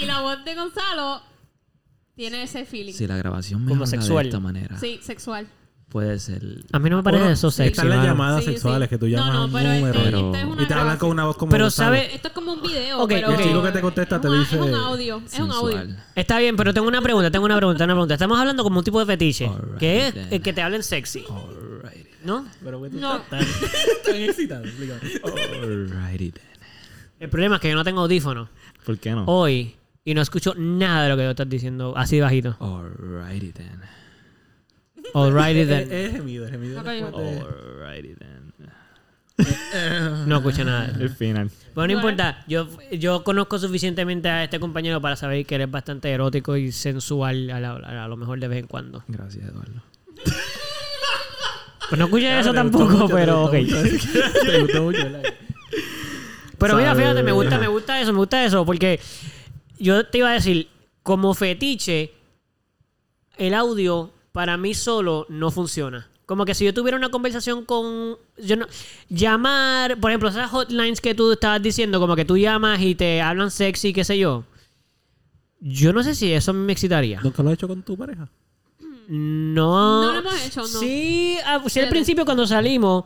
y la voz de Gonzalo tiene ese feeling. Si la grabación Como mejora sexual. de esta manera, Sí, sexual. puede ser... A mí no me parece Bueno, eso sexy. Están las mano. llamadas Sí, sexuales sí. que tú llamas No, a un no, pero este- número esta es una y te hablan grabación. con una voz como Pero Gonzalo. sabe- Esto es como un video, Ok, pero... ok. El chico que te contesta te Es una- dice... Es un audio, es un audio. sensual. Está bien, pero tengo una pregunta, tengo una pregunta, una pregunta. Estamos hablando como un tipo de fetiche, Alright, que es then. el que te hablen sexy, Alrighty. ¿no? Pero que tú No. estás tan, tan excitado. explícame. Alrighty then. El problema es que yo no tengo audífonos ¿Por qué no? hoy y no escucho nada de lo que tú estás diciendo así bajito. Alrighty then. Alrighty Es, then. es gemido, es gemido. Alrighty then. No escucho nada. El final. Bueno, no importa. Yo, yo conozco suficientemente a este compañero para saber que eres bastante erótico y sensual a, la- a lo mejor de vez en cuando. Gracias, Eduardo. Pues no escuché eso tampoco, pero ok. gustó mucho. Te gustó mucho, ¿verdad? Pero mira, Sabe. fíjate, me gusta, me gusta eso, me gusta eso, porque yo te iba a decir, como fetiche, el audio para mí solo no funciona. Como que si yo tuviera una conversación con. Yo no, llamar, por ejemplo, esas hotlines que tú estabas diciendo, como que tú llamas y te hablan sexy, qué sé yo. Yo no sé si eso me excitaría. ¿Nunca lo has hecho con tu pareja? No. No lo hemos hecho, no. Sí, ah, sí, al principio cuando salimos,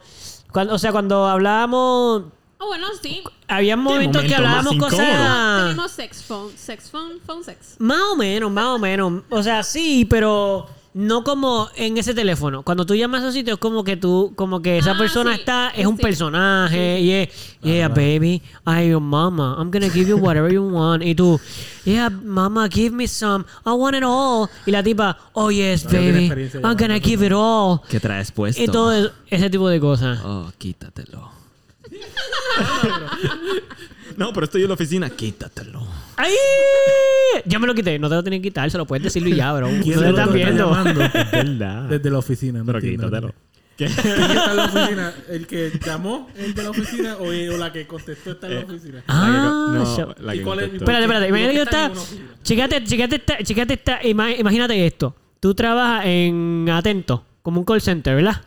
cuando, o sea, cuando hablábamos, Ah, bueno, sí. había momentos que momento más hablábamos cosas. Tenemos sex phone. Sex phone, phone sex. Más o menos, más o menos. O sea, sí, pero no como en ese teléfono. Cuando tú llamas a esos sitios, como que tú, como que esa Ah, persona sí, está, es un sí. personaje. Y es, yeah, baby, I your mama. I'm gonna give you whatever you want. Y tú, yeah, mama, give me some. I want it all. Y la tipa, oh yes, tiene baby, I'm gonna give it all. ¿Qué traes puesto? Y todo ese tipo de cosas. Oh, quítatelo. No, pero estoy en la oficina. Quítatelo. ¡Ay! Ya me lo quité. No te lo tenía que quitar. Se lo puedes decirlo y ya, bro. No ¿Quién te es están lo que está viendo. llamando? ¿Verdad? Desde la oficina. No Pero entiendo. quítatelo. ¿Qué? ¿Quién está en la oficina? ¿El que llamó el de la oficina o, o la que contestó está en la oficina? Ah, no, show. la ¿Y que cuál es- contestó. Espérate, espérate. ¿Por qué Imagínate que están está. Chécate, chécate esta, chécate esta. ima- Imagínate esto. Tú trabajas en Atento, como un call center, ¿verdad?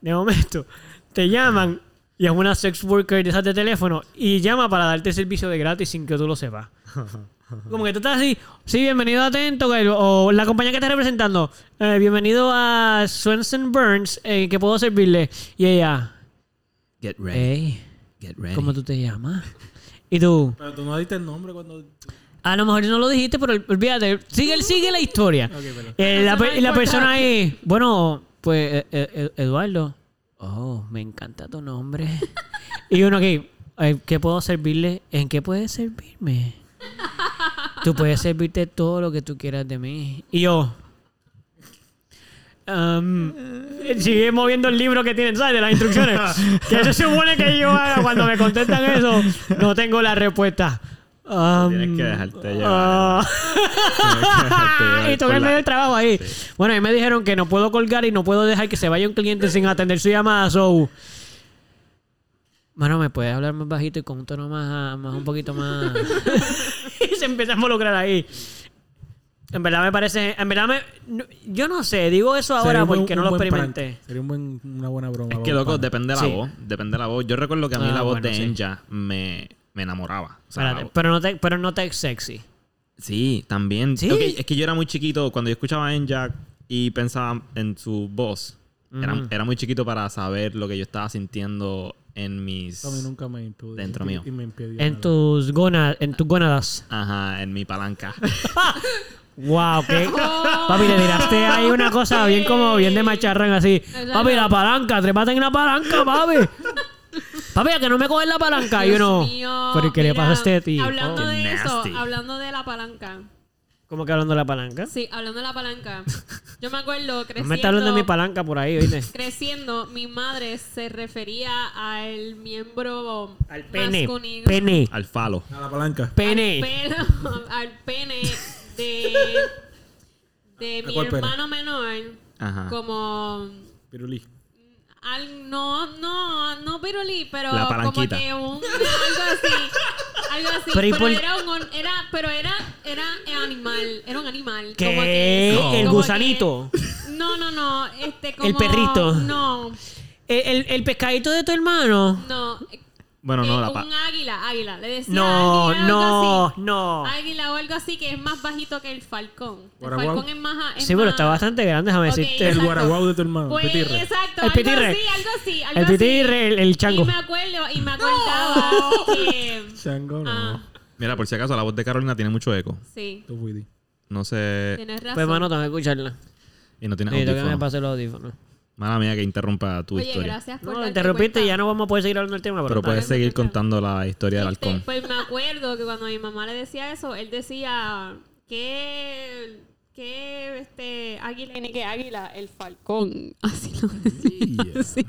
De momento, te llaman y es una sex worker de esas de teléfono y llama para darte servicio de gratis sin que tú lo sepas. Como que tú estás así, sí, bienvenido a Atento, o la compañía que estás representando, eh, bienvenido a Swenson Burns, eh, que puedo servirle. Y ella, Get ready. hey, Get ready. ¿cómo tú te llamas? Y tú, Pero tú no diste el nombre cuando... A lo mejor no lo dijiste, pero olvídate. Sigue, sigue la historia. Ok, pero... Eh, la, persona ahí, bueno, pues eh, eh, Eduardo. Oh, me encanta tu nombre. y uno aquí, eh, ¿qué puedo servirle? ¿En qué puedes servirme? Tú puedes servirte todo lo que tú quieras de mí. Y yo. um, sigue moviendo el libro que tienen, ¿sabes? De las instrucciones. que se supone que yo haga cuando me contestan eso. No tengo la respuesta. Um, Tienes que dejarte llevar. ah. Dejarte llevar y todo por el la- medio del trabajo ahí. Bueno, a mí me dijeron que no puedo colgar y no puedo dejar que se vaya un cliente sin atender su llamada. So, Mano, ¿me puedes hablar más bajito y con un tono más, más un poquito más... y se empieza a involucrar ahí. En verdad me parece... En verdad me... no- yo no sé, digo eso ahora un porque no lo buen prank. experimenté. Sería un buen- una buena broma. Es que, loco, depende de la Sí. voz. Depende de la voz. Yo recuerdo que a mí Ah, la voz bueno, de sí. Enya me, me enamoraba. O sea, Espérate, pero no te, pero no te sexy. Sí, también. ¿Sí? Es que yo era muy chiquito. Cuando yo escuchaba a Enya y pensaba en su voz, era, era muy chiquito para saber lo que yo estaba sintiendo en mis... A mí nunca me impidió. Dentro mío. Y me En tus gónadas, en tus gónadas. Ajá, en mi palanca. Wow, ¿qué? Papi, le tiraste ahí una cosa bien como bien de macharrán así. Papi, la palanca, trépate en la palanca, papi. Papi, ¿a que no me coges la palanca? Y Dios uno, mío, ¿pero qué le mira, pasa a este tío? Hablando Oh. de eso, nasty. hablando de la palanca. ¿Cómo que hablando de la palanca? Sí, hablando de la palanca. Yo me acuerdo No creciendo. me está hablando de mi palanca por ahí, ¿oíste? creciendo, mi madre se refería al miembro Al pene. masculino. Pene. Al falo. A la palanca. Pene. Al pene, al pene de, de ¿A mi cuál pene? hermano menor Ajá. como Pirulí. Al, no, no, no pirulí, pero La como palanquita. que un algo así. Algo así. Pero ¿y Pero, por- era un on- era, pero era, era animal, era un animal. ¿Qué? Como que, No. El como gusanito. que- no, no, no. Este, como, El perrito. No, El, el, el pescadito de tu hermano. no. Bueno, no, Eh, la un pa- águila, águila. Le decía No, águila no, algo así. no. Águila o algo así que es más bajito que el falcón. El falcón es más. es Sí, pero más- está bastante grande, déjame Ok, decirte. El exacto. guaraguao de tu hermano, Pues, petirre. exacto. El algo petirre. así, algo así. Algo El así. petirre, el, el chango. Y me acuerdo, y me acordaba que. Chango, no. Ah, Mira, por si acaso, la voz de Carolina tiene mucho eco. sí. Tú fuiste. No sé. Tienes razón. Pues, mano, tengo que escucharla. Y no tiene Necesito que me audífono. pase los audífonos. Mala mía que interrumpa tu Oye, historia. gracias por No, interrumpiste y ya no vamos a poder seguir hablando del tema. Pero, Pero puedes bien. seguir contando la historia del Este, halcón. pues me acuerdo que cuando mi mamá le decía eso, él decía que que este águila ni que águila, el falcón. Así lo decía. Sí.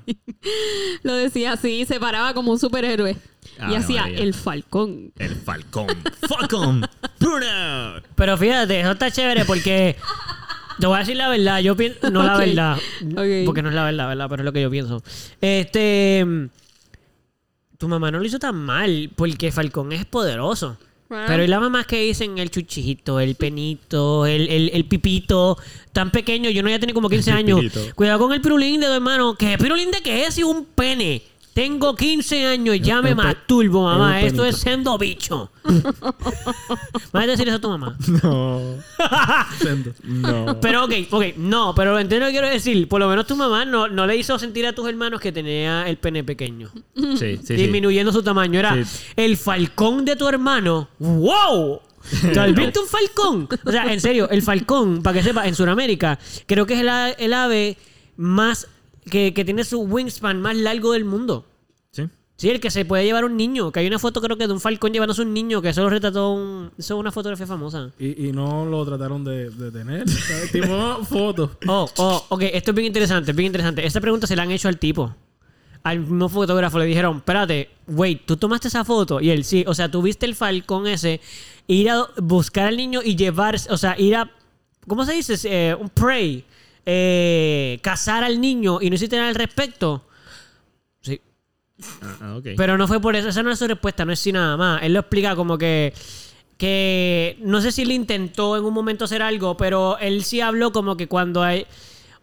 Lo decía así, se paraba como un superhéroe. y Ave hacía María. el falcón. El falcón. Falcon. Burnout. Pero fíjate, eso está chévere porque. Te voy a decir la verdad, yo pienso. No la verdad. Porque no es la verdad, ¿verdad? Pero es lo que yo pienso. Este. Tu mamá no lo hizo tan mal, porque Falcón es poderoso. Ah. Pero y las mamás que dicen el chuchito, el penito, el, el, el pipito, tan pequeño, yo no ya tenía como 15 El años. Cuidado con el pirulín de tu hermano. ¿Qué pirulín de qué es? Si un pene. Tengo 15 años y ya me masturbo, mamá. Esto es siendo bicho. ¿Vas a decir eso a tu mamá? No. Sendo. No. Pero ok, ok, no, pero lo entiendo lo que quiero decir. Por lo menos tu mamá no, no le hizo sentir a tus hermanos que tenía el pene pequeño. Sí, sí, sí. disminuyendo su tamaño. Era Sí. el falcón de tu hermano. ¡Wow! ¿Tú has visto un falcón? O sea, en serio, el falcón, para que sepa, en Sudamérica, creo que es el, a- el ave más. Que, que tiene su wingspan más largo del mundo. Sí. Sí, el que se puede llevar un niño. Que hay una foto, creo que de un falcón llevándose un niño, que eso lo retrató un. Eso es una fotografía famosa. Y, y no lo trataron de, de tener. ¿sabes? Tipo fotos. Oh, oh, ok, esto es bien interesante, bien interesante. Esta pregunta se la han hecho al tipo. Al mismo fotógrafo le dijeron, espérate, wait, ¿tú tomaste esa foto? Y él, sí, o sea, tú viste el falcón ese, ir a buscar al niño y llevar, o sea, ir a, ¿cómo se dice? Eh, un prey, eh, cazar al niño y no hiciste nada al respecto. Sí, Ah, ah, pero no fue por eso, esa no es su respuesta, no es si nada más. Él lo explica como que, que no sé si él intentó en un momento hacer algo, pero él sí habló como que cuando hay...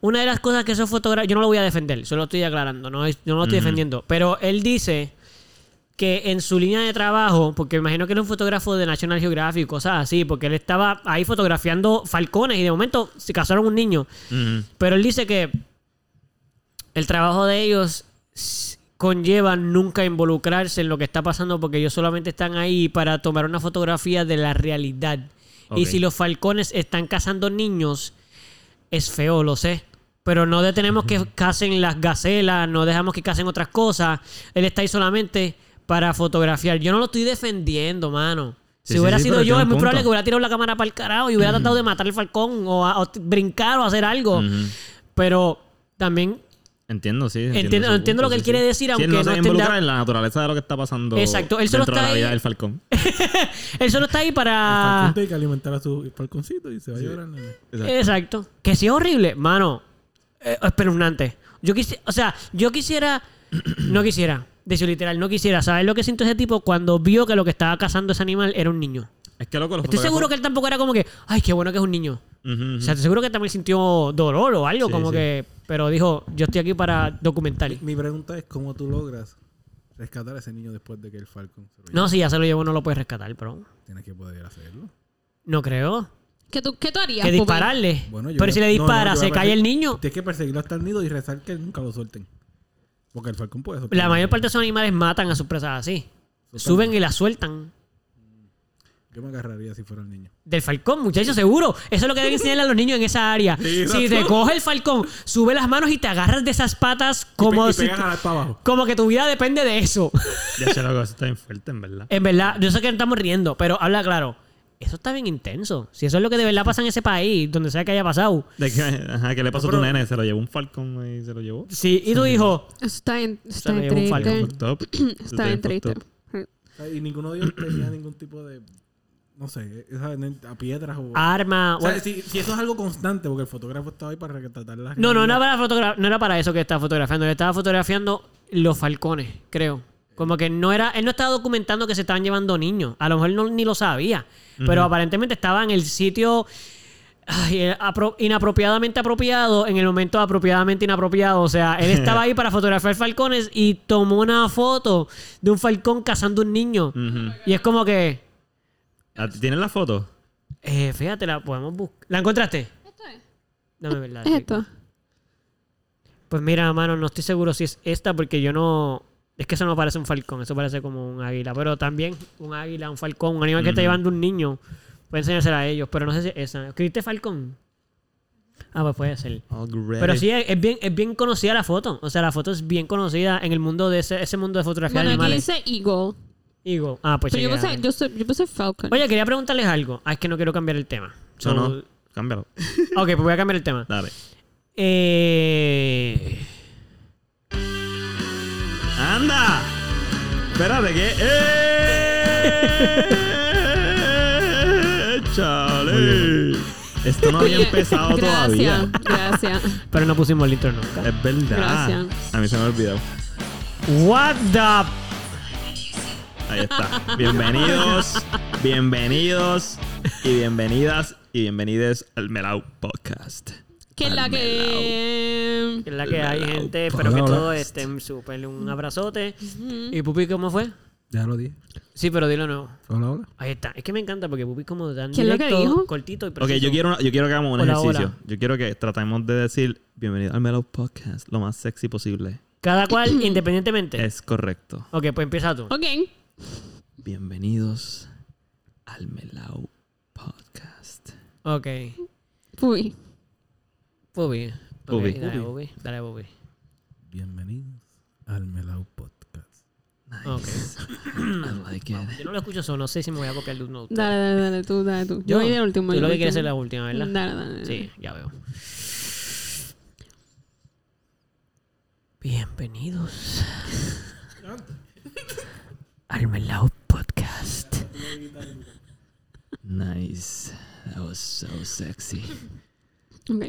Una de las cosas que esos fotógrafos, yo no lo voy a defender, solo estoy aclarando, no, yo no lo estoy defendiendo, pero él dice que en su línea de trabajo, porque me imagino que era un fotógrafo de National Geographic, cosas así, porque él estaba ahí fotografiando falcones y de momento se casaron un niño. Pero él dice que el trabajo de ellos conlleva nunca involucrarse en lo que está pasando porque ellos solamente están ahí para tomar una fotografía de la realidad. Y si los falcones están cazando niños, es feo, lo sé. Pero no detenemos que casen las gacelas, no dejamos que casen otras cosas. Él está ahí solamente para fotografiar. Yo no lo estoy defendiendo, mano. Sí, si sí, hubiera sí, sido yo, es muy probable punto. que hubiera tirado la cámara para el carajo y hubiera tratado de matar al falcón o, a- o brincar o hacer algo. Ujú. Pero también Entiendo, sí. Entiendo- su entiendo lo que él sí, quiere sí. decir, Sí, aunque él no no se involucra da- en la naturaleza de lo que está pasando Exacto, él solo dentro está de la vida ahí- del falcón. él solo está ahí para... tiene que alimentar a su falconcito y se va a llevar al nene. Exacto. Exacto. Que sí es horrible, mano. Eh, espeluznante. Yo quisiera, o sea, yo quisiera, no quisiera, decir literal, no quisiera saber lo que sintió ese tipo cuando vio que lo que estaba cazando ese animal era un niño. Es que loco, los Estoy seguro que él tampoco era como que, ay, qué bueno que es un niño. Ujú, ujú. O sea, estoy seguro que también sintió dolor o algo, Sí, como sí. que, pero dijo, yo estoy aquí para documentar. Mi pregunta es cómo tú logras rescatar a ese niño después de que el falcón se lo lleve. No, si ya se lo llevó, no lo puedes rescatar, pero Tienes que poder hacerlo. no creo. ¿Qué tú, qué tú harías? Que Pupi? dispararle. Bueno, yo pero voy si le no, no, dispara, yo voy a se cae perseguir- el niño. Tienes que perseguirlo hasta el nido y rezar que nunca lo suelten. Porque el falcón puede soltar. La mayor parte de esos animales matan a sus presas así. Suben y las sueltan. Yo me agarraría si fuera el niño. Del falcón, muchachos, seguro. Eso es lo que deben enseñarle a los niños en esa área. Sí, si te coge el falcón, sube las manos y te agarras de esas patas como, y, pe- y si- para abajo. como que tu vida depende de eso. Ya sé loco, eso está bien fuerte, en verdad. en verdad, yo sé que estamos riendo, pero habla claro. Eso está bien intenso. Si eso es lo que de verdad pasa en ese país, donde sea que haya pasado. ¿De qué, ajá, ¿qué le pasó a tu nene? ¿Se lo llevó un falcón y se lo llevó? Sí, y tu hijo. Eso está en, está Se llevó un falcón. Está en triste. Y ninguno de ellos tenía ningún tipo de. No sé, esa- a piedras o. Arma. o sea, bueno, si, si eso es algo constante, porque el fotógrafo estaba ahí para retratar la no, no, no, era para fotogra- no era para eso que estaba fotografiando. Él estaba fotografiando los falcones, creo. Como que no era. Él no estaba documentando que se estaban llevando niños. A lo mejor no, ni lo sabía. Pero aparentemente estaba en el sitio ay, eh, apro- inapropiadamente apropiado en el momento apropiadamente inapropiado. O sea, él estaba ahí para fotografiar falcones y tomó una foto de un falcón cazando un niño. Y es como que, Ah, ¿Tienes la foto? eh, fíjate, la podemos buscar. ¿La encontraste? Esto es. Dame verdad. Es esto. Pues mira, mano, no estoy seguro si es esta porque yo no... Es que eso no parece un falcón, eso parece como un águila. Pero también un águila, un falcón, un animal que está llevando un niño. Puede enseñársela a ellos, pero no sé si es esa. ¿Escribiste falcón? Ah, pues puede ser. Pero sí, es bien, es bien conocida la foto. O sea, la foto es bien conocida en el mundo de ese, ese mundo de fotografía Bueno, de aquí animales. dice Eagle. Eagle. Ah, pues Pero yo chequea. puse, yo, sé- yo puse Falcon. Oye, quería preguntarles algo. Ah, es que no quiero cambiar el tema. No, So- no. Cámbialo. Ok, pues voy a cambiar el tema. Dale. Eh... ¡Anda! Espérate, ¿qué? ¡Eh! ¡Chale! Esto no había empezado todavía. Gracias, gracias. Pero no pusimos el intro nunca. Es verdad. Gracias. A mí se me olvidó. What the... Ahí está. Bienvenidos, bienvenidos y bienvenidas y bienvenides al Melau Podcast. Que es la que. Que es la que hay, Melao gente. Espero que todos estén súper. Un abrazote. ¿Y Pupi cómo fue? Ya lo dije. Sí, pero dilo nuevo. Hola, hola. Ahí está. Es que me encanta porque Pupi como tan ¿Qué es lo que directo, dijo? cortito y Ok, preciso. yo quiero, yo quiero que hagamos un Hola, ejercicio. hola. Yo quiero que tratemos de decir bienvenido al Melau Podcast lo más sexy posible. Cada cual independientemente. Es correcto. Ok, pues empieza tú. Ok. Bienvenidos al Melau Podcast. Ok. Uy. Ok, Pupi. Dale. Pupi. Dale, Pupi. Bienvenidos al Melau Podcast. Ok. I like it. Yo no lo escucho solo. No sé si me voy a copiar de un note. Dale, dale, dale, tú, dale tú. Yo voy de último. Tú yo lo que quieres es la última, ¿verdad? Dale, dale. dale. Sí, ya veo. Bienvenidos al Melao Podcast. Nice. That was so sexy. Ok.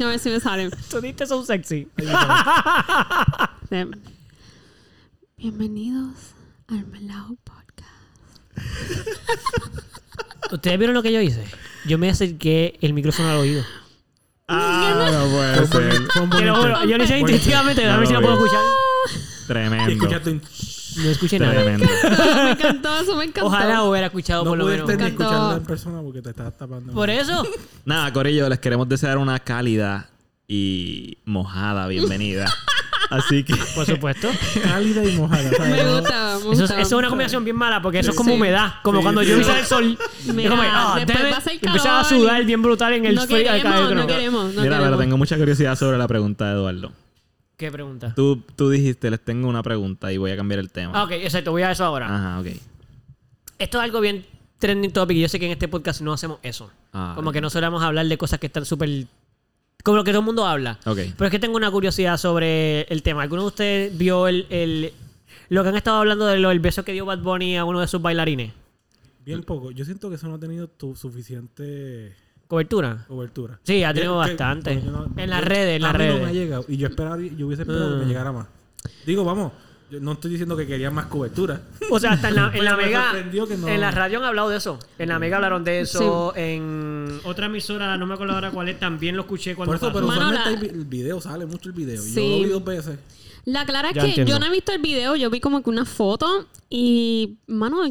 A ver si me sale. Toditos son sexy. Bienvenidos al Melao Podcast. ¿Ustedes vieron lo que yo hice? Yo me acerqué el micrófono al oído. Ah, no puede ser. bonito. juro, yo lo hice instintivamente. A ver si lo No puedo escuchar. Tremendo. No escuché nada. Me encantó, eso me encantó. Ojalá hubiera escuchado No por lo menos. pudiste ni escucharlo en persona porque te estabas tapando. Por eso. Nada, Corillo, les queremos desear una cálida y mojada bienvenida. Así que. Por supuesto. Cálida y mojada. ¿sabes? Me gusta, me Eso es, gusta. eso es una combinación bien mala porque eso es como Sí. humedad. Como Sí, cuando sí. yo el sol. Mira, es como, ah, después va a calor sudar bien brutal en el No frío. queremos, no no. queremos, no Mira, pero queremos. tengo mucha curiosidad sobre la pregunta de Eduardo. ¿Qué pregunta? Tú, tú dijiste, les tengo una pregunta y voy a cambiar el tema. Ah, ok, exacto, voy a eso ahora. Ajá, ok. Esto es algo bien trending topic y yo sé que en este podcast no hacemos eso. Ah, como que no solemos hablar de cosas que están súper... Como lo que todo el mundo habla. Ok. Pero es que tengo una curiosidad sobre el tema. ¿Alguno de ustedes vio el, el- lo que han estado hablando de lo, el beso que dio Bad Bunny a uno de sus bailarines? Bien poco. Yo siento que eso no ha tenido tu suficiente ¿Cobertura? cobertura. Sí, ha tenido Que- que- bastante. bueno, yo no- en las redes, en las redes. no me ha llegado. Y yo esperaba, yo hubiese esperado que Ah. me llegara más. Digo, vamos, yo no estoy diciendo que quería más cobertura. O sea, hasta en la, en la mega. no- En la radio han hablado de eso. En la mega hablaron de eso. En otra emisora, no me acuerdo ahora cuál es, también lo escuché cuando Por eso, pasó. pero Mano, usualmente la- hay vi- el video sale mucho el video. Sí. Yo lo vi dos veces. La clara es Ya que entiendo. yo no he visto el video, yo vi como que una foto y, mano,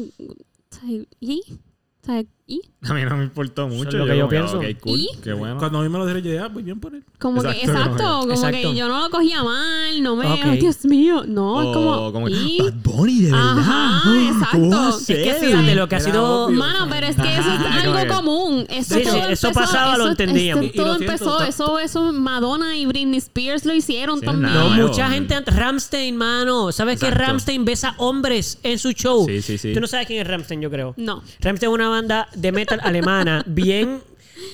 ¿sabes? ¿y? ¿sabes? ¿Y? A mí no me importó mucho. es lo que yo como pienso. Cool. ¿Y? Qué bueno. Cuando a mí me lo dijeron, yo dije, ah, pues bien por él. Como que, Exacto, como Exacto. que yo no lo cogía mal, no me, Ok. ay, Dios mío, no, es como, como ¿y? Bad Bunny, de verdad. Ajá, ¿Cómo va a exacto. Es que fíjate lo que ha sido. obvio. Mano, pero es que eso es Ajá, algo que- común. Eso, Sí, todo sí, eso pasaba, lo entendíamos. esto Y todo empezó, eso, eso Madonna y Britney Spears lo hicieron Sí, también. No, mucha gente antes. Ramstein, mano. ¿Sabes que. Ramstein besa hombres en su show? Sí, sí, sí. Tú no sabes quién es Ramstein, yo creo. No. Ramstein es una banda de metal alemana bien,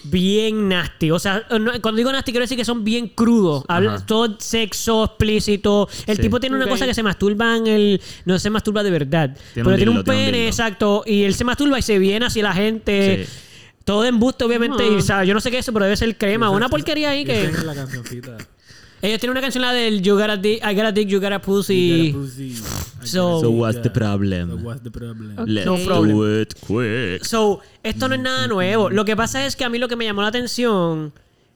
bien nasty. O sea, no- cuando digo nasty quiero decir que son bien crudos. Habla- todo sexo explícito. El Sí. tipo tiene una cosa que se masturba en el... No se masturba de verdad. Tiene pero un tiene un dildo, tiene un pene, exacto. Y él se masturba y se viene hacia la gente. Sí. Todo de embuste, obviamente. Ah. Y, o sea, yo no sé qué es eso, pero debe ser crema. Una porquería ahí que... es la cancioncita. Ellos tienen una canción la del You Gotta Dig, I Gotta Dig, You Gotta You Pussy. got a pussy. I So- what's the problem? So what's the problem? Ok. Let's No do it quick. So, esto no es nada nuevo. Lo que pasa es que a mí lo que me llamó la atención,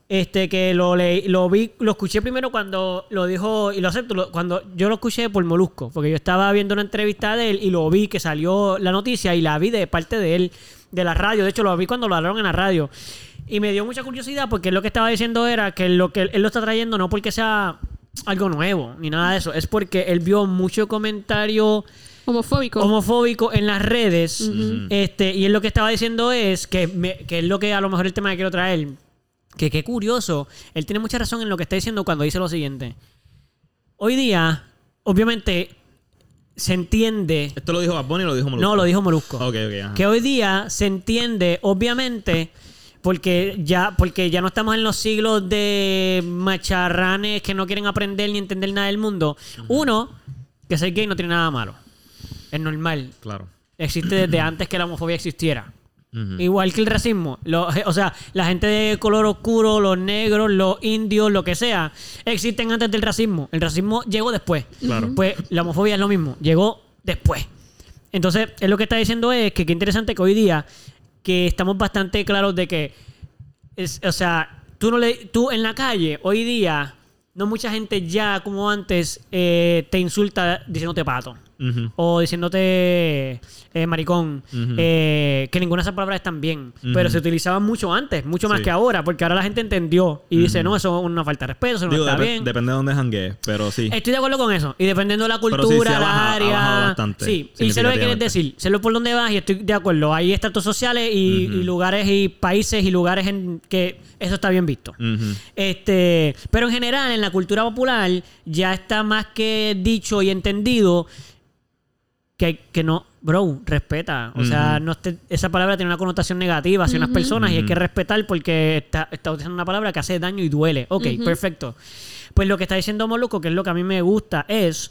este, que lo leí, lo vi, lo escuché primero cuando lo dijo, y lo acepto, lo- cuando yo lo escuché por Molusco, porque yo estaba viendo una entrevista de él y lo vi que salió la noticia y la vi de parte de él, de la radio. De hecho, lo vi cuando lo hablaron en la radio. Y me dio mucha curiosidad porque lo que estaba diciendo era que lo que él lo está trayendo no porque sea algo nuevo ni nada de eso, es porque él vio mucho comentario Homofóbico. homofóbico en las redes. este, y él lo que estaba diciendo es que, me- que es lo que a lo mejor el tema que quiero traer. Que qué curioso. Él tiene mucha razón en lo que está diciendo cuando dice lo siguiente. Hoy día, obviamente, se entiende. ¿Esto lo dijo Bad Bunny o lo dijo Molusco? No, lo dijo Molusco. Ok, ok, ajá. Que hoy día se entiende, obviamente, porque ya, porque ya no estamos en los siglos de macharranes que no quieren aprender ni entender nada del mundo. Uno, que ser gay no tiene nada malo. Es normal. Claro. Existe desde antes que la homofobia existiera. Igual que el racismo. Lo- o sea, la gente de color oscuro, los negros, los indios, lo que sea, existen antes del racismo. El racismo llegó después. Claro. Pues la homofobia es lo mismo. Llegó después. Entonces, él lo que está diciendo es que qué interesante que hoy día, que estamos bastante claros de que, es, o sea, tú, no le, tú en la calle, hoy día, no mucha gente ya como antes eh, te insulta diciéndote pato O diciéndote eh, maricón, eh, que ninguna de esas palabras están bien, pero se utilizaban mucho antes, mucho más Sí. que ahora, porque ahora la gente entendió y dice, no, eso es una falta de respeto, eso no está bien. depende de dónde janguees, pero sí. Estoy de acuerdo con eso. Y dependiendo de la cultura, sí, la área. bastante, sí, y sé lo que quieres decir. Sé lo por dónde vas y estoy de acuerdo. Hay estratos sociales y, y lugares y países y lugares en que eso está bien visto. Este, pero en general, en la cultura popular, ya está más que dicho y entendido que, que no, bro, respeta. O sea, no esté- esa palabra tiene una connotación negativa hacia unas personas y hay que respetar porque está, está utilizando una palabra que hace daño y duele. Ok, perfecto. Pues lo que está diciendo Moluco, que es lo que a mí me gusta, es,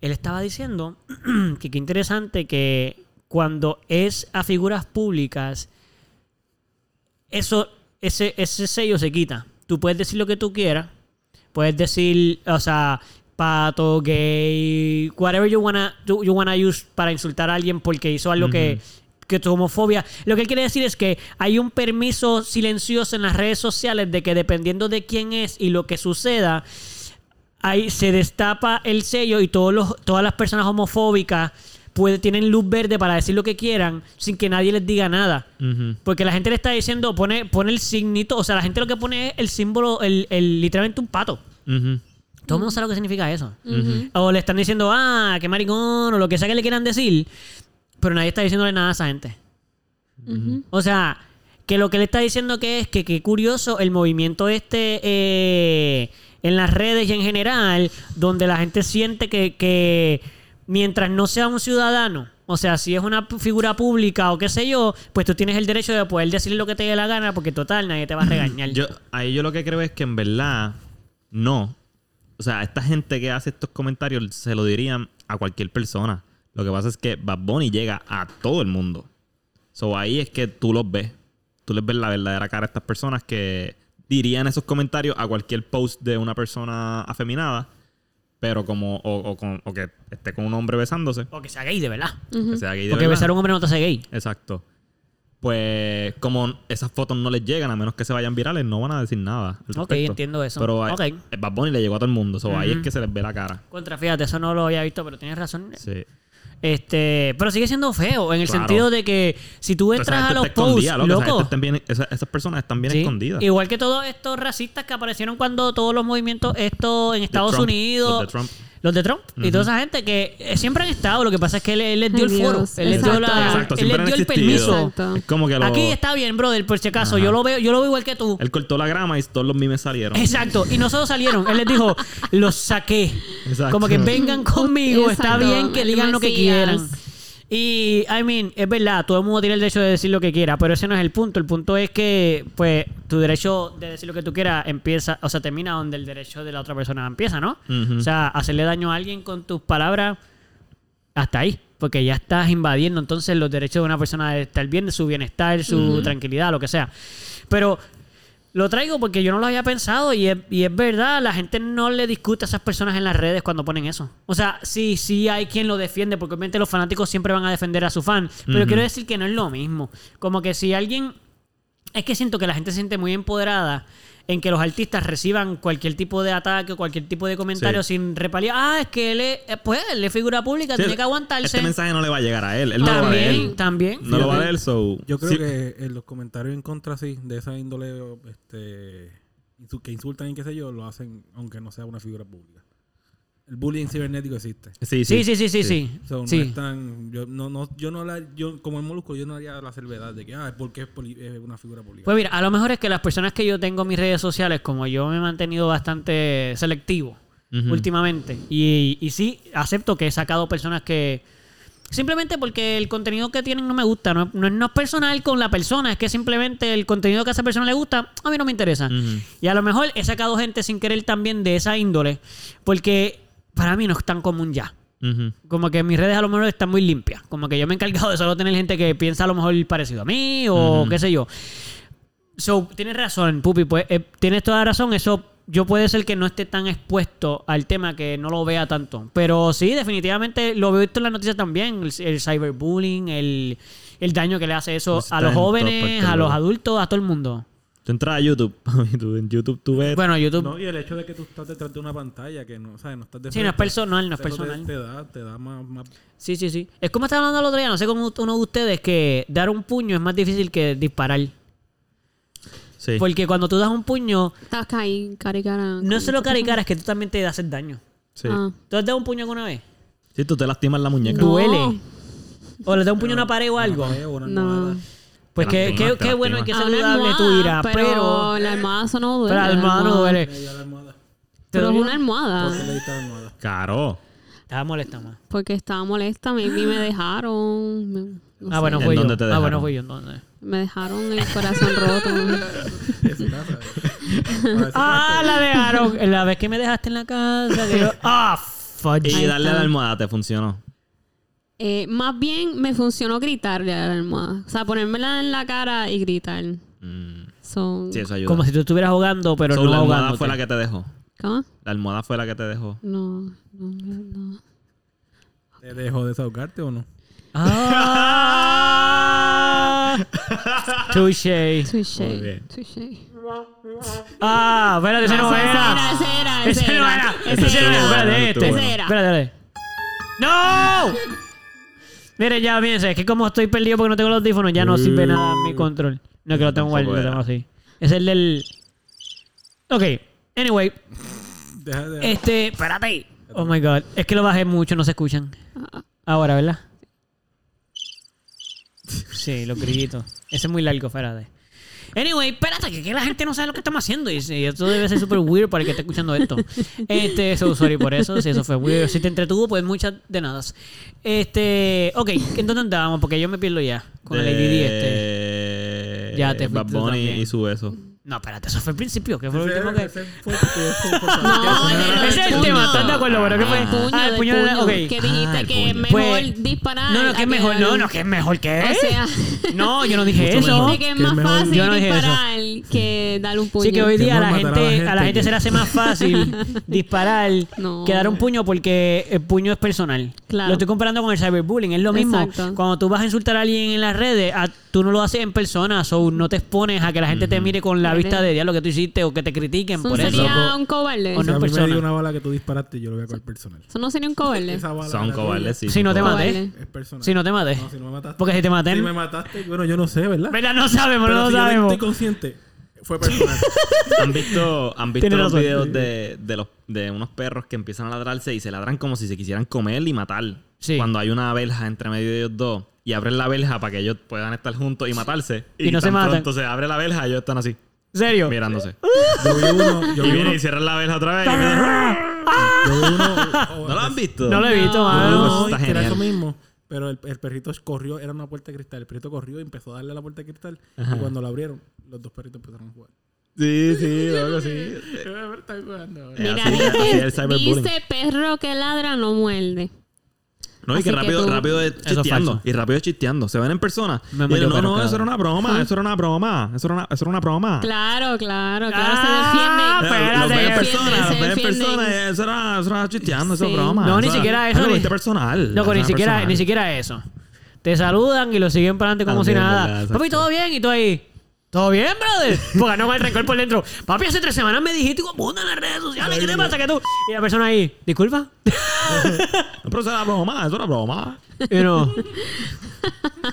él estaba diciendo que qué interesante que cuando es a figuras públicas, eso, ese, ese sello se quita. Tú puedes decir lo que tú quieras. Puedes decir, o sea, pato, gay, whatever you wanna, you, you wanna use para insultar a alguien porque hizo algo que, que tu homofobia. Lo que él quiere decir es que hay un permiso silencioso en las redes sociales de que dependiendo de quién es y lo que suceda, ahí se destapa el sello y todos los, todas las personas homofóbicas puede, tienen luz verde para decir lo que quieran sin que nadie les diga nada. Porque la gente le está diciendo, pone, pone el signito, o sea, la gente lo que pone es el símbolo, el, el- literalmente un pato. Ujú. Todo el mundo sabe lo que significa eso. O le están diciendo, ah, qué maricón, o lo que sea que le quieran decir, pero nadie está diciéndole nada a esa gente. O sea, que lo que le está diciendo que es que qué curioso el movimiento este eh, en las redes y en general, donde la gente siente que, que mientras no sea un ciudadano, o sea, si es una figura pública o qué sé yo, pues tú tienes el derecho de poder decirle lo que te dé la gana, porque total, nadie te va a regañar. Yo, ahí yo lo que creo es que en verdad no. O sea, esta gente que hace estos comentarios se lo dirían a cualquier persona. Lo que pasa es que Bad Bunny llega a todo el mundo. So ahí es que tú los ves. Tú les ves la verdadera cara a estas personas que dirían esos comentarios a cualquier post de una persona afeminada. Pero como, o, o con- o que esté con un hombre besándose. O que sea gay, de verdad. Que sea gay de Porque verdad. besar a un hombre no te hace gay. Exacto. Pues como esas fotos no les llegan, a menos que se vayan virales, no van a decir nada. Ok, entiendo eso. Pero a- Ok. el Bad Bunny le llegó a todo el mundo. So, Ahí Ujú. es que se les ve la cara. Contra, fíjate, eso no lo había visto, pero tienes razón. Sí. Este, pero sigue siendo feo en el Claro. sentido de que si tú entras a los posts, loco. Loco, están bien- esa- esas personas están bien Sí. escondidas. Igual que todos estos racistas que aparecieron cuando todos los movimientos estos en Estados Trump, Unidos, los de Trump. y toda esa gente que eh, siempre han estado, lo que pasa es que él, él les dio Ay, el foro, Dios, él les dio, la- Exacto, él les dio el permiso. Exacto. Es como que lo- Aquí está bien, brother, por si acaso, Ajá. yo lo veo, yo lo veo igual que tú. Él cortó la grama y todos los memes salieron. Exacto, y no solo salieron, él les dijo, los saqué. Exacto. Como que vengan conmigo, está bien que digan lo que quieran. Y, I mean, es verdad, todo el mundo tiene el derecho de decir lo que quiera, pero ese no es el punto. El punto es que, pues, tu derecho de decir lo que tú quieras empieza, o sea, termina donde el derecho de la otra persona empieza, ¿no? O sea, hacerle daño a alguien con tus palabras, hasta ahí. Porque ya estás invadiendo entonces los derechos de una persona de estar bien, de su bienestar, su tranquilidad, lo que sea. Pero Lo traigo porque yo no lo había pensado y es, y es verdad, la gente no le discute a esas personas en las redes cuando ponen eso. O sea, sí, sí hay quien lo defiende, porque obviamente los fanáticos siempre van a defender a su fan, pero quiero decir que no es lo mismo. Como que si alguien... Es que siento que la gente se siente muy empoderada en que los artistas reciban cualquier tipo de ataque o cualquier tipo de comentario Sí. sin repaliar. Ah, es que él es, eh, pues, él es figura pública, Sí, tiene que aguantarse. Este mensaje no le va a llegar a él. Él no lo va a también, leer. también. No lo va a leer, so... Yo creo sí. que en los comentarios en contra, sí, de esa índole este, que insultan y qué sé yo, lo hacen aunque no sea una figura pública. El bullying cibernético existe. Sí, Sí, sí, sí, sí, sí. So, no Sí. es tan- yo, no, no, yo no la, yo, como el molusco, yo no haría la salvedad de que, ah, porque es, poli- es una figura pública. Pues mira, a lo mejor es que las personas que yo tengo en mis redes sociales, como yo me he mantenido bastante selectivo últimamente, y, y sí, acepto que he sacado personas que... Simplemente porque el contenido que tienen no me gusta, no, no, no es personal con la persona, es que simplemente el contenido que a esa persona le gusta, a mí no me interesa. Y a lo mejor he sacado gente sin querer también de esa índole, porque para mí no es tan común ya. Como que mis redes a lo mejor están muy limpias. Como que yo me he encargado de solo tener gente que piensa a lo mejor parecido a mí o qué sé yo. So, tienes razón, Pupi. Pues eh, tienes toda la razón. Eso yo puede ser que no esté tan expuesto al tema que no lo vea tanto. Pero sí, definitivamente lo veo visto en las noticias también. El, el cyberbullying, el, el daño que le hace eso Pues a los jóvenes, a los adultos, a todo el mundo. Tú entras a YouTube. en YouTube tú ves... Bueno, YouTube. no, y el hecho de que tú estás detrás de una pantalla, que no, ¿sabes? No estás de sí, no es personal, no es te- personal. Te, da, te da más, más Sí, sí, sí. Es como estaba hablando el otro día, no sé cómo uno de ustedes, que dar un puño es más difícil que disparar. sí. Porque cuando tú das un puño, Estás ahí, cara y cara. no es solo cara y cara, es que tú también te haces daño. Sí. Ah. ¿Tú has dado un puño alguna vez? Sí, tú te lastimas la muñeca. No. Duele. ¿O le das un puño a una pared o algo? Una pared o una No. almohada. Pues qué, qué, qué bueno y qué saludable tu almohada, ira, pero... la almohada eso no duele. Pero la almohada no duele. Me dio la almohada. ¿Te Pero es una almohada. ¿Por qué le diste la almohada? Caro. Estaba molesta más. Porque estaba molesta, maybe me dejaron. me- no Ah, sé. bueno, ¿En fui yo. dónde te Ah, dejaron? bueno, fui yo entonces. Me dejaron el corazón roto. Ah, la dejaron. La vez que me dejaste en la casa. que yo- Ah, fuck. Y darle a la almohada te funcionó. Eh, más bien me funcionó gritarle a la almohada. O sea, ponérmela en la cara y gritar. Mm. So, Sí, eso ayuda. Como si tú estuvieras jugando, pero So, no la almohada ahogándote. fue la que te dejó. ¿Cómo? La almohada fue la que te dejó. No, no, no. ¿Te dejó desahogarte o no? Ah. Touché. Touché. Touché. Ah, espérate, ese no Ese era. ese era, ese era. Ese no era. era. Espérate, este. Ese era. Espérate, espérate. ¡No! Mire, ya, fíjense, es que como estoy perdido porque no tengo los audífonos, ya no sirve nada mi control. No, que lo tengo guardado, lo tengo así. Es el del... Ok, anyway, Deja de... este... Espérate. Oh my God. Es que lo bajé mucho, no se escuchan. Ahora, ¿verdad? Sí, los grillitos. Ese es muy largo, espérate. Anyway, espérate, que, que la gente no sabe lo que estamos haciendo. Y, sí, esto debe ser súper weird para el que esté escuchando esto. Este, so sorry por eso. Si eso fue weird. Si te entretuvo, pues muchas de nada. Este, ok, ¿en dónde andábamos? Porque yo me pierdo ya con el ADD este. Ya te Bad Bunny también. y su beso. No, espérate, eso fue el principio. que fue lo Ese- último que... fue fue No, Ese es el tema, ¿estás de acuerdo? Bueno, ¿qué fue? El puño, Ah, el puño de- puño. ok. Que dijiste Ah, el que es mejor Pues- disparar. No, no, que es mejor. dar- No, no, que es mejor que O sea, No, yo no dije eso. dice que es Que más fácil disparar que darle un puño. Sí, que hoy Que día a la la gente, a la gente que- se le hace más fácil disparar que dar un puño porque el puño es personal. Claro. Lo estoy comparando con el cyberbullying. Es lo mismo. Cuando tú vas a insultar a alguien en las redes, tú no lo haces en persona, o no te expones a que la gente te mire con la Vale. vista de diablo que tú hiciste o que te critiquen Eso por eso. sería un cobarde. O no a en mí me persona. dio una bala que tú disparaste, yo lo voy a coger personal. Eso no sería un cobarde. Esa bala Son era cobardes, sí. Si no te son maté. Es personal. Si no te maté. No, si no me mataste. Porque si te maté. Si me mataste, bueno, yo no sé, ¿verdad? ¿Verdad? No sabemos, Pero no si yo sabemos. estoy consciente, fue personal. ¿Han visto, han visto los razón. videos de, de, los, de unos perros que empiezan a ladrarse y se ladran como si se quisieran comer y matar? Sí. Cuando hay una verja entre medio de ellos dos y abren la verja para que ellos puedan estar juntos y matarse. Y no se tan matan. pronto se abre la verja y ellos están así, ¿En serio? mirándose. Yo vi uno, yo y vi uno, vienen y cierran la verja otra vez. y- yo vi uno, ¿No lo han visto? No lo he visto, No. mano. No, está que era genial. eso mismo. Pero el, el perrito corrió, era una puerta de cristal. El perrito corrió y empezó a darle a la puerta de cristal. Y cuando la abrieron, los dos perritos empezaron a jugar. Sí, sí, algo así. Están jugando. Eh, Mira, dice perro que ladra no muerde. No, y que rápido, tú- rápido es Eso es chisteando. Y rápido es chisteando. Se ven en persona. Me Y metió no, no, eso era una broma. Eso era una broma. Eso era una, eso era una, eso era broma. Claro, claro, claro. Ah, se defienden. Los ven en persona, los defienden, ven en persona. Eso era, eso era chisteando, eso Sí. es broma. No, ni Eso era- siquiera eso, ni- personal. Loco, ni Eso era siquiera, personal. ni siquiera eso. Te saludan y lo siguen para adelante como si nada. ¿verdad? Papi. ¿todo bien? Y tú ahí. ¿Todo bien, brother? Porque no con el rencor por dentro. Papi, hace tres semanas me dijiste puta en las redes sociales. ¿Qué te pasa que tú? Y la persona ahí, disculpa. No, pero eso era broma. Eso era broma. Y no.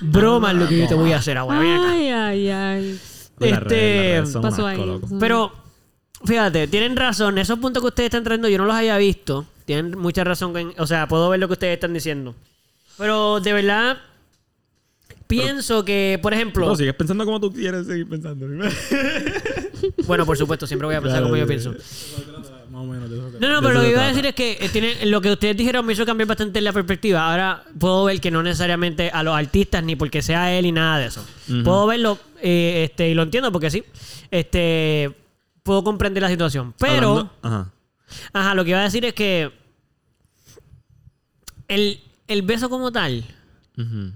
Broma es lo que yo te voy a hacer ahora. Ven acá. Ay, ay, ay. Este, pasó ahí? Pero, fíjate, tienen razón. Esos puntos que ustedes están trayendo yo no los había visto. Tienen mucha razón. en- o sea, puedo ver lo que ustedes están diciendo. Pero, de verdad, pienso que, por ejemplo... No, sigues pensando como tú quieres seguir pensando. Bueno, por supuesto, siempre voy a pensar Claro, como yo pienso. Más o menos de eso. que- No, no, pero lo que iba a decir es que eh, tiene, lo que ustedes dijeron me hizo cambiar bastante la perspectiva. Ahora puedo ver que no necesariamente a los artistas ni porque sea él ni nada de eso. Puedo verlo eh, este, y lo entiendo porque sí. Este, puedo comprender la situación. Pero, Hablando- Ajá. ajá, lo que iba a decir es que el, el beso como tal, Ujú.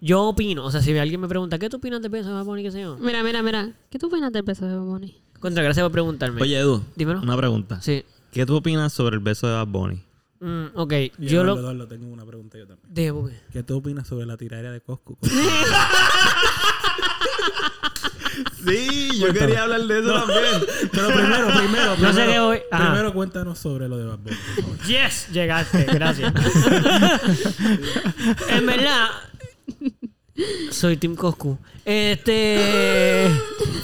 Yo opino, o sea, si alguien me pregunta, ¿qué tú opinas del beso de Bad Bunny? ¿Qué sé yo? Mira, mira, mira. ¿Qué tú opinas del beso de Bad Bunny? Contra, gracias por preguntarme. Oye, Edu. Dímelo. Una pregunta. Sí. ¿Qué tú opinas sobre el beso de Bad Bunny? Mm, ok, Y yo lo... Eduardo, tengo una pregunta yo también. ¿por qué? ¿Qué tú opinas sobre la tiradería de Coscu? Sí, yo quería hablar de eso también. Pero primero, primero, No sé primero, qué voy- ajá. primero cuéntanos sobre lo de Bad Bunny, por favor. Yes, llegaste, gracias. en verdad, soy Team Coscu. Este.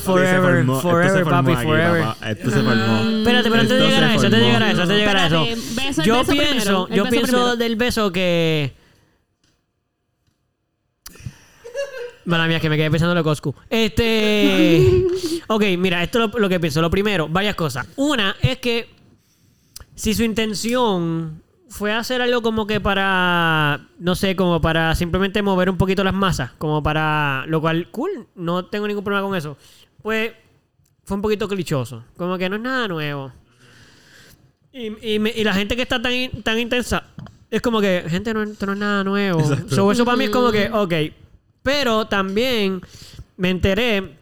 Forever, formó- forever, se formó papi, aquí, forever. papá. Esto se formó. Espérate, pero antes de llegar a eso, antes de llegar a eso, antes de llegar a eso. Beso, Yo beso pienso, yo pienso primero. del beso que. Mala mía, que me quedé pensando en lo de Coscu. Este. ok, mira, esto es lo, lo que pienso. Lo primero, varias cosas. Una es que si su intención fue hacer algo como que para, no sé, como para simplemente mover un poquito las masas, como para, lo cual, cool, no tengo ningún problema con eso. Pues fue un poquito clichoso, como que no es nada nuevo. Y, y me- y la gente que está tan, in- tan intensa, es como que, gente, no, esto no es nada nuevo. So, eso para mí es como que, ok. Pero también me enteré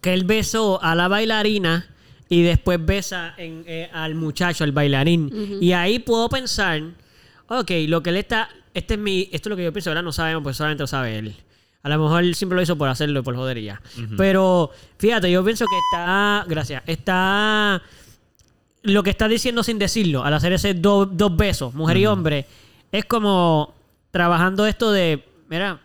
que él besó a la bailarina y después besa en, eh, al muchacho, al bailarín. Y ahí puedo pensar, ok, lo que él está, este es mi, esto es lo que yo pienso, ¿verdad? No sabemos, pues solamente lo sabe él. A lo mejor él siempre lo hizo por hacerlo, por jodería. Pero fíjate, yo pienso que está, gracias, está lo que está diciendo sin decirlo, al hacer ese do- dos besos, mujer y hombre, es como trabajando esto de, mira,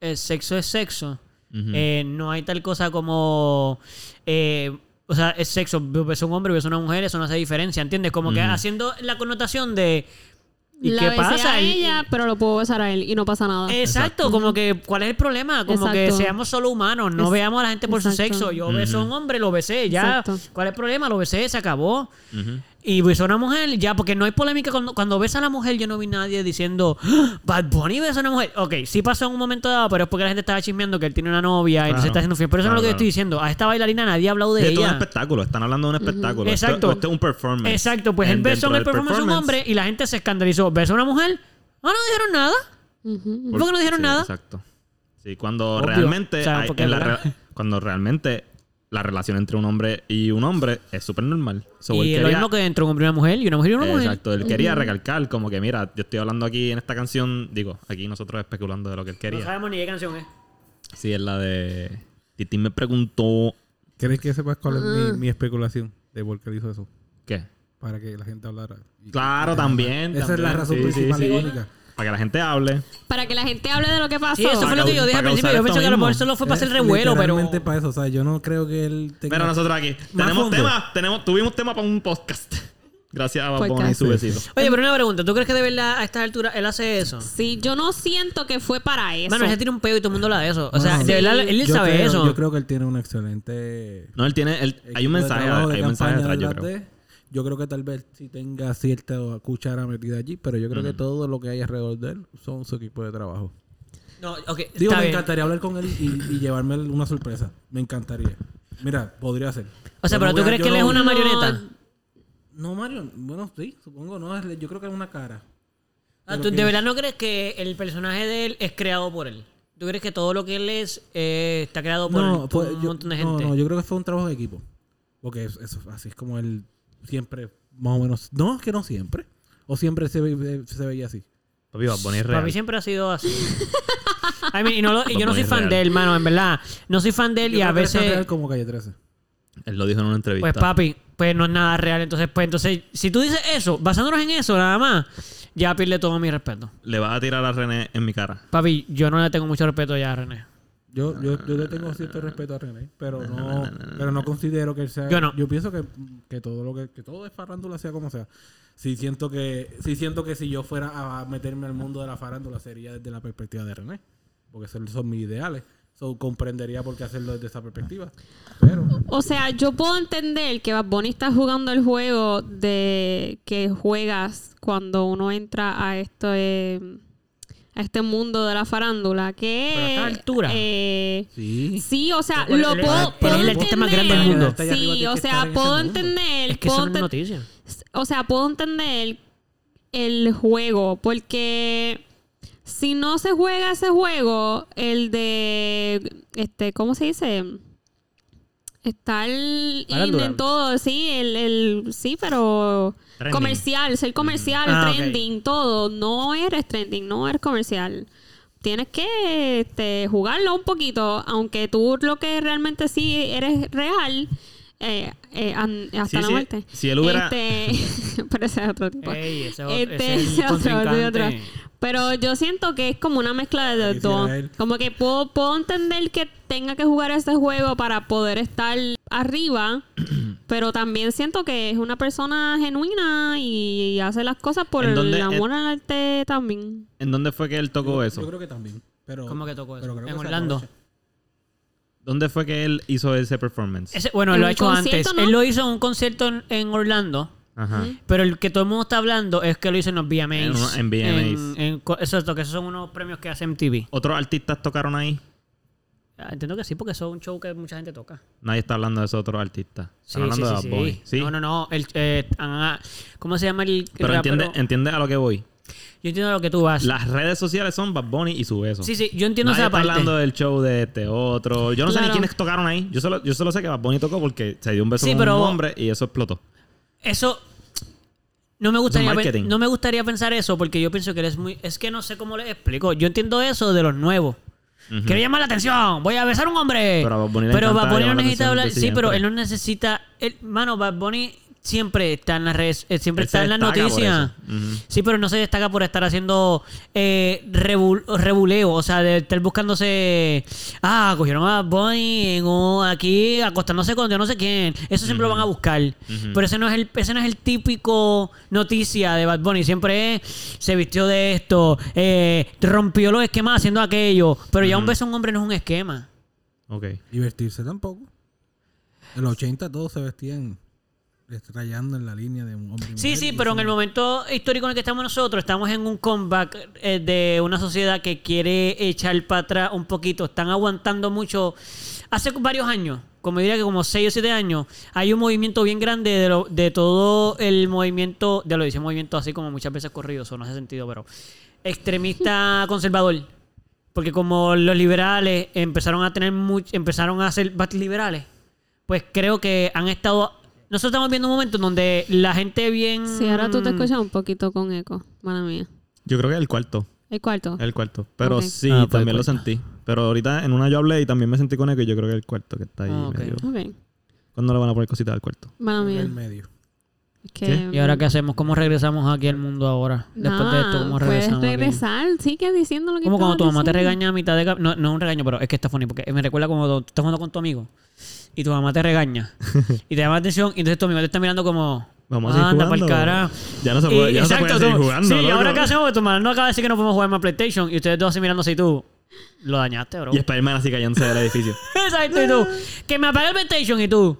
el sexo es sexo. Eh, no hay tal cosa como. eh, o sea, es sexo. Beso un hombre, beso una mujer, eso no hace diferencia, ¿entiendes? Como que haciendo la connotación de. ¿Y la qué besé pasa? a Y- ella, pero lo puedo besar a él y no pasa nada. Exacto, como que, ¿cuál es el problema? Como que seamos solo humanos, no Es- veamos a la gente por su sexo. Yo beso a un hombre, lo besé, ya. Exacto. ¿Cuál es el problema? Lo besé, se acabó. Ujú. Y besó a una mujer, ya, porque no hay polémica. Cuando, cuando besa a la mujer, yo no vi nadie diciendo, "Ah, Bad Bunny besa a una mujer. Ok, sí pasó en un momento dado, pero es porque la gente estaba chismeando que él tiene una novia y Claro. está haciendo fiel. Pero eso no es lo que yo estoy diciendo. A esta bailarina nadie ha hablado de Esto es un ella. espectáculo. Están hablando de un espectáculo. Exacto. Esto, es un performance. Exacto, pues él besó en el performance a un hombre y la gente se escandalizó. ¿Besó a una mujer? Ah, no dijeron nada. ¿Por qué no dijeron sí, nada? Exacto. Sí, cuando Obvio. realmente. O sea, hay- en la re- cuando realmente la relación entre un hombre y un hombre es súper normal. So, y lo quería- mismo que entre un hombre y una mujer, y una mujer y una mujer. Exacto, él quería recalcar como que mira, yo estoy hablando aquí en esta canción, digo, aquí nosotros especulando de lo que él No quería. sabemos ni qué canción es. Sí, es la de Titi me preguntó ¿Quieres que sepas cuál es mi, mi especulación de por qué hizo eso? ¿qué? Para que la gente hablara. Claro, también. Esa es la razón Sí, sí, principal sí. y única. Para que la gente hable. Para que la gente hable de lo que pasó. Sí, eso fue lo que yo dije al principio. Yo pensé que a lo mejor solo fue para hacer revuelo, pero. para eso. O sea, yo no creo que él tenga... Pero nosotros aquí tenemos fondo. tema, tenemos, tuvimos tema para un podcast. Gracias a Bad Bunny y su besito. Oye, pero una pregunta. ¿Tú crees que de verdad a esta altura él hace eso? Sí, yo no siento que fue para eso. Mano, él se tiene un pedo y todo el mundo habla de eso. O sea, Bueno, de sí. verdad, él Yo sabe creo- eso. Yo creo que él tiene un excelente... No, él tiene, él, hay un mensaje, hay un mensaje detrás, yo creo. Yo creo que tal vez sí tenga cierta cuchara metida allí, pero yo creo que todo lo que hay alrededor de él son su equipo de trabajo. No, ok, Digo, está me bien. encantaría hablar con él y, y llevarme una sorpresa. Me encantaría. Mira, podría ser. O sea, pero no ¿tú a- crees que él no- es una No. marioneta? No, Mario. Bueno, sí, supongo. No, es- yo creo que es una cara. Ah, Pero ¿Tú de verdad no crees que el personaje de él es creado por él? ¿Tú crees que todo lo que él es eh, está creado por, no, pues, un yo, montón de no, gente? no, yo creo que fue un trabajo de equipo. Porque es- eso, así es como él siempre, más o menos. No, es que no siempre. O siempre se, ve- se veía así. Papi, Bad Bunny es Para real. mí siempre ha sido así. I mean, y, no lo- y yo no soy fan real. de él, mano, en verdad. No soy fan de él Yo y a creo que él es tan veces... real como Calle 13. Él lo dijo en una entrevista. Pues papi, pues no es nada real. Entonces, pues entonces, si tú dices eso, basándonos en eso nada más, ya pierde todo mi respeto. Le vas a tirar a René en mi cara. Papi, yo no le tengo mucho respeto ya a René. Yo, yo, yo le tengo cierto respeto a René, pero no, pero no considero que él sea. Yo no. pienso que, que todo lo que, que todo es farándula, sea como sea. Sí siento que, sí siento que si yo fuera a meterme al mundo de la farándula sería desde la perspectiva de René. Porque esos son mis ideales. So, comprendería por qué hacerlo desde esa perspectiva. Pero O sea, yo puedo entender que Bad Bunny está jugando el juego de que juegas cuando uno entra a este, a este mundo de la farándula. Que Pero a esta altura. eh, sí. sí, o sea, lo puedo, el artista más grande del entender. mundo. Arriba, Sí, o sea, puedo entender. Es que puedo eso no es enten- noticia. o sea, puedo entender el juego, porque si no se juega ese juego, el de, este, ¿cómo se dice? Estar in en todo, sí, el, el sí, pero Trending. comercial, ser comercial, Ah, ok. trending, todo, no eres trending, no eres comercial. Tienes que este, jugarlo un poquito, aunque tú lo que realmente sí eres real, eh, eh, an- hasta Sí, la sí. muerte. Si él hubiera- Este, pero ese es otro tipo. Ey, ese es Este, ese es el otro, otro. Pero yo siento que es como una mezcla de él. Como que puedo, puedo entender que tenga que jugar ese juego para poder estar arriba, pero también siento que es una persona genuina y hace las cosas por ¿En el amor al arte también. ¿En dónde fue que él tocó Yo eso? creo que también. Pero, ¿Cómo que tocó eso? En Orlando. ¿Dónde fue que él hizo ese performance? Ese- bueno, En lo ha hecho antes. ¿no? Él lo hizo en un concierto en, en Orlando. Ajá. Pero el que todo el mundo está hablando es que lo hizo en los VMAs. En en VMAs. En, en co- exacto, que esos son unos premios que hace MTV. ¿Otros artistas tocaron ahí? Ah, Entiendo que sí, porque eso es un show que mucha gente toca. Nadie está hablando de esos otros artistas. Están sí, hablando sí, de Bad Bunny. sí. ¿Sí? No, no, no. El, eh, ah, ¿Cómo se llama el, Pero entiende, rapero? entiende a lo que voy. Yo entiendo a lo que tú vas. Las redes sociales son Bad Bunny y su beso. Sí, sí, yo entiendo Nadie esa está parte. hablando del show de este otro. Yo no sé ni quiénes tocaron ahí. Yo solo, yo solo sé que Bad Bunny tocó porque se dio un beso Sí, con pero- un hombre y eso explotó. Eso no me gustaría no me gustaría pensar eso porque yo pienso que eres muy es que no sé cómo les explico. Yo entiendo eso de los nuevos. Quiero llamar la atención, voy a besar a un hombre. Pero Bad Bunny Pero encanta Bad Bunny no necesita hablar, sí, pero él no necesita, él, mano, Bad Bunny siempre está en las redes, eh, siempre Él está en las noticias. Sí, pero no se destaca por estar haciendo eh, rebul- rebuleo, o sea, de estar buscándose. Ah, cogieron a Bad Bunny en un- aquí acostándose con yo no sé quién. Eso siempre lo van a buscar. Pero ese no es el ese no es el típico noticia de Bad Bunny. Siempre es se vistió de esto, eh, rompió los esquemas haciendo aquello. Pero ya un beso a un hombre no es un esquema. Ok. Y vestirse tampoco. En los 80 todos se vestían rayando en la línea de un hombre. Sí, mujer, sí, pero en el momento histórico en el que estamos nosotros, estamos en un comeback eh, de una sociedad que quiere echar para atrás un poquito. Están aguantando mucho. Hace varios años, como diría que como 6 o 7 años, hay un movimiento bien grande de, lo- de todo el movimiento, de lo dice movimiento así como muchas veces corrido, eso no hace sentido, pero extremista conservador. Porque como los liberales empezaron a tener much- empezaron a ser liberales, pues creo que han estado. Nosotros estamos viendo un momento en donde la gente bien. Sí, ahora tú te escuchas un poquito con eco, mala mía. Yo creo que es el cuarto. El cuarto. El cuarto. Pero sí, Ah, pues también lo sentí. Pero ahorita en una yo hablé y también me sentí con eco y yo creo que es el cuarto que está ahí Ah, ok. medio. ¿Cuándo le van a poner cositas al cuarto? mala En mía. el medio. ¿Y ahora qué hacemos? ¿Cómo regresamos aquí al mundo ahora? Después de esto, ¿cómo regresamos? Puedes aquí? regresar, sigue diciendo lo que Como cuando tu mamá te regaña a mitad de... No, no es un regaño, pero es que está funny. Porque me recuerda como tú estás jugando con tu amigo y tu mamá te regaña y te llama la atención y entonces tu amigo te está mirando como... Vamos a seguir Anda jugando. pa'l cara. Ya no se puede, Y- ya no se exacto, puede seguir jugando. Sí, y loco. ahora qué hacemos, tu mamá no acaba de decir que no podemos jugar más PlayStation y ustedes dos así mirándose y tú... Lo dañaste, bro. Y Spider-Man así cayéndose del edificio. Exacto, y tú. Que me apague el PlayStation y tú.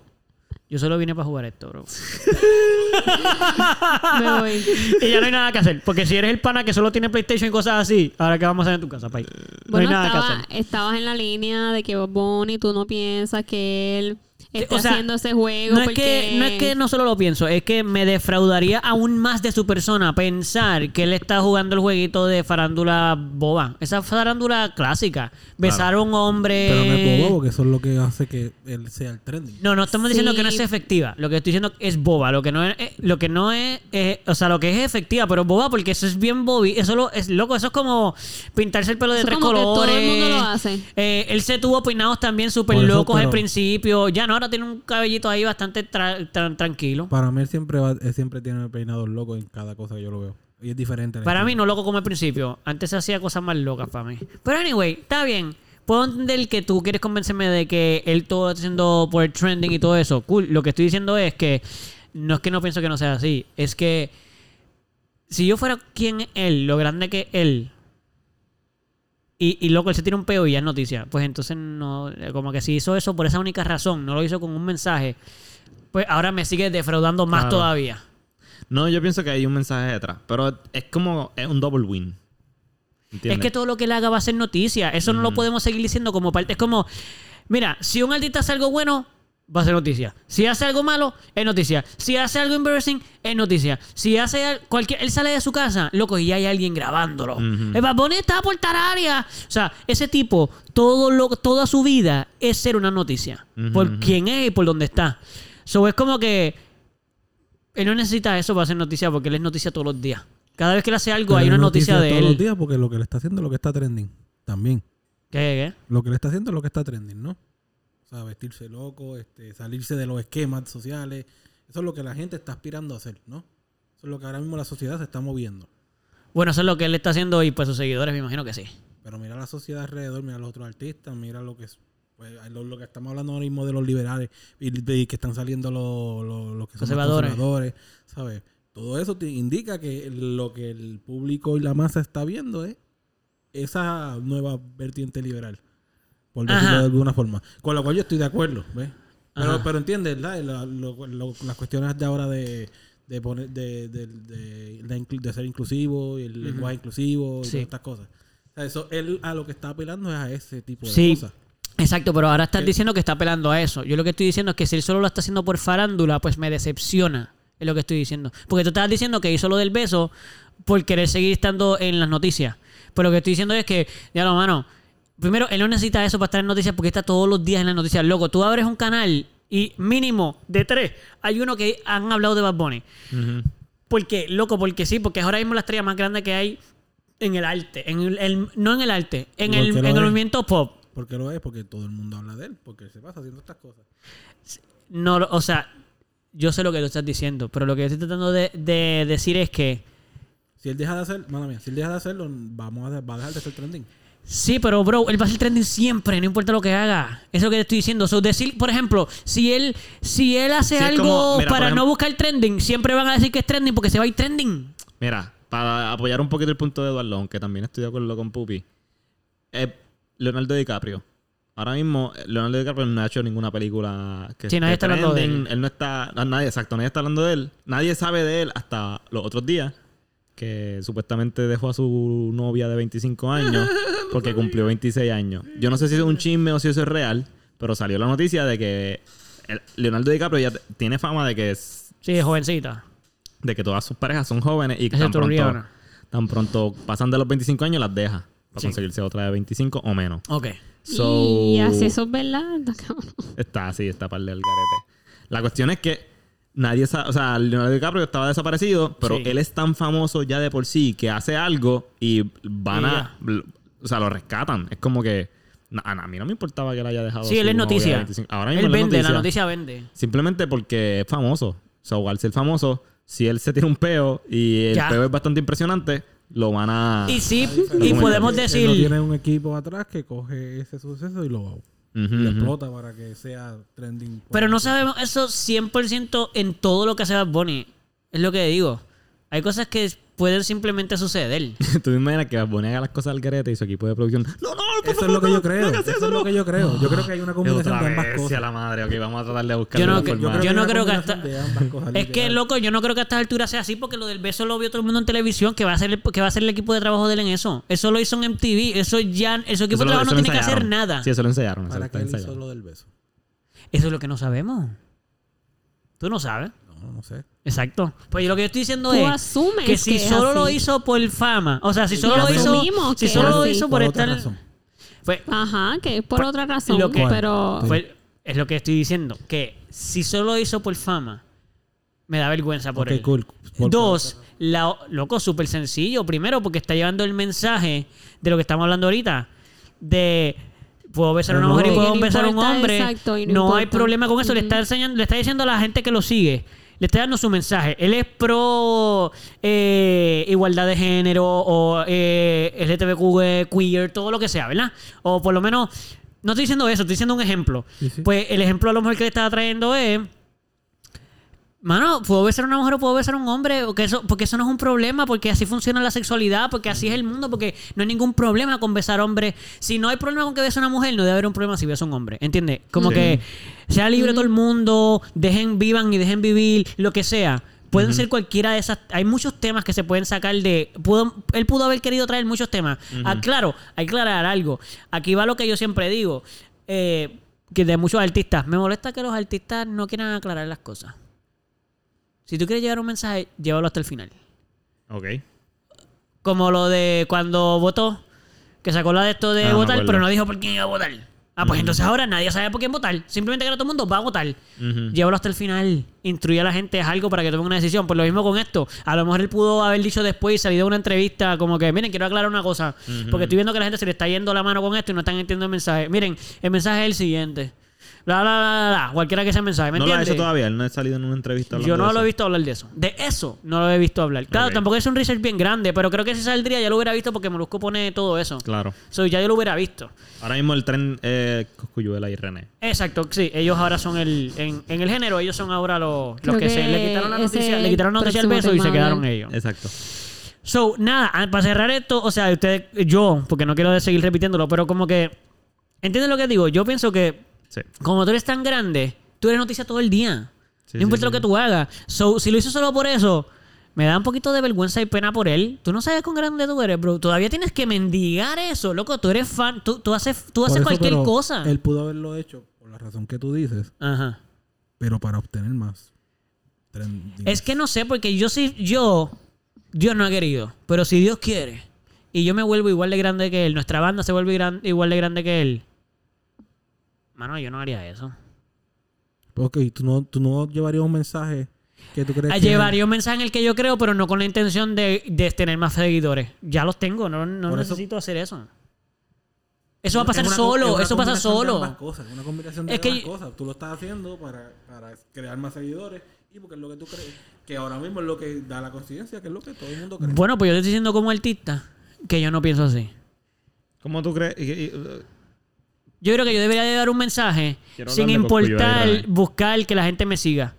Yo solo vine para jugar esto, bro. Me voy. y ya no hay nada que hacer. Porque si eres el pana que solo tiene PlayStation y cosas así, ahora qué vamos a hacer en tu casa, pay. No Bueno, hay nada estaba- que hacer. estabas en la línea de que Bob Bunny, tú no piensas que él esté o sea, haciendo ese juego. No es, que, no es que no solo lo pienso, es que me defraudaría aún más de su persona pensar que él está jugando el jueguito de farándula boba. Esa farándula clásica. Besar a un hombre. Pero no es bobo, porque eso es lo que hace que él sea el trending. No, no estamos diciendo que no es efectiva. Lo que estoy diciendo es boba. Lo que no es, eh, lo que no es, eh, o sea, lo que es efectiva, pero boba porque eso es bien bobi. Eso lo, es loco. Eso es como pintarse el pelo de Eso tres como que todo colores. el mundo lo hace. Eh, él se tuvo peinados también súper locos al principio. Ya no, ahora tiene un cabellito ahí bastante tra- tra- tranquilo. Para mí él siempre, va, él siempre tiene peinados locos en cada cosa que yo lo veo. Y es diferente. Para mí no loco como al principio. Antes se hacía cosas más locas para mí. Pero anyway, está bien. Puedo entender que tú quieres convencerme de que él todo lo está haciendo por el trending y todo eso. Cool. Lo que estoy diciendo es que no es que no pienso que no sea así. Es que si yo fuera quien él, lo grande que él, y, y loco, él se tira un peo y ya es noticia. Pues entonces no, como que si hizo eso por esa única razón, no lo hizo con un mensaje, pues ahora me sigue defraudando más Claro. todavía. No, yo pienso que hay un mensaje detrás. Pero es como... Es un double win. ¿Entiendes? Es que todo lo que él haga va a ser noticia. Eso no lo podemos seguir diciendo como parte. Es como, mira, si un artista hace algo bueno, va a ser noticia. Si hace algo malo, es noticia. Si hace algo embarrassing, es noticia. Si hace al- cualquier... Él sale de su casa, loco, y ya hay alguien grabándolo. Ujú. El Bad Bunny está por Tararia. O sea, ese tipo, todo lo, toda su vida es ser una noticia. Por quién es y por dónde está. So, es como que... Él no necesita eso para hacer noticia porque él es noticia todos los días. Cada vez que él hace algo Pero hay una noticia, de todos él. los días porque lo que le está haciendo es lo que está trending. También. ¿Qué, qué? Lo que le está haciendo es lo que está trending, ¿no? O sea, vestirse loco, este, salirse de los esquemas sociales. Eso es lo que la gente está aspirando a hacer, ¿no? Eso es lo que ahora mismo la sociedad se está moviendo. Bueno, eso es lo que él está haciendo y pues sus seguidores me imagino que sí. Pero mira la sociedad alrededor, mira los otros artistas, mira lo que es. pues, lo, lo que estamos hablando ahora mismo de los liberales y de que están saliendo los, los, los que son Conservadores. conservadores, ¿sabes? Todo eso te indica que lo que el público y la masa está viendo es esa nueva vertiente liberal, por decirlo Ajá. de alguna forma. Con lo cual yo estoy de acuerdo, ¿ves? Pero, pero entiendes, ¿verdad? La- lo- lo- las cuestiones de ahora de, de poner de, de, de- ser inclusivo y el lenguaje inclusivo y Sí. todas estas cosas. O sea, eso, él a lo que está apelando es a ese tipo de Sí. cosas. Exacto, pero ahora estás diciendo que está apelando a eso. Yo lo que estoy diciendo es que si él solo lo está haciendo por farándula, pues me decepciona. Es lo que estoy diciendo. Porque tú estabas diciendo que hizo lo del beso por querer seguir estando en las noticias. Pero lo que estoy diciendo es que, ya lo mano, primero, él no necesita eso para estar en noticias porque está todos los días en las noticias. Loco, tú abres un canal y mínimo de tres hay uno que han hablado de Bad Bunny. Ujú. ¿Por qué? Loco, porque sí, porque es ahora mismo la estrella más grande que hay en el arte. En el, el- no en el arte, en ¿Y por el, en el movimiento pop. ¿Por qué lo es? Porque todo el mundo habla de él, porque se pasa haciendo estas cosas. No, o sea, yo sé lo que tú estás diciendo, pero lo que estoy tratando de, de decir es que Si él deja de hacer, mala mía, si él deja de hacerlo, vamos a, va a dejar de ser trending. Sí, pero bro, él va a ser trending siempre, no importa lo que haga. Eso es lo que te estoy diciendo. So, decir, por ejemplo, si él si él hace algo como- mira, para no buscar trending, siempre van a decir que es trending porque se va a ir trending. Mira, para apoyar un poquito el punto de Eduardo, aunque también estoy de acuerdo con Pupi. eh, Leonardo DiCaprio. Ahora mismo, eh, Leonardo DiCaprio no ha hecho ninguna película que Sí, nadie está hablando de trending. él. no está... nadie, exacto, nadie está hablando de él. Nadie sabe de él hasta los otros días. Que supuestamente dejó a su novia de 25 años porque cumplió 26 años. Yo no sé si es un chisme o si eso es real, pero salió la noticia de que Leonardo DiCaprio ya tiene fama de que es Sí, jovencita. de que todas sus parejas son jóvenes y que Excepto tan pronto, tan pronto pasan de los 25 años las deja para Sí. conseguirse otra de 25 o menos. Ok. So, Y así eso es verdad. Está así, está par del garete. La cuestión es que nadie sabe, o sea, Leonardo DiCaprio estaba desaparecido, pero Sí. él es tan famoso ya de por sí que hace algo y van a, o sea, lo rescatan. Es como que na- a mí no me importaba que él haya dejado Sí, él es noticia. 25. Ahora mismo Él vende, la noticia. vende. Simplemente porque es famoso. O sea, al ser famoso, si él se tira un peo y el Ya. peo es bastante impresionante, lo van a... Y sí, y podemos Él decir... no tiene un equipo atrás que coge ese suceso y lo, Lo ujú. explota para que sea trending. Pero no sabemos eso 100% en todo lo que hace Bad Bunny. Es lo que digo. Hay cosas que pueden simplemente suceder. Tú imaginas que Bad haga las cosas al garete y su equipo de producción... No, no, por Eso es lo que no, yo creo. no Eso es eso, lo no. que yo creo. Yo creo que hay una combinación Otra de ambas cosas. a la madre. Ok, vamos a tratar de buscar Yo no- yo no creo que hasta- de ambas cosas, Es que, loco, yo no creo que a estas alturas sea así porque lo del beso lo vio todo el mundo en televisión, que va a ser el, que va a ser el equipo de trabajo de él en eso. Eso lo hizo en MTV. Eso ya, ese equipo Eso de trabajo eso no tiene que hacer nada. Sí, eso lo ensayaron. Eso ¿Para qué hizo lo del beso? Eso es lo que no sabemos. Tú no sabes. No, no sé. Exacto. Pues lo que yo estoy diciendo Tú es asumes que si que es solo lo así. hizo por fama, o sea, si solo lo hizo, asumimos si solo es lo hizo por, Por otra estar, razón. fue, Ajá, que es por Pues, otra razón. lo que- pero. fue- es lo que estoy diciendo, que si solo lo hizo por fama, me da vergüenza por Ok, él. cool. Por- Dos, la, loco, súper sencillo. Primero, porque está llevando el mensaje de lo que estamos hablando ahorita. De puedo besar a una no- mujer y puedo besar a un hombre. exacto, no no hay problema con eso. Le está enseñando, le está diciendo a la gente que lo sigue. Le está dando su mensaje. Él es pro eh, igualdad de género o eh, LGTBQ, queer, todo lo que sea, ¿verdad? O por lo menos, no estoy diciendo eso, estoy diciendo un ejemplo. Sí, sí. Pues el ejemplo a lo mejor que le estaba trayendo es Mano, puedo besar a una mujer o puedo besar a un hombre, porque eso, porque eso no es un problema, porque así funciona la sexualidad, porque así es el mundo, porque no hay ningún problema con besar hombres. Si no hay problema con que bese a una mujer, no debe haber un problema si besa a un hombre. ¿Entiendes? Como Sí. que sea libre todo el mundo, dejen, vivan y dejen vivir, lo que sea. Pueden ser cualquiera de esas. Hay muchos temas que se pueden sacar de. pudo- él pudo haber querido traer muchos temas. Ah, claro, hay que aclarar algo. Aquí va lo que yo siempre digo. eh, que de muchos artistas. Me molesta que los artistas no quieran aclarar las cosas. Si tú quieres llevar un mensaje, llévalo hasta el final. Ok. Como lo de cuando votó, que sacó la de esto de Ah, votar, pero no dijo por quién iba a votar. Ah, pues entonces ahora nadie sabe por quién votar. Simplemente que ahora todo el mundo va a votar. Llévalo hasta el final. Instruye a la gente es algo para que tomen una decisión. Pues lo mismo con esto. A lo mejor él pudo haber dicho después y salido de una entrevista como que, miren, quiero aclarar una cosa. Porque estoy viendo que la gente se le está yendo la mano con esto y no están entendiendo el mensaje. Miren, el mensaje es el siguiente. Bla, bla, bla, bla, bla. Cualquiera que sea el mensaje. ¿Me No lo ha hecho todavía. Él no ha salido en una entrevista hablando Yo no de lo he visto hablar de eso. De eso no lo he visto hablar. Claro, tampoco es un research bien grande, pero creo que si saldría ya lo hubiera visto porque Molusco pone todo eso. Claro. So, ya yo lo hubiera visto. Ahora mismo el tren eh, Coscuyuela y René. Exacto, sí. Ellos ahora son el... En, en el género, ellos son ahora los, los que, se le quitaron la noticia, le quitaron la noticia al beso y se quedaron ellos. Exacto. So, nada, ah, para cerrar esto, o sea, ustedes, yo, porque no quiero seguir repitiéndolo, pero como que... ¿Entiendes lo que digo? Yo pienso que Sí. como tú eres tan grande, tú eres noticia todo el día. Sí, no importa sí, lo que tú hagas. So, si lo hizo solo por eso, me da un poquito de vergüenza y pena por él. Tú no sabes cuán grande tú eres, bro. Todavía tienes que mendigar eso, loco. Tú eres fan. Tú, tú haces, tú haces eso, cualquier cosa. Él pudo haberlo hecho por la razón que tú dices, Ajá. pero para obtener más. Es que no sé, porque yo sí, yo, Dios no ha querido. Pero si Dios quiere, y yo me vuelvo igual de grande que él, nuestra banda se vuelve gran- igual de grande que él. Mano, yo no haría eso. Ok, tú no, tú no llevarías un mensaje que tú crees A que... llevaría un mensaje en el que yo creo, pero no con la intención de, de tener más seguidores. Ya los tengo, no, no Por eso- necesito hacer eso. Eso va a pasar Es una co- es solo, eso pasa de solo. cosas, una combinación de Es que cosas. Tú lo estás haciendo para, para crear más seguidores y porque es lo que tú crees. Que ahora mismo es lo que da la conciencia, que es lo que todo el mundo cree. Bueno, pues yo te estoy diciendo como artista que yo no pienso así. ¿Cómo tú crees? Yo creo que yo debería de dar un mensaje Quiero sin importar buscar que la gente me siga.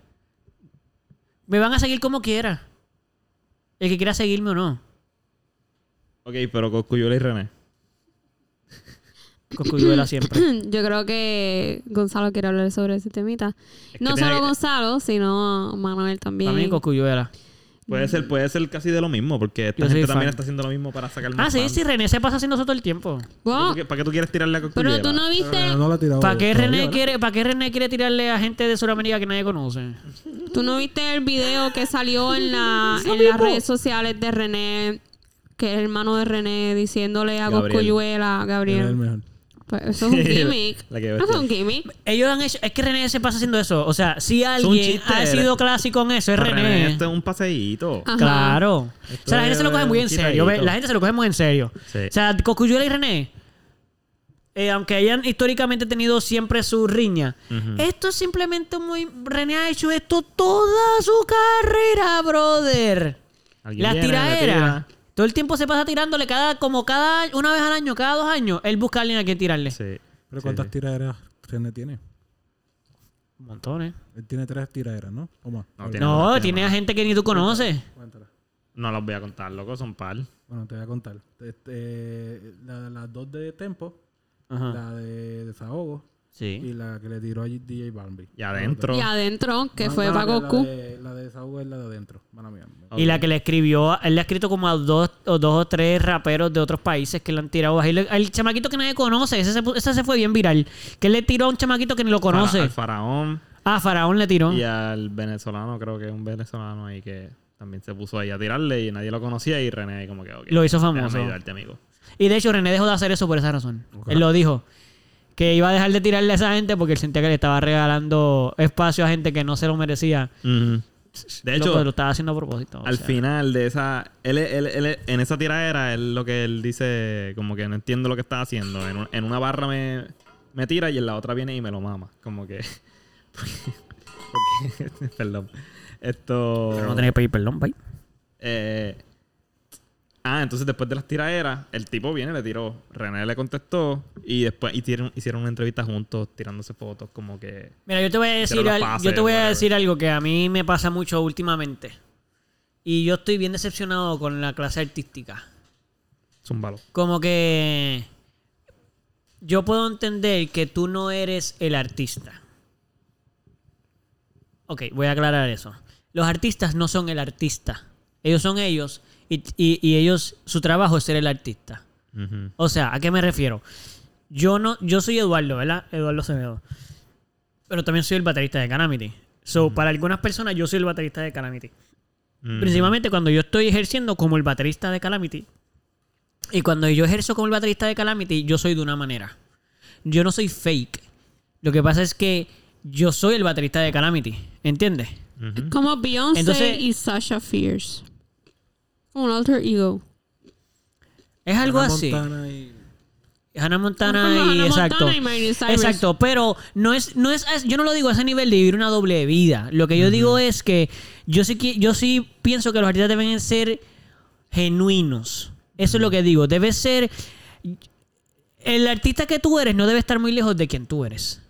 Me van a seguir como quiera. El que quiera seguirme o no. ok, pero Coscuyuela y René. Coscuyuela siempre. Yo creo que Gonzalo quiere hablar sobre ese temita. Es que no solo que- Gonzalo, sino Manuel también. Mí Coscuyuela. Puede ser, puede ser casi de lo mismo, porque esta Yo soy gente también fan. está haciendo lo mismo para sacar más Ah, sí, fans. sí, René se pasa haciendo eso todo el tiempo. Wow, ¿Para qué tú quieres tirarle a Coscuyuela? pero tú no viste, no ha tirado ¿Para qué, todavía, René quiere, ¿Para qué René quiere tirarle a gente de Sudamérica que nadie conoce? tú no viste el video que salió en la en las redes sociales de René, que es el hermano de René diciéndole a Gabriel. Coscuyuela, es el Gabriel. mejor. Pues eso es un gimmick. Eso es un gimmick. Ellos han hecho... Es que René se pasa haciendo eso. O sea, si alguien chiste, ha sido clásico en eso, es René, René. Esto es un paseíto. Ajá. Claro. o sea, la gente se lo coge muy en serio. La gente se lo coge muy en serio. Sí. O sea, Coscuyuela y René, eh, aunque hayan históricamente tenido siempre su riña, esto es simplemente muy... René ha hecho esto toda su carrera, brother. Las tiraderas. tira. Todo el tiempo se pasa tirándole cada... Como cada... Una vez al año, cada dos años, él busca a alguien a quien tirarle. Sí. Pero Sí, ¿cuántas sí. tiraderas René tiene? Montones. Él tiene tres tiraderas, ¿no? ¿O más? No, tiene No, más, tiene más. a gente que ni tú conoces. Cuéntala. No los voy a contar, loco, son par. Bueno, te voy a contar. Este, la- las dos de Tempo, Ajá. la de Desahogo Sí. y la que le tiró a DJ Balbi. Y adentro. Y adentro, que No, fue no, para la- Goku. La de, la de Saúl es la de adentro. Y la que le escribió, él le ha escrito como a dos o dos o tres raperos de otros países que le han tirado. Ahí le- al chamaquito que nadie conoce, ese se, ese se fue bien viral. Que él le tiró a un chamaquito que ni lo conoce. Al faraón Ah, Faraón le tiró. y al venezolano, creo que es un venezolano ahí que también se puso ahí a tirarle y nadie lo conocía y René ahí como que, Lo hizo famoso. ayudarte, amigo. Y de hecho, René dejó de hacer eso por esa razón. Él lo dijo. Que iba a dejar de tirarle a esa gente porque él sentía que le estaba regalando espacio a gente que no se lo merecía. De hecho, lo estaba haciendo a propósito. al sea. final de esa... Él, él- él- en esa tiradera, él lo que él dice, como que no entiendo lo que está haciendo. En, un- en una barra me, me tira y en la otra viene y me lo mama. Como que... porque- perdón. Esto... Pero no tenía que pedir perdón, bye. Eh, ah, entonces después de las tiraderas, el tipo viene le tiró. René le contestó y después hicieron, hicieron una entrevista juntos tirándose fotos como que... Mira, yo te voy a decir, los al- pases, yo te voy a decir algo que a mí me pasa mucho últimamente. Y yo estoy bien decepcionado con la clase artística. Zúmbalo. Como que yo puedo entender que tú no eres el artista. Ok, voy a aclarar eso. Los artistas no son el artista. Ellos son ellos y, y- y ellos, su trabajo es ser el artista. O sea, ¿a qué me refiero? Yo no, yo soy Eduardo, ¿verdad? Eduardo Acevedo. Pero también soy el baterista de Calamity. So, para algunas personas yo soy el baterista de Calamity. Ujú. Principalmente cuando yo estoy ejerciendo como el baterista de Calamity. Y cuando yo ejerzo como el baterista de Calamity, yo soy de una manera. Yo no soy fake. Lo que pasa es que yo soy el baterista de Calamity. ¿Entiendes? Como Beyoncé Entonces- y Sasha Fierce. Como un alter ego. Es algo Hannah así. Montana y- Hannah Montana y Hannah exacto. Montana y. Exacto, pero no es, no es, yo no lo digo a ese nivel de vivir una doble vida. Lo que yo digo es que yo sí, que- yo sí pienso que los artistas deben ser genuinos. Eso es lo que digo. Debe ser. El artista que tú eres no debe estar muy lejos de quien tú eres.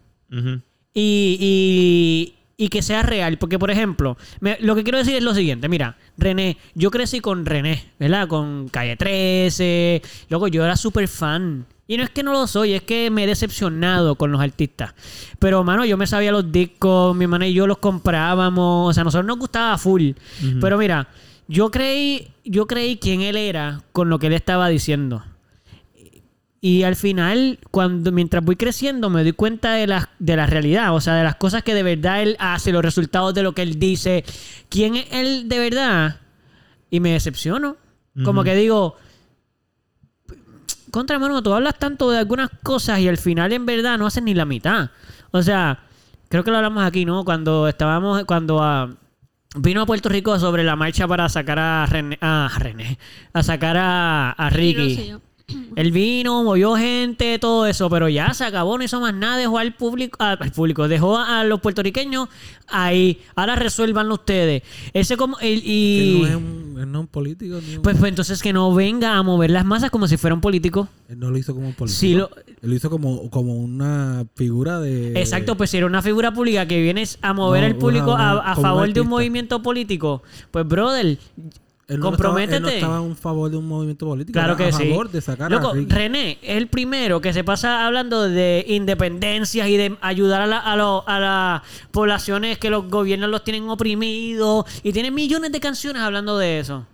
Y, y que sea real. Porque, por ejemplo, me- lo que quiero decir es lo siguiente. Mira, René, yo crecí con René, ¿verdad? Con Calle 13. Luego yo era súper fan. Y no es que no lo soy, es que me he decepcionado con los artistas. Pero, mano, yo me sabía los discos, mi hermana y yo los comprábamos. O sea, a nosotros nos gustaba full. Pero mira, yo creí, yo creí quién él era con lo que él estaba diciendo. Y al final, cuando mientras voy creciendo, me doy cuenta de la, de la realidad, o sea, de las cosas que de verdad él hace, los resultados de lo que él dice, quién es él de verdad. Y me decepciono. Como que digo, contra mano, tú hablas tanto de algunas cosas y al final en verdad no haces ni la mitad. O sea, creo que lo hablamos aquí, ¿no? Cuando estábamos, cuando ah, vino a Puerto Rico sobre la marcha para sacar a René, a René, a sacar a, a Ricky. Él vino, movió gente, todo eso, pero ya se acabó, no hizo más nada, dejó al público, a- al público, dejó a los puertorriqueños ahí. Ahora resuélvanlo ustedes. Ese como el- Que y no es un, él no es un político. Ni un- pues, pues entonces que no venga a mover las masas como si fuera un político. él no lo hizo como un político. Sí, lo- Él lo hizo como, como una figura de... Exacto, pues si era una figura pública que vienes a mover No, al público una- a- una- a, favor de un movimiento político, pues brother, Él no comprométete. Estaba, él no estaba en favor de un movimiento político. Claro que a sí. favor de sacar Loco, a. René es el primero que se pasa hablando de independencias y de ayudar a, la- a, lo- a las poblaciones que los gobiernos los tienen oprimidos. Y tiene millones de canciones hablando de eso.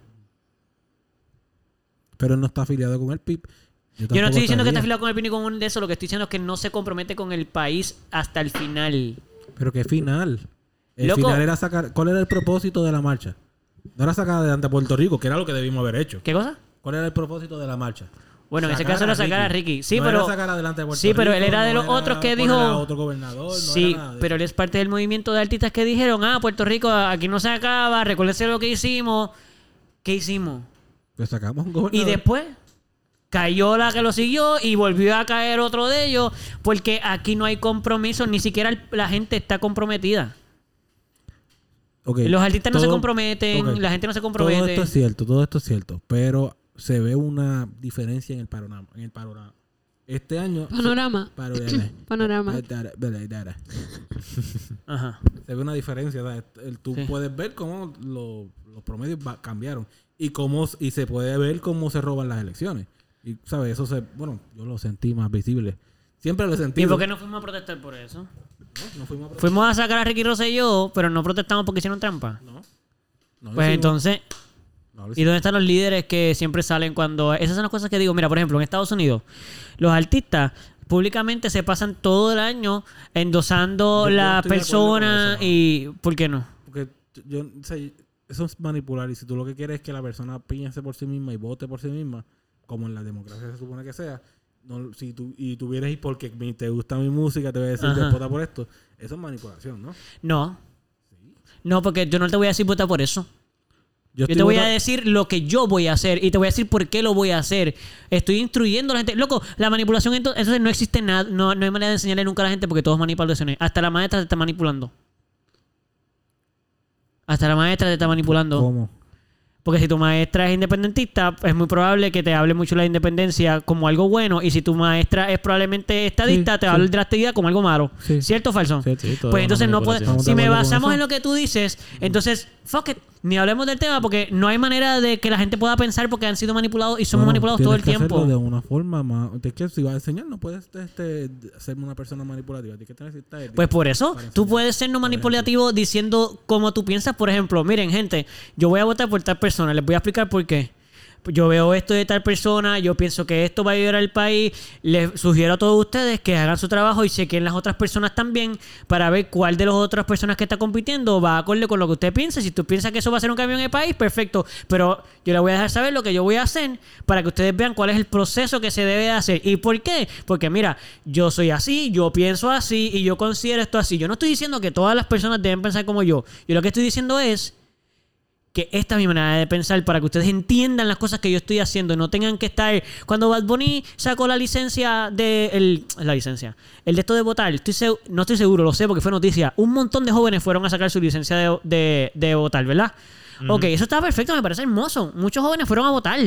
Pero él no está afiliado con el PIB. Yo no estoy diciendo que está afiliado con el PIN ni con un de eso. Lo que estoy diciendo es que no se compromete con el país hasta el final. Pero qué final. El Loco. final era sacar... ¿Cuál era el propósito de la marcha? No era sacar adelante a Puerto Rico, que era lo que debimos haber hecho. ¿Qué cosa? ¿Cuál era el propósito de la marcha? Bueno, en ese caso era sacar a Ricky. Sí, No pero. era sacar adelante a Puerto sí, pero él era de no los otros que dijo. a otro gobernador, sí, pero él es parte del movimiento de artistas que dijeron: Ah, Puerto Rico, aquí no se acaba, recuérdense lo que hicimos. ¿Qué hicimos? Pues sacamos un Y gobernador. después cayó la que lo siguió y volvió a caer otro de ellos porque aquí no hay compromiso, ni siquiera la gente está comprometida. Los artistas no se todo- comprometen, la gente no se Todo compromete. esto es cierto, todo esto es cierto, pero se ve una diferencia en el panorama. En el panorama. Este año... Panorama. Panorama. Panorama. Ajá. Se ve una diferencia. tú Sí. puedes ver cómo lo- los promedios va- cambiaron y cómo y se puede ver cómo se roban las elecciones. Y, ¿sabes? Eso se... Bueno, yo lo sentí más visible Siempre lo he ¿Y por qué no fuimos a protestar por eso? No, no fuimos a Fuimos a sacar a Ricky Rosselló, pero no protestamos porque hicieron trampa. No. No Pues entonces, No ¿y dónde están los líderes que siempre salen cuando... Esas son las cosas que digo. Mira, por ejemplo, en Estados Unidos, los artistas públicamente se pasan todo el año endosando Yo- la persona y... ¿Por qué no? Porque yo, o sea, eso es manipular. Y si tú lo que quieres es que la persona piense por sí misma y vote por sí misma, como en la democracia se supone que sea, no, si tú, y tuvieras y porque mi- te gusta mi música, te voy a decir Ajá. vota por esto, eso es manipulación, ¿no? No. No, porque yo no te voy a decir vota por eso. Yo te voy a decir lo que yo voy a hacer y te voy a decir por qué lo voy a hacer. Estoy instruyendo a la gente. Loco, la manipulación ento- entonces no existe nada, no, no hay manera de enseñarle nunca a la gente porque todos manipulaciones. Hasta la maestra te está manipulando. Hasta la maestra te está manipulando. ¿Cómo? Porque si tu maestra es independentista, es muy probable que te hable mucho de la independencia como algo bueno. Y si tu maestra es probablemente estadista, Sí, te va a hablar de la estadidad como algo malo. Sí. ¿Cierto o falso? Sí, pues es entonces no puede. manipulación. Estamos Si me basamos en lo que tú dices, entonces, fuck it. Ni hablemos del tema porque no hay manera de que la gente pueda pensar porque han sido manipulados y somos Bueno, manipulados todo el que tiempo. hacerlo de una forma más... Es que si vas a enseñar, no puedes este, ser una persona manipulativa. Tienes que tener cierta Pues por eso, tú puedes ser no manipulativo diciendo como tú piensas. Por ejemplo, miren, gente, yo voy a votar por tal persona. Les voy a explicar por qué. Yo veo esto de tal persona, yo pienso que esto va a ayudar al país. Les sugiero a todos ustedes que hagan su trabajo y chequen las otras personas también para ver cuál de las otras personas que está compitiendo va acorde con lo que usted piensa. Si tú piensas que eso va a ser un cambio en el país, perfecto. Pero yo le voy a dejar saber lo que yo voy a hacer para que ustedes vean cuál es el proceso que se debe hacer. ¿Y por qué? Porque mira, yo soy así, yo pienso así y yo considero esto así. Yo no estoy diciendo que todas las personas deben pensar como yo. Yo lo que estoy diciendo es que esta es mi manera de pensar para que ustedes entiendan las cosas que yo estoy haciendo no tengan que estar cuando Bad Bunny sacó la licencia de el, la licencia el de esto de votar estoy no estoy seguro lo sé porque fue noticia un montón de jóvenes fueron a sacar su licencia de, de, de votar ¿verdad? ok eso está perfecto me parece hermoso muchos jóvenes fueron a votar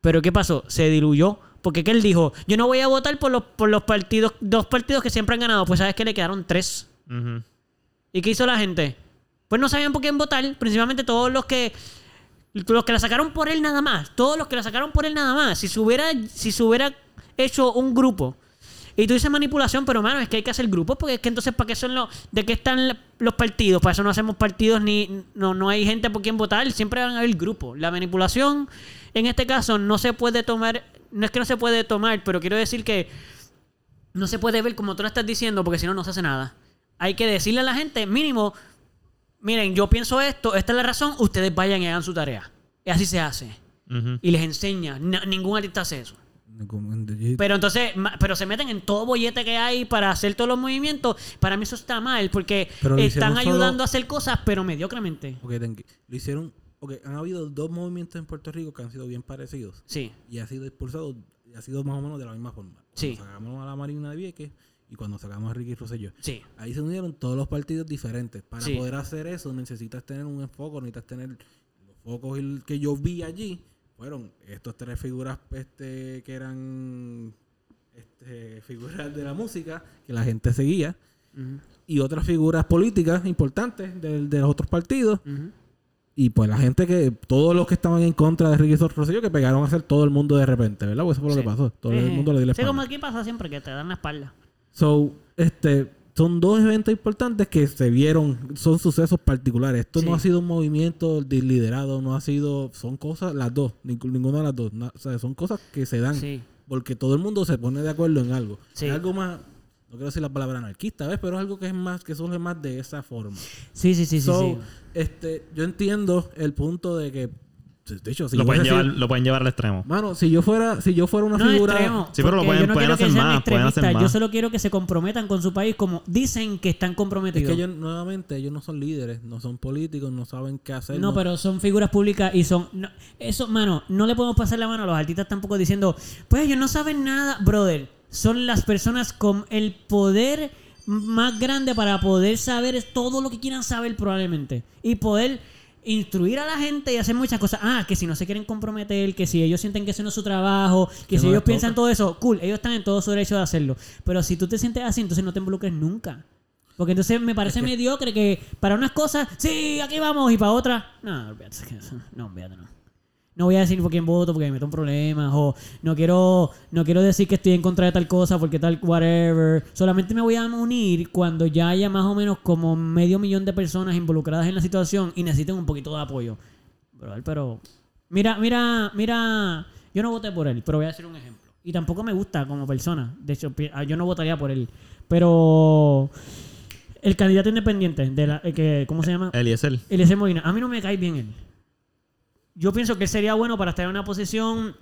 pero ¿qué pasó? se diluyó porque que él dijo yo no voy a votar por los, por los partidos dos partidos que siempre han ganado pues sabes que le quedaron tres. ¿Y qué hizo la gente? Pues no sabían por quién votar. Principalmente todos los que. Los que la sacaron por él nada más. Todos los que la sacaron por él nada más. Si se hubiera, si se hubiera hecho un grupo. Y tú dices manipulación, pero mano, es que hay que hacer grupos porque es que entonces, ¿para qué son los. ¿De qué están los partidos? Para eso no hacemos partidos ni. No, no hay gente por quien votar. Siempre van a haber grupos. La manipulación, en este caso, no se puede tomar. No es que no se puede tomar, pero quiero decir que no se puede ver como tú lo estás diciendo porque si no, no se hace nada. Hay que decirle a la gente, mínimo, miren, yo pienso esto, esta es la razón, ustedes vayan y hagan su tarea. Y así se hace. Y les enseña. N- ningún artista hace eso. Pero entonces, pero se meten en todo bollete que hay para hacer todos los movimientos. Para mí eso está mal porque están solo- ayudando a hacer cosas, pero mediocremente. Ok, tengo- lo hicieron... Ok, han habido dos movimientos en Puerto Rico que han sido bien parecidos. Sí, Y ha sido expulsado, y ha sido más o menos de la misma forma. Cuando Sí. sacamos a la Marina de Vieques y cuando sacamos a Ricky Rosselló. sí. Ahí se unieron todos los partidos diferentes. Para Sí. poder hacer eso necesitas tener un enfoque, necesitas tener los focos que yo vi allí. Fueron estos tres figuras este, que eran este, figuras de la música que la gente seguía Ujú, y otras figuras políticas importantes del- de, los otros partidos. ujú. Y pues la gente que, todos los que estaban en contra de Ricky Rosselló, que pegaron a ser todo el mundo de repente, ¿verdad? Pues eso fue lo Sí. que pasó. Todo el Eh, mundo le dio la Sí, espalda. como aquí pasa siempre, que te dan la espalda. So, este, son dos eventos importantes que se vieron, son sucesos particulares. Esto Sí. no ha sido un movimiento de liderado, no ha sido, son cosas, las dos, ninguna de las dos. o sea, son cosas que se dan Sí. porque todo el mundo se pone de acuerdo en algo. Sí. Algo más, no quiero decir la palabra anarquista, ¿ves? Pero es algo que es más, que surge más de esa forma. Sí, sí, sí, sí. so, sí. este, yo entiendo el punto de que, de hecho, si lo, pueden llevar, lo pueden llevar al extremo. mano, si yo fuera, si yo fuera una No figura, extremo, Sí, pero lo pueden- yo no pueden quiero hacer que sean más, pueden hacer extremistas, Yo más. solo quiero que se comprometan con su país como dicen que están es comprometidos. que ellos, nuevamente, ellos no son líderes, no son políticos, no saben qué hacer. No, pero son figuras públicas y son... no, eso, mano, no le podemos pasar la mano a los artistas tampoco diciendo, pues ellos no saben nada, brother. Son las personas con el poder más grande para poder saber todo lo que quieran saber probablemente. Y poder instruir a la gente y hacer muchas cosas. Ah, que si no se quieren comprometer, que si ellos sienten que eso no es su trabajo, que, Que si no ellos piensan todo eso, cool, ellos están en todo su derecho de hacerlo. Pero si tú te sientes así, entonces no te involucres nunca. Porque entonces me parece mediocre que para unas cosas, sí, aquí vamos, y para otras, no, olvídate, no, olvídate, no. No voy a decir por quién voto porque me meto en problemas. O no quiero, no quiero decir que estoy en contra de tal cosa porque tal, whatever. Solamente me voy a unir cuando ya haya más o menos como medio millón de personas involucradas en la situación y necesiten un poquito de apoyo. Brother, pero. Mira, mira, mira. Yo no voté por él, pero voy a hacer un ejemplo. Y tampoco me gusta como persona. De hecho, ah, yo no votaría por él. Pero. El candidato independiente, de la, eh, que, ¿cómo se llama? Eliezer. Eliezer Molina. A mí no me cae bien él. Yo pienso que él sería bueno para estar en una posición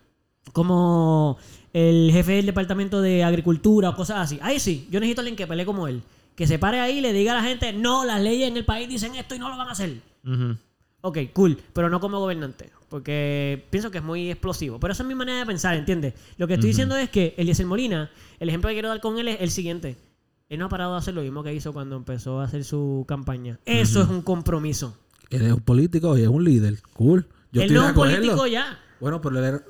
como el jefe del departamento de agricultura o cosas así. Ahí sí, yo necesito a alguien que pelee como él. Que se pare ahí y le diga a la gente, no, las leyes en el país dicen esto y no lo van a hacer. Ujú. Ok, cool, pero no como gobernante, porque pienso que es muy explosivo. Pero esa es mi manera de pensar, ¿entiendes? Lo que estoy diciendo es que Eliezer Molina, el ejemplo que quiero dar con él es el siguiente. Él no ha parado de hacer lo mismo que hizo cuando empezó a hacer su campaña. Eso es un compromiso. Él es un político y es un líder. Cool. Yo él no es un político ya. Bueno, pero él era...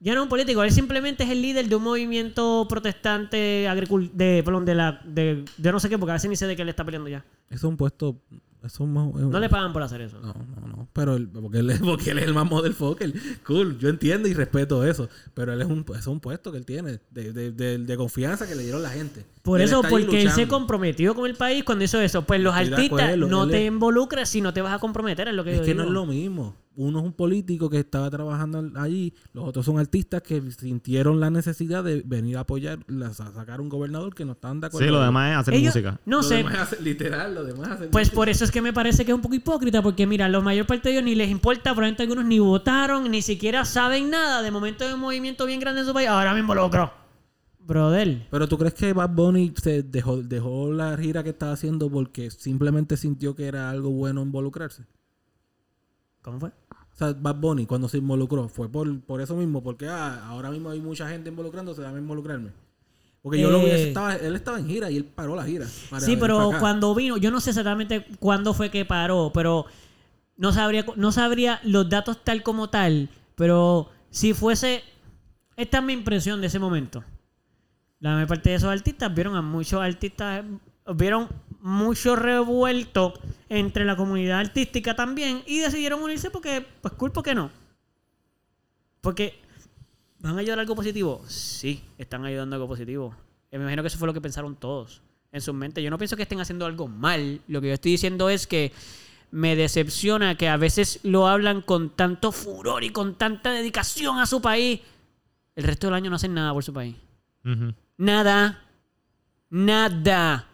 Ya no es un político, él simplemente es el líder de un movimiento protestante agricul de, perdón, de la de, de no sé qué, porque a veces ni sé de qué él está peleando ya. Es un puesto... Eso es más- es un- No le pagan por hacer eso. No, no, no. Pero él, porque, él, es- porque él es el más motherfucker. Cool. Yo entiendo y respeto eso. Pero él es un, es un puesto que él tiene. De, de, de, de confianza que le dieron la gente. Por él eso, porque él se comprometió con el país cuando hizo eso. Pues los Estoy artistas acuerdo, no te es- involucras si no te vas a comprometer, es lo que Es yo que no es lo mismo. Uno es un político que estaba trabajando allí, los otros son artistas que sintieron la necesidad de venir a apoyar, a sacar un gobernador que no están de acuerdo. Sí, lo demás es hacer Ellos- música. no Lo sé. demás hace- literal, lo demás hacen Pues música. por eso es que me parece que es un poco hipócrita, porque mira, la mayor parte de ellos ni les importa, probablemente algunos ni votaron, ni siquiera saben nada. De momento hay un movimiento bien grande en su país, ahora me involucro. Brother. Pero tú crees que Bad Bunny se dejó, dejó la gira que estaba haciendo porque simplemente sintió que era algo bueno involucrarse? ¿Cómo fue? O sea, Bad Bunny cuando se involucró fue por, por eso mismo, porque ah, ahora mismo hay mucha gente involucrándose, déjame involucrarme. Porque yo lo vi, estaba, él estaba en gira y él paró la gira. Sí, pero cuando vino, yo no sé exactamente cuándo fue que paró, pero no sabría, no sabría los datos tal como tal, pero si fuese, esta es mi impresión de ese momento. La mayor parte de esos artistas vieron a muchos artistas, vieron mucho revuelto entre la comunidad artística también y decidieron unirse porque, pues cool, ¿por qué no? Porque ¿Van a ayudar a algo positivo? Sí, están ayudando a algo positivo. Eh, Me imagino que eso fue lo que pensaron todos en su mente. Yo no pienso que estén haciendo algo mal. Lo que yo estoy diciendo es que me decepciona que a veces lo hablan con tanto furor y con tanta dedicación a su país. El resto del año no hacen nada por su país. Nada. Nada.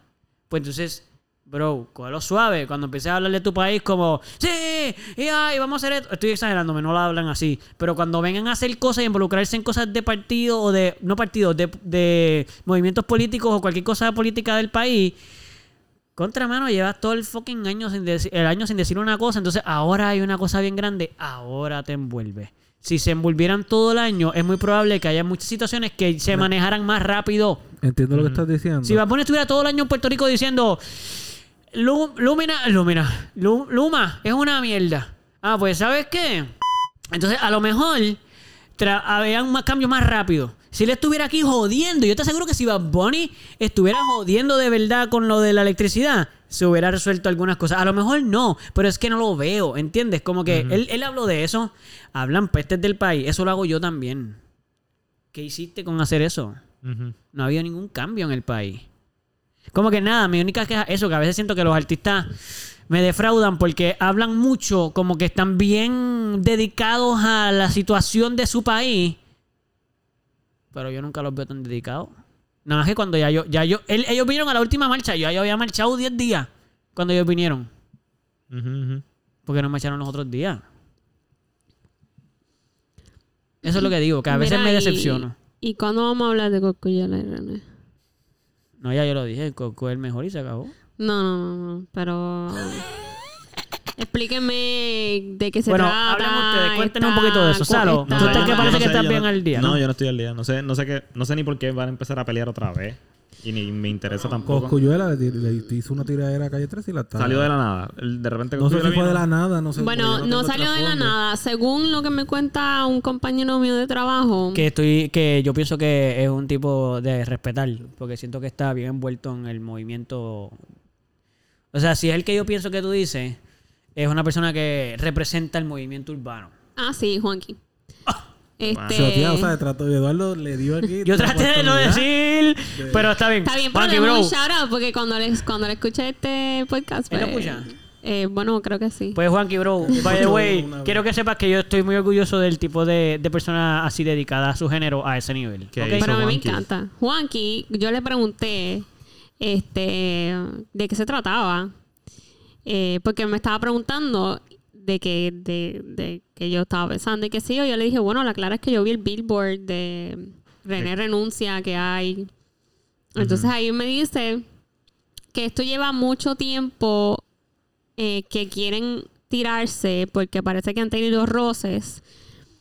Pues entonces, bro, cógelo suave. Cuando empecé a hablar de tu país como, sí, y ay, vamos a hacer esto. Estoy exagerándome, no lo hablan así. Pero cuando vengan a hacer cosas y involucrarse en cosas de partido o de, no partidos, de, de movimientos políticos o cualquier cosa política del país, contra mano, llevas todo el fucking año sin el año sin decir una cosa. Entonces ahora hay una cosa bien grande, ahora te envuelve. Si se envolvieran todo el año, es muy probable que haya muchas situaciones que se manejaran más rápido. Entiendo lo que estás diciendo. Si Bad Bunny estuviera todo el año en Puerto Rico diciendo "Lu- Lumina, Lumina, Lu- Luma es una mierda. Ah, pues ¿sabes qué? Entonces a lo mejor habían más cambios más rápido. Si él estuviera aquí jodiendo, yo te aseguro que si Bad Bunny estuviera jodiendo de verdad con lo de la electricidad, se hubiera resuelto algunas cosas. A lo mejor no, pero es que no lo veo, ¿entiendes? Como que él, él habló de eso. Hablan pestes del país, eso lo hago yo también. ¿Qué hiciste con hacer eso? No ha habido ningún cambio en el país. Como que nada, mi única queja es eso, que a veces siento que los artistas me defraudan porque hablan mucho, como que están bien dedicados a la situación de su país, pero yo nunca los veo tan dedicados. Nada más que cuando ya yo, ya yo, él- ellos vinieron a la última marcha, yo ya había marchado 10 días cuando ellos vinieron, porque no marcharon los otros días. Eso es lo que digo, que a veces Mira, me y- decepciono. ¿Y cuándo vamos a hablar de Cosculluela y René? No, ya yo lo dije, Coco es el mejor y se acabó. No, no, no, no. Pero. Explíqueme de qué se Bueno, trata. hablen ustedes, cuéntenos un poquito de eso. Salo, tú estás que parece que estás bien no- al día, ¿no? No, yo no estoy al día. No sé, no sé qué, no sé ni por qué van a empezar a pelear otra vez. Y ni me interesa tampoco. Coscuyuela le, le hizo una tiradera a calle 3 y la está. Salió de la nada. De repente No sé si fue de la nada, no sé. Bueno, no salió de la nada. Según lo que me cuenta un compañero mío de trabajo. Que estoy, que yo pienso que es un tipo de respetar, porque siento que está bien envuelto en el movimiento. O sea, si es el que yo pienso que tú dices, es una persona que representa el movimiento urbano. Ah, sí, Juanqui. Este, o sea, trató, Eduardo le dio aquí. Yo traté de no decir, pero está bien. Está bien, pero Juanqui, le bro. un shout out porque cuando le, cuando le escuché este podcast. ¿Él lo pues, escucha? eh, bueno, creo que sí. Pues Juanqui, bro, by the way, quiero que sepas que yo estoy muy orgulloso del tipo de, de persona así dedicada a su género a ese nivel. ¿Qué ¿ok? hizo Pero a mí me encanta. Juanqui, yo le pregunté este de qué se trataba. Eh, porque me estaba preguntando de que, de, de que yo estaba pensando y que sí. Yo le dije, bueno, la clara es que yo vi el billboard de René Renuncia que hay. Entonces ahí me dice que esto lleva mucho tiempo eh, que quieren tirarse porque parece que han tenido roces.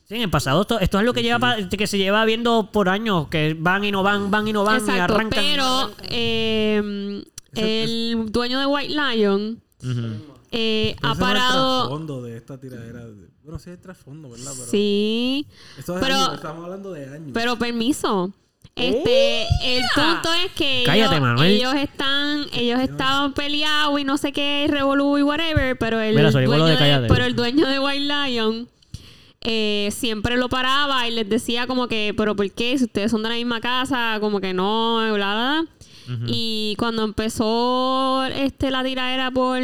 Sí, en el pasado esto, esto es lo que lleva que se lleva viendo por años, que van y no van, van y no van y Exacto, arrancan. pero eh, el dueño de White Lion Ujú. eh, Pero ha ese no es el parado. trasfondo de esta tiradera. de- Bueno, sí es el trasfondo, ¿verdad? Pero Sí, Eso es pero- años, estamos hablando de años. pero permiso. Este, el punto es que Cállate, ellos, están, ellos estaban peleados y no sé qué, revolú y whatever, pero el, Mira, dueño de de, cállate. pero el dueño de White Lion eh, siempre lo paraba y les decía como que, pero ¿por qué? Si ustedes son de la misma casa, como que no, bla, bla, bla. Y cuando empezó este la tiradera por,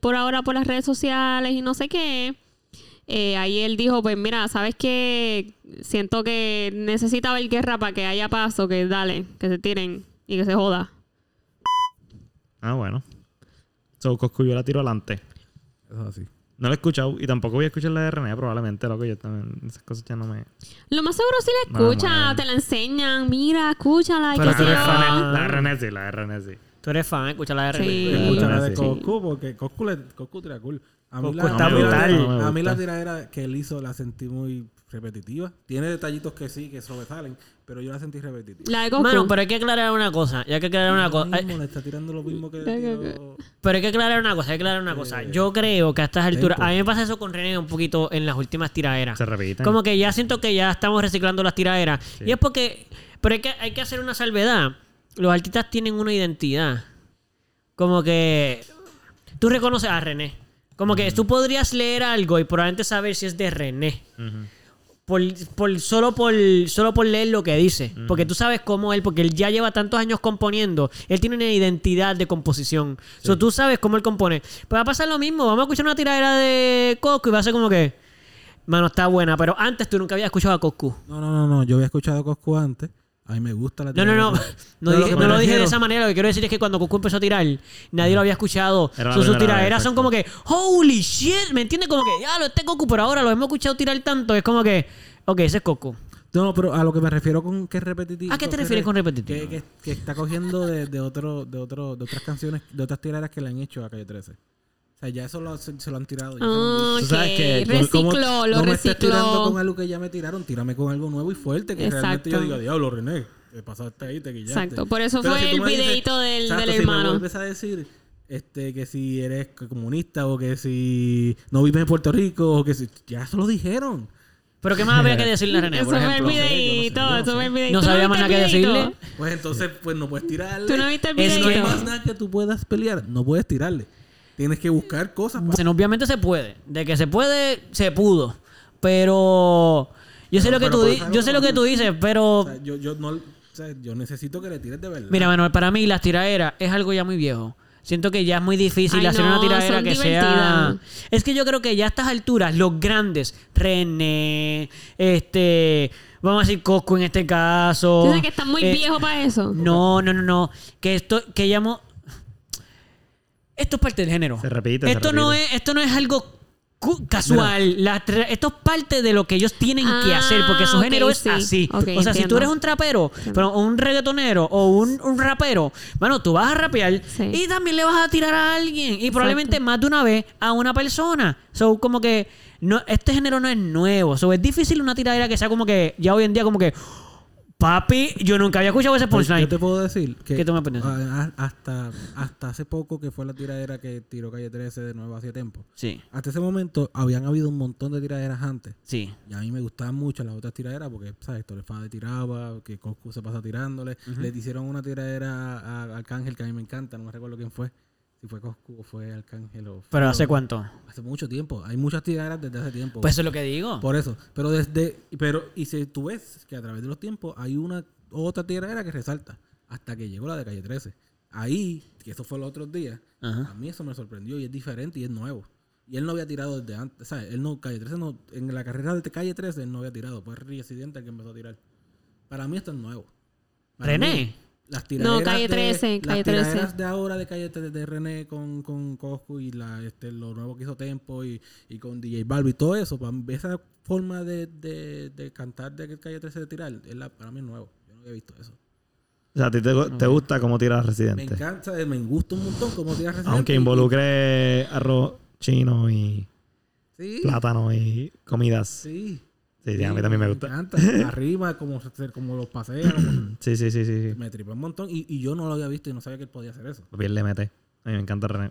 por ahora por las redes sociales y no sé qué, eh, ahí él dijo, pues mira, ¿sabes qué? Siento que necesita haber guerra para que haya paso, que dale, que se tiren y que se joda. Ah, bueno. So, Coscu yo la tiro adelante. Eso es así. No la he escuchado y tampoco voy a escuchar la de René, probablemente, loco. Yo también, esas cosas ya no me. Lo más seguro si la escucha, te la enseñan, mira, escúchala. y Pero qué tú sé eres fan, La de René sí, la de René sí. Tú eres fan, escucha la de Sí. René. Escucha la Sí. de Coscu, porque Coscu, le, Coscu tira cool. A mí, Coscu la, está a mí la- brutal. A mí la tiradera que él hizo la sentí muy repetitiva. Tiene detallitos que sí, que sobresalen, pero yo la sentí repetitiva. La de Goku. Mano, pero hay que aclarar una cosa. Ya hay que aclarar una cosa. le está tirando lo mismo que. Pero hay que aclarar una cosa, hay que aclarar una cosa. Yo creo que a estas alturas, a mí me pasa eso con René un poquito en las últimas tiraderas. Se repiten. Como que ya siento que ya estamos reciclando las tiraderas. Y es porque, pero hay que, hay que hacer una salvedad. Los artistas tienen una identidad. Como que tú reconoces a René. Como que tú podrías leer algo y probablemente saber si es de René. Ujú. Por, por- solo, por, solo por leer lo que dice. Porque tú sabes cómo él, porque él ya lleva tantos años componiendo. Él tiene una identidad de composición. O sea, tú sabes cómo él compone. Pues va a pasar lo mismo. Vamos a escuchar una tiradera de Coscu y va a ser como que. Mano, está buena. Pero antes tú nunca habías escuchado a Coscu. No, no, no, no. Yo había escuchado a Coscu antes. A mí me gusta la No, no, no. No, dije- no lo dije de esa manera. Lo que quiero decir es que cuando Coscu empezó a tirar, nadie lo había escuchado. Era la sus primera vez, tiraderas son como que, holy shit. ¿Me entiendes? Como que, ya lo este Coscu, pero ahora lo hemos escuchado tirar tanto. Es como que, ok, ese es Coscu. No, pero a lo que me refiero con que es repetitivo. ¿A qué te que refieres re- con repetitivo? Que, que- que está cogiendo de, de otro, de otro, de otras canciones, de otras tiraderas que le han hecho a Calle 13. Sea, ya eso lo, se, se lo han tirado. ya se lo han Ah, sabes ok. que- recicló, ¿Cómo- lo no me estés tirando con algo que ya me tiraron, tírame con algo nuevo y fuerte. Que realmente yo Exacto. diga, diablo, René, te pasaste ahí, te guillaste. Exacto, por eso Pero fue si el videíto del- Exacto, del si hermano. me vuelves a decir este, que si eres comunista o que si no vives en Puerto Rico o que si... Ya eso lo dijeron. Pero ¿qué más habría que decirle a René, Eso por fue el yo no sé, eso fue el yo videíto. No ¿Tú sabía más nada que decirle. Pues entonces, pues no puedes tirarle. ¿Tú no viste el Es Si no hay más nada que tú puedas pelear, no puedes tirarle. Tienes que buscar cosas. para- Bueno, obviamente se puede. De que se puede, se pudo. Pero yo sé Pero- lo que tú por di- eso yo sé lo que tú dices, pero O sea, yo, yo, no, o sea, yo necesito que le tires de verdad. mira, Manuel, para mí las tiraderas es algo ya muy viejo. Siento que ya es muy difícil Ay, hacer no, una tiradera que sea. Es que yo creo que ya a estas alturas, los grandes, René, este, vamos a decir Cosco en este caso. Dice que está muy eh, viejo para eso. No, no, no, no. Que esto, que llamo. Esto es parte del género. Se repite, se Esto no es, esto no es algo casual. La esto es parte de lo que ellos tienen que Ah, hacer, porque su género es sí. así. O sea, si tú eres un trapero, pero un reggaetonero o un, un rapero, bueno, tú vas a rapear Sí. y también le vas a tirar a alguien. Y probablemente más de una vez a una persona. So, como que no, este género no es nuevo. So, es difícil una tiradera que sea como que ya hoy en día como que papi, yo nunca había escuchado ese punchline. yo te puedo decir que ¿Qué tú me a- a- hasta, hasta hace poco que fue la tiradera que tiró Calle 13 de nuevo hacía tiempo. Sí, Hasta ese momento habían habido un montón de tiraderas antes. sí. Y a mí me gustaban mucho las otras tiraderas porque, ¿sabes? Héctor Fade tiraba, que Coscu se pasa tirándole. Le hicieron una tiradera a Arcángel que a mí me encanta, no me recuerdo quién fue. Si fue Coscu o fue Arcángel o... ¿Pero hace cuánto? Hace mucho tiempo. Hay muchas tiraderas desde hace tiempo. Pues eso es lo que digo. Por eso. Pero desde... Pero, y si tú ves que a través de los tiempos hay una otra tiradera que resalta. Hasta que llegó la de Calle 13. Ahí, que eso fue los otros días, Ajá. a mí eso me sorprendió y es diferente y es nuevo. Y él no había tirado desde antes. ¿Sabes? Él no... Calle 13 no... En la carrera de Calle 13 él no había tirado. Fue Residente el que empezó a tirar. Para mí esto es nuevo. Para mí, René. Las tiraderas Calle de- 13, las Calle 13. tiraderas de ahora de Calle 13 de René con, con Coscu y la, este, lo nuevo que hizo Tempo y, y con DJ Balbi y todo eso, para esa forma de, de, de cantar de Calle 13 de tirar, es la, para mí es nuevo. Yo no había visto eso. O sea, a ti te, te gusta cómo tiras Me Residente. encanta, me gusta un montón cómo tirar Residente. Aunque involucre arroz chino y Sí, plátano y comidas. Sí, sí. sí, a mí también me gusta. encanta. Arriba, como, como los pasea, como- Sí, sí, sí, sí. sí. me tripé un montón y, y yo no lo había visto y no sabía que él podía hacer eso. Bien le mete. A mí me encanta René.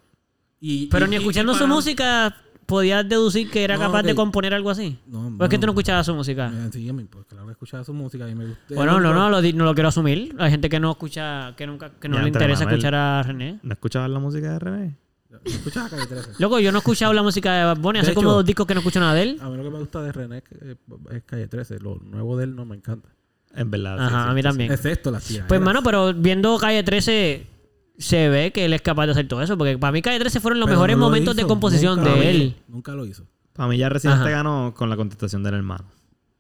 Y, Pero y- ni escuchando y su para- música podías deducir que era No, capaz de ok. componer algo así. No, ¿O es que tú no escuchabas su música? me- Sí, me- pues claro que escuchaba su música y me gusta. Bueno, no, no, lo, no lo quiero asumir. Hay gente que no escucha, que nunca, que no Ya, le interesa Manuel. escuchar a René. ¿No escuchabas la música de René? Escuchaba Calle 13. Loco, yo no he escuchado la música de Bad Bunny. De Hace como dos discos que no escucho nada de él. A mí lo que me gusta de René es, que, eh, es Calle 13. Lo nuevo de él no me encanta. En verdad. Ajá, sí, a mí sí, también. Excepto las tiraderas. Pues, mano, pero viendo Calle 13, se ve que él es capaz de hacer todo eso. Porque para mí Calle 13 fueron los Pero mejores no lo momentos de composición nunca lo de hizo, él. Nunca lo hizo. Para mí ya Residente Ajá. ganó con la contestación del hermano.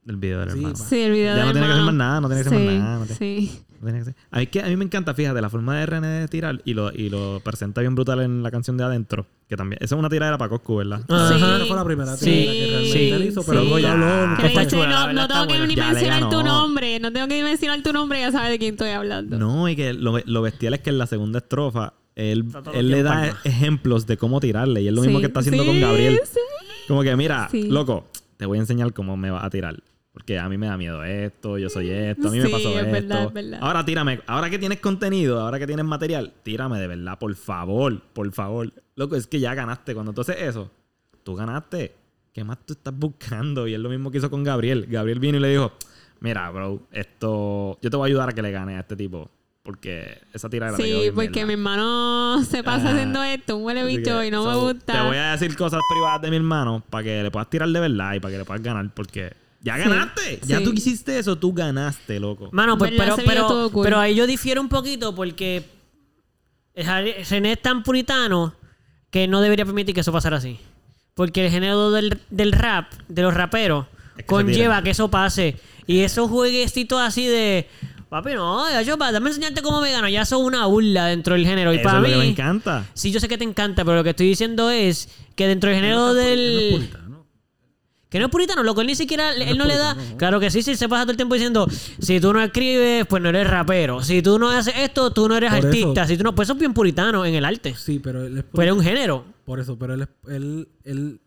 Del video del Sí, hermano. pa. Sí, el video Ya no tiene que hacer más nada, no tiene que hacer sí, más nada. no tiene- Sí. no tiene que hacer- A mí, que, a mí me encanta, fíjate, la forma de René de tirar y lo, y lo presenta bien brutal en la canción de adentro. Que también. Esa es una tiradera para Coscu, ¿verdad? Ajá. Sí. Esa fue la primera Sí, tiradera que realmente sí, él hizo, pero sí. luego ya. Que dice, chula, la no, está tengo que ni mencionar tu nombre. No tengo que ni mencionar tu nombre. Ya sabes de quién estoy hablando. No, y que lo, lo bestial es que en la segunda estrofa él, el él le da palma. ejemplos de cómo tirarle. Y es lo mismo Sí, que está haciendo sí, con Gabriel. sí. Como que, mira, loco, te voy a enseñar cómo me vas a tirar. Porque a mí me da miedo esto, yo soy esto, a mí me pasó es esto. verdad, es verdad. Ahora tírame, ahora que tienes contenido, ahora que tienes material, tírame de verdad, por favor, por favor. Loco, es que ya ganaste. Cuando tú haces eso, tú ganaste. ¿Qué más tú estás buscando? Y es lo mismo que hizo con Gabriel. Gabriel vino y le dijo, mira, bro, esto, yo te voy a ayudar a que le gane a este tipo. Porque esa tirada Sí, porque mi hermano se pasa Ah. haciendo esto, un huele bicho, y no me gusta. Te voy a decir cosas privadas de mi hermano para que le puedas tirar de verdad y para que le puedas ganar. Porque ya Sí, ganaste. Ya sí. tú hiciste eso, tú ganaste, loco. Mano, pues, pero, pero, cool. pero ahí yo difiero un poquito porque René es tan puritano que no debería permitir que eso pasara así. Porque el género del, del rap, de los raperos, Es que se conlleva que eso pase. Y esos jueguecitos así de. Papi, no, ya yo, pa, dame enseñarte cómo me gano. Ya son una burla dentro del género. Y Eso para es lo mí. que me encanta. Sí, yo sé que te encanta, pero lo que estoy diciendo es que dentro del género No del. puritano. Que no es puritano, loco. Él ni siquiera, él no le da. Claro que sí, sí, se pasa todo el tiempo diciendo: si tú no escribes, pues no eres rapero. Si tú no haces esto, tú no eres Por artista. eso- Si tú no, pues eso es bien puritano en el arte. Sí, pero él es Pues es un género. Por eso, pero él, él, él,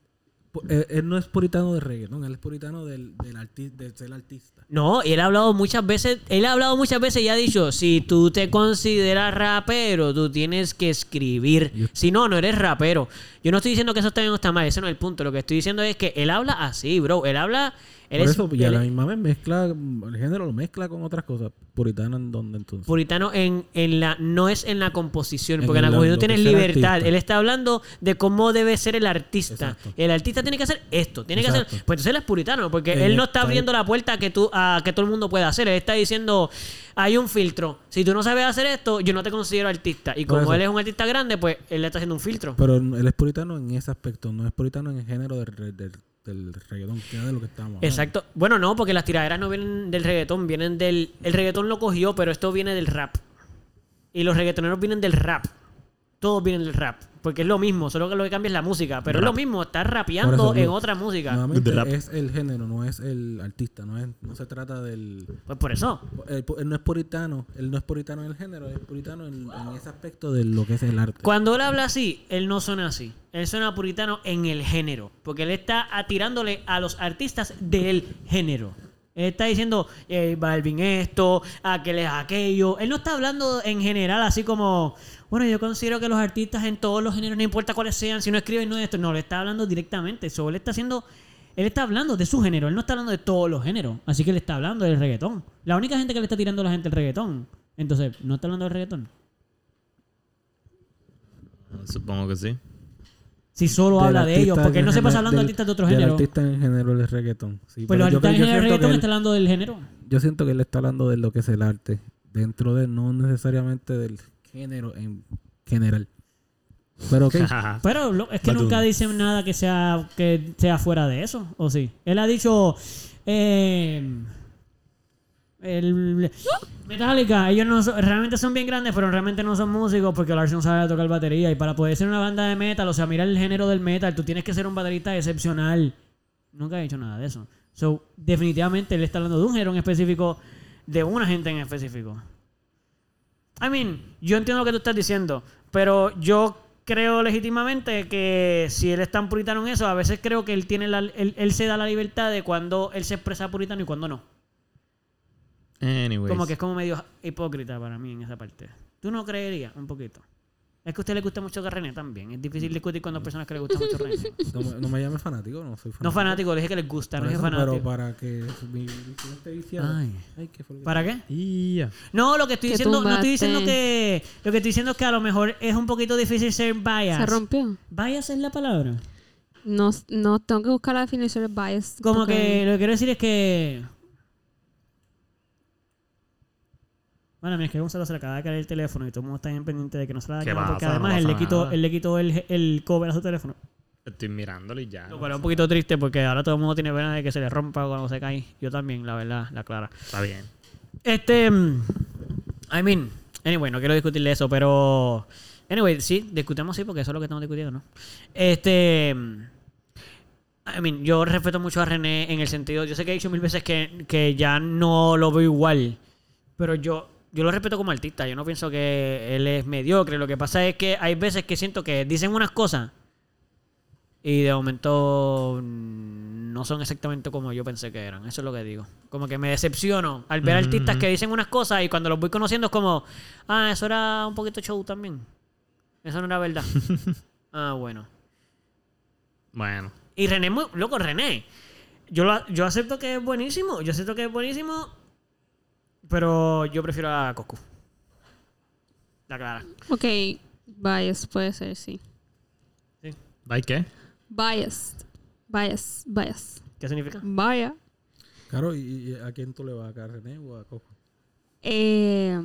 él, él no es puritano de reggaetón, él es puritano del, del arti- de ser artista. No, y él ha hablado muchas veces, él ha hablado muchas veces y ha dicho, si tú te consideras rapero, tú tienes que escribir. Si no, no eres rapero. Yo no estoy diciendo que eso está bien o está mal, ese no es el punto. Lo que estoy diciendo es que él habla así, bro. Él habla... Él Por es, eso, y a la es misma vez mezcla, el género lo mezcla con otras cosas. Puritano en donde entonces. puritano en, en la... No es en la composición, En porque en la composición tienes es libertad. artista. Él está hablando de cómo debe ser el artista. Exacto. El artista tiene que hacer esto, tiene que hacer... Pues entonces él es puritano, porque él no está abriendo la puerta a que, tú, a que todo el mundo pueda hacer. Él está diciendo, hay un filtro. Si tú no sabes hacer esto, yo no te considero artista. Y Por como eso. él es un artista grande, pues él le está haciendo un filtro. Pero él es puritano en ese aspecto, no es puritano en el género del, del, del reggaetón, que es de lo que estamos hablando. Exacto. Bueno, no, porque las tiraderas no vienen del reggaetón, vienen del... El reggaetón lo cogió, pero esto viene del rap. Y los reggaetoneros vienen del rap. Todos vienen del rap. Porque es lo mismo, solo que lo que cambia es la música. Pero es lo mismo, estás rapeando eso en otra música. Es el género, no es el artista, no, es, no se trata del... Pues por eso. Él, él no es puritano, él no es puritano en el género, es puritano en, en ese aspecto de lo que es el arte. Cuando él habla así, él no suena así. Él suena puritano en el género. Porque él está atirándole a los artistas del género. Él está diciendo, eh, Balvin esto, aquel es aquello. Él no está hablando en general así como, bueno, yo considero que los artistas en todos los géneros, no importa cuáles sean, si no escriben, no esto. No, le está hablando directamente. So, él está haciendo, él está hablando de su género. Él no está hablando de todos los géneros. Así que él está hablando del reggaetón. La única gente que le está tirando a la gente el reggaetón. Entonces, ¿no está hablando del reggaetón? Supongo que sí. Si solo Del habla de ellos. Porque no se pasa hablando de artistas de otro del género. artista en género del reggaetón. Sí, Pues los artistas en género reggaetón él, está hablando del género. yo siento que él está hablando de lo que es el arte. Dentro de, no necesariamente del género en general. Pero ok. Pero lo- es que Batum. nunca dicen nada que sea que sea fuera de eso, ¿o sí? Él ha dicho eh, el Metallica, ellos no son- realmente son bien grandes, pero realmente no son músicos porque Lars no sabe tocar batería y para poder ser una banda de metal, o sea, mira el género del metal, tú tienes que ser un baterista excepcional. Nunca ha dicho nada de eso. So, definitivamente él está hablando de un género en específico, de una gente en específico. I mean, yo entiendo lo que tú estás diciendo, pero yo creo legítimamente que si él es tan puritano en eso, a veces creo que él tiene la, él, él se da la libertad de cuando él se expresa puritano y cuando no. Anyways. Como que es como medio hipócrita para mí en esa parte. ¿Tú no creerías? Un poquito. Es que a usted le gusta mucho René también. Es difícil discutir con dos personas que le gusta mucho René. No, me- no me llames fanático, no soy fanático. No fanático, le dije que les gusta, no es fanático. Pero para que mi. Ay. Ay, ¿qué fue lo que- ¿Para qué? No, lo que estoy Que diciendo, no estoy diciendo que. Lo que estoy diciendo es que a lo mejor es un poquito difícil ser bias. Se rompió. Bias es la palabra. No, no tengo que buscar la definición de bias. Como porque- que lo que quiero decir es que. Bueno, mira, es que Gonzalo se le acaba de caer el teléfono y todo el mundo está bien pendiente de que no se la ¿Qué dañe pasa? porque No además él, le quitó, él le quitó el, el cover a su teléfono. Estoy mirándolo y ya. Lo cual es un poquito triste porque ahora todo el mundo tiene pena de que se le rompa cuando se cae. Yo también, la verdad, la clara. Está bien. Este. mm, I mean. Anyway, no quiero discutirle eso, pero. Anyway, sí, discutimos sí, porque eso es lo que estamos discutiendo, ¿no? Este. mm, I mean, yo respeto mucho a René en el sentido. Yo sé que he dicho mil veces que, que ya no lo veo igual. Pero yo. Yo lo respeto como artista. Yo no pienso que él es mediocre. Lo que pasa es que hay veces que siento que dicen unas cosas. Y de momento no son exactamente como yo pensé que eran. Eso es lo que digo. Como que me decepciono al ver artistas que dicen unas cosas y cuando los voy conociendo es como, ah, eso era un poquito show también. Eso no era verdad. ah, bueno. Bueno. Y René, loco, René. Yo, lo- yo acepto que es buenísimo. Yo acepto que es buenísimo. Pero yo prefiero a Coscu. La clara. Ok, bias puede ser, sí. ¿Bye qué? Biased. Bias. Bias. ¿Qué significa? Vaya. Claro, ¿y, y a quién tú le vas a René o a Coco? Eh,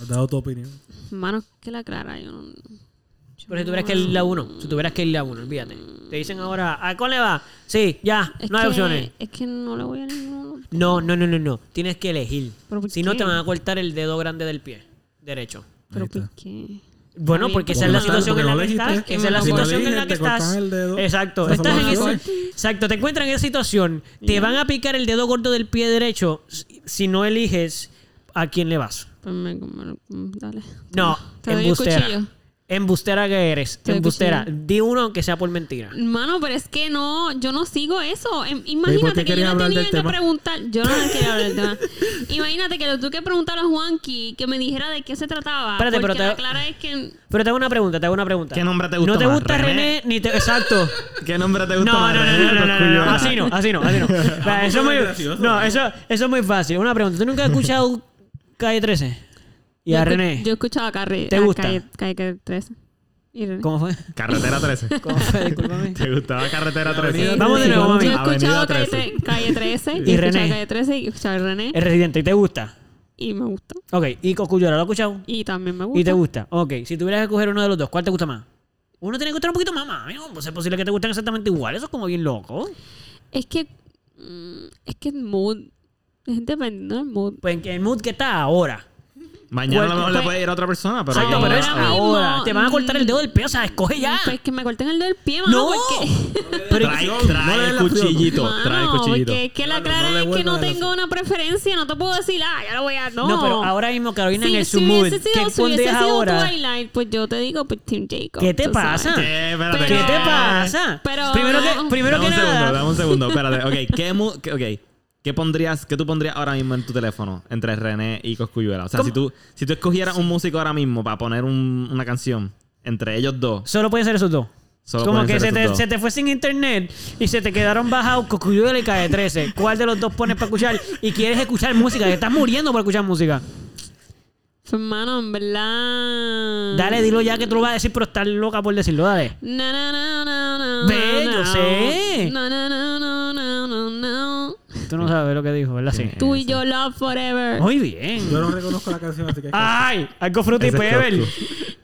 ¿Has dado tu opinión? mano, que la clara. Yo no, yo Pero si no- tuvieras que ir a uno, si tuvieras que ir a uno, olvídate. Te dicen ahora, ¿a cuál le va? Sí, ya, Es no hay que- opciones. Es que no le voy a ninguno. No, no, no, no, no. Tienes que elegir. ¿Pero por Si no, te van a cortar el dedo grande del pie derecho. Pero. ¿por qué? Bueno, porque esa es la situación en la que estás. Esa es la situación en la que estás. el dedo. Exacto. Estás en ese-. Exacto. Te encuentras en esa situación. Te van a picar el dedo gordo del pie derecho si- no eliges a quién le vas. Pues me, me- dale. No, Te doy el embustera. Embustera que eres. Embustera. Di uno aunque sea por mentira. Mano, pero es que no, yo no sigo eso. Em- ¿por qué Imagínate que yo no tenía que tema? preguntar. Yo no quería hablar del tema. Imagínate que lo tuve que preguntar a Juanqui que me dijera de qué se trataba. Espérate, porque pero te- la clara es que. Pero te hago una pregunta, te hago una pregunta. ¿Qué nombre te gusta No te más, gusta René, René? ni te... Exacto. ¿Qué nombre te gusta No, más? no, no, René no, no, no, así no, así no, así no. Eso es muy, no, eso, eso es muy fácil. Una pregunta, ¿tú nunca has escuchado Calle 13? Y yo a René. Yo escuchaba a Carrie. ¿Te a gusta? Calle, calle 13. Y René. ¿Cómo fue? Carretera 13. ¿Cómo fue? Discúlpame. ¿Te gustaba Carretera 13? Avenida Vamos de nuevo, mami. Yo he escuchado calle, 13. tre- calle 13. ¿Y Y, he escuchado René? Calle 13 y he escuchado a René. Es residente, ¿y te gusta? Y me gusta. Ok, ¿y Cosculluela lo has escuchado? Y también me gusta. ¿Y te gusta? Ok, si tuvieras que escoger uno de los dos, ¿cuál te gusta más? Uno tiene que gustar un poquito más, mami. Pues es posible que te gusten exactamente igual. Eso es como bien loco. Es que. mm, es que el mood. Es dependiendo del mood. Pues en el mood que está ahora. Mañana a lo ¿Cuál- mejor le cuál- puede ir a otra persona, pero... Exacto, Ahora pero es mismo, ahora. Te van a cortar el dedo del pie, o sea, escoge ya. Pues que me corten el dedo del pie, mano. No. Porque, Pero Trae, el cuchillito. Mano, Trae el cuchillito. porque es que la No, no clara es que no tengo una preferencia. No te puedo decir, ah, ya lo voy a. No, No, pero ahora mismo Carolina en el si su mood. hubiese ¿Qué sido, si hubiese pondrías sido ahora? Twilight, pues yo te digo, pues Team Jacob. ¿Qué te tú sabes. pasa? ¿Qué? Espérate. ¿Qué te pasa? pero- primero que, primero dame que un segundo, nada. dame un segundo. Espérate. Ok, ¿qué, mu- qué- ok. ¿Qué pondrías, qué tú pondrías ahora mismo en tu teléfono entre René y Coscuyuela? O sea, ¿Cómo? si tú, si tú escogieras un músico ahora mismo para poner un- una canción entre ellos dos, Solo pueden ser esos dos. Solo Como que se te, se te fue sin internet y se te quedaron bajados Cocuyuela y Calle 13. ¿Cuál de los dos pones para escuchar? Y quieres escuchar música, que estás muriendo por escuchar música. Hermano, en verdad. Dale, dilo ya que tú lo vas a decir, pero estás loca por decirlo, dale. No, no, no, no, no. Ve, no, yo sé. No, no, no, no, no, no, no. Tú no sabes lo que dijo, ¿verdad? Sí. Tú y yo love forever. Muy bien. Yo no reconozco la canción, así que... ¡Ay! Algo Fruity Pebble.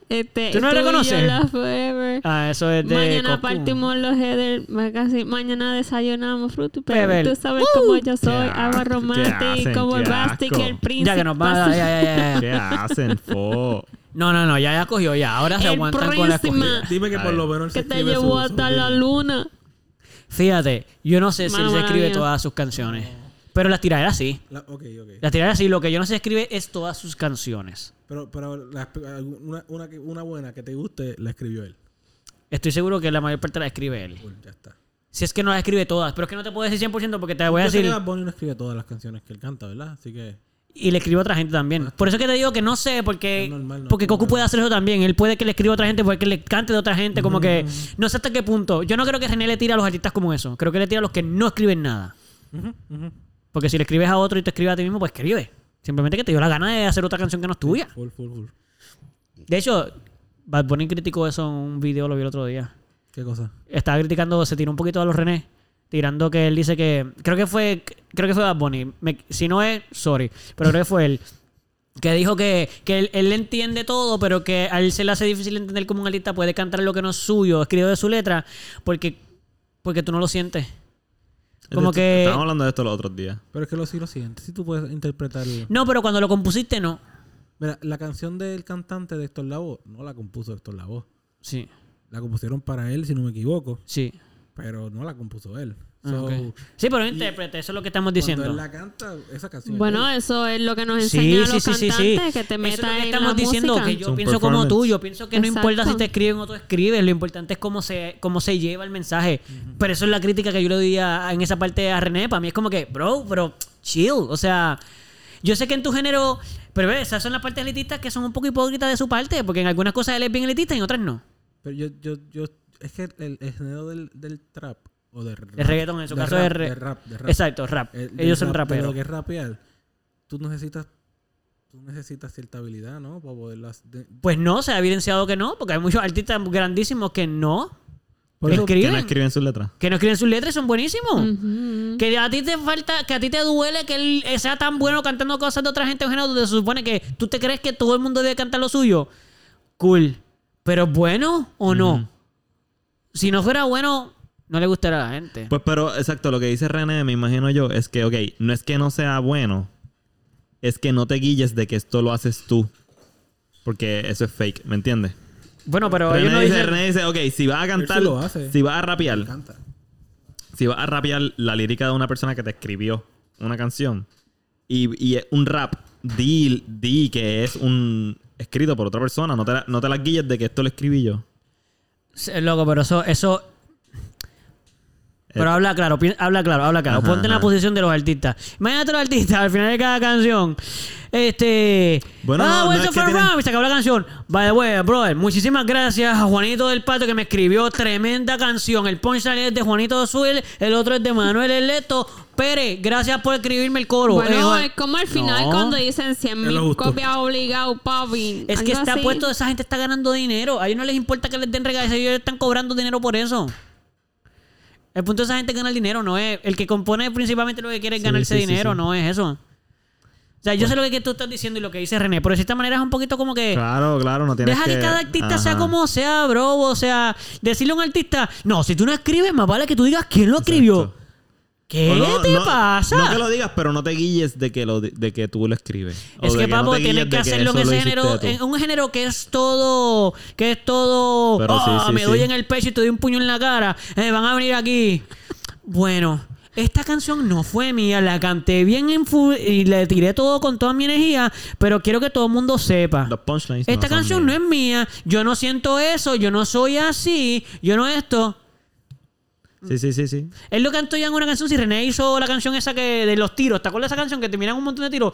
Este, ¿Tú no lo y yo reconoces? love forever. Ah, eso es de. Mañana Coscu. partimos los headers. Casi mañana desayunamos fruto y Pebble. pebble. Tú sabes cómo yo soy. Qué Agua hacen, como el Bastic, el príncipe. Ya que nos van a dar. Ya, ya, ya. ¿Qué hacen, fo? No, no, no, ya, ya cogió, ya. Ahora se El aguantan con la príncipe. escogida. Dime que por lo menos Que te llevó su- hasta su- la luna. Fíjate, yo no sé si él se escribe mía. todas sus canciones. Pero las tiraderas sí. La- ok, ok. Las tiraderas sí. Lo que yo no sé escribe es todas sus canciones. Pero, pero la- una, una, que- una buena que te guste, la escribió él. Estoy seguro que la mayor parte la escribe él. Cool, ya está. Si es que no las escribe todas. Pero es que no te puedo decir 100% porque te voy a Yo sé que decir. Bad Bunny no escribe todas las canciones que él canta, ¿verdad? Así que... Y le escribe a otra gente también. Por eso es que te digo que no sé, porque, normal, no porque Goku puede hacer eso también. Él puede que le escriba a otra gente, puede que le cante de otra gente. Como que no sé hasta qué punto. Yo no creo que René le tire a los artistas como eso. Creo que le tira a los que no escriben nada. Porque si le escribes a otro y te escribes a ti mismo, pues escribe. Simplemente que te dio la gana de hacer otra canción que no es tuya. Full, full, full. De hecho, Bad Bunny criticó eso en un video, lo vi el otro día. ¿Qué cosa? Estaba criticando, se tiró un poquito a los René, tirando que él dice que. Creo que fue. Creo que fue Bad Bunny. Me- si no es, sorry. Pero creo que fue él. Que dijo que, que él, él entiende todo, pero que a él se le hace difícil entender cómo un artista puede cantar lo que no es suyo, escrito de su letra, porque, porque tú no lo sientes. Como Este- que. Estábamos hablando de esto los otros días. Pero es que lo sí lo sientes. Si tú puedes interpretar... No, pero cuando lo compusiste, no. Mira, la canción del cantante de Héctor Lavoe no la compuso Héctor Lavoe. Sí, La compusieron para él, si no me equivoco. sí. Pero no la compuso él. Ah, So, ok. Sí, pero intérprete, eso es lo que estamos diciendo. él la canta, esa canción es Bueno, eso es lo que nos Sí, enseñan sí, los sí, sí, cantantes, sí. que te Eso es metas lo que en estamos la diciendo, música. que yo Es pienso como tú, yo pienso que no importa si te escriben o tú escribes, lo importante es cómo se, cómo se lleva el mensaje. Pero eso es la crítica que yo le doy a- en esa parte a René, para mí es como que, bro, pero chill, o sea, yo sé que en tu género, pero ves, esas son las partes elitistas que son un poco hipócritas de su parte, porque en algunas cosas él es bien elitista y en otras no. Pero yo, yo, yo, es que el, el género del, del trap o del rap, reggaetón, en su de caso rap, es re- de rap, de rap. Exacto, rap. El- del Ellos son rap, De raperos. lo que es rapear, tú necesitas, tú necesitas cierta habilidad, ¿no? Para poderlas. de- Pues no, se ha evidenciado que no, porque hay muchos artistas grandísimos que no Por eso- escriben. Que no escriben sus letras. Que no escriben sus letras y son buenísimos. Que a ti te falta, que a ti te duele que él sea tan bueno cantando cosas de otra gente en género donde se supone que tú te crees que todo el mundo debe cantar lo suyo. Cool. Pero bueno o no. Si no fuera bueno, no le gustará a la gente. Pues, pero exacto, lo que dice René, me imagino yo, es que, ok, no es que no sea bueno, es que no te guilles de que esto lo haces tú. Porque eso es fake, ¿me entiendes? Bueno, pero ellos René, no dice, dicen... René dice, ok, si vas a cantar, sí lo hace. si vas a rapear, Canta. si vas a rapear la lírica de una persona que te escribió una canción y, y es un rap, di, di que es un escrito por otra persona, no te, la- no te las guilles de que esto lo escribí yo. Loco, pero eso... eso... Pero habla claro, habla claro, habla claro. Ajá, Ponte en la posición de los artistas. Imagínate los artistas al final de cada canción. Este. Bueno, ah, no, no es que tienen- se acabó la canción. By the way, brother, muchísimas gracias a Juanito del Pato que me escribió tremenda canción. El punchline es de Juanito Suel, el otro es de Manuel Eleto. Pérez, gracias por escribirme el coro. Bueno, Eh, es como al final No. cuando dicen 100 Es mil copias obligado, papi. Es que está así. puesto, esa gente está ganando dinero. A ellos no les importa que les den regalos, ellos están cobrando dinero por eso. El punto de esa gente ganar dinero, no es. El que compone principalmente lo que quiere es Sí, ganarse sí, dinero, sí. no es eso. O sea, yo sé lo que tú estás diciendo y lo que dice René, pero de cierta manera es un poquito como que. Claro, claro, no tienes Deja que, que... cada artista sea como sea, bro. O sea, decirle a un artista, no, si tú no escribes, más vale que tú digas quién lo escribió. Exacto. ¿Qué no- te no- pasa? No que lo digas, pero no te guilles de que, lo, de que tú lo escribes. Es que, papo, tienes que hacerlo en eso lo ese género, en un género que es todo, que es todo, Pero sí, "Ah, sí, me sí. doy en el pecho y te doy un puño en la cara, eh, van a venir aquí. Bueno, esta canción no fue mía, la canté bien en y le tiré todo con toda mi energía, pero quiero que todo el mundo sepa. Los punchlines Esta canción no es mía, yo no siento eso, yo no soy así, yo no esto. Sí, sí, sí, sí. Él lo cantó ya en una canción. Si René hizo la canción esa que de los tiros, ¿te acuerdas de esa canción que te miran un montón de tiros?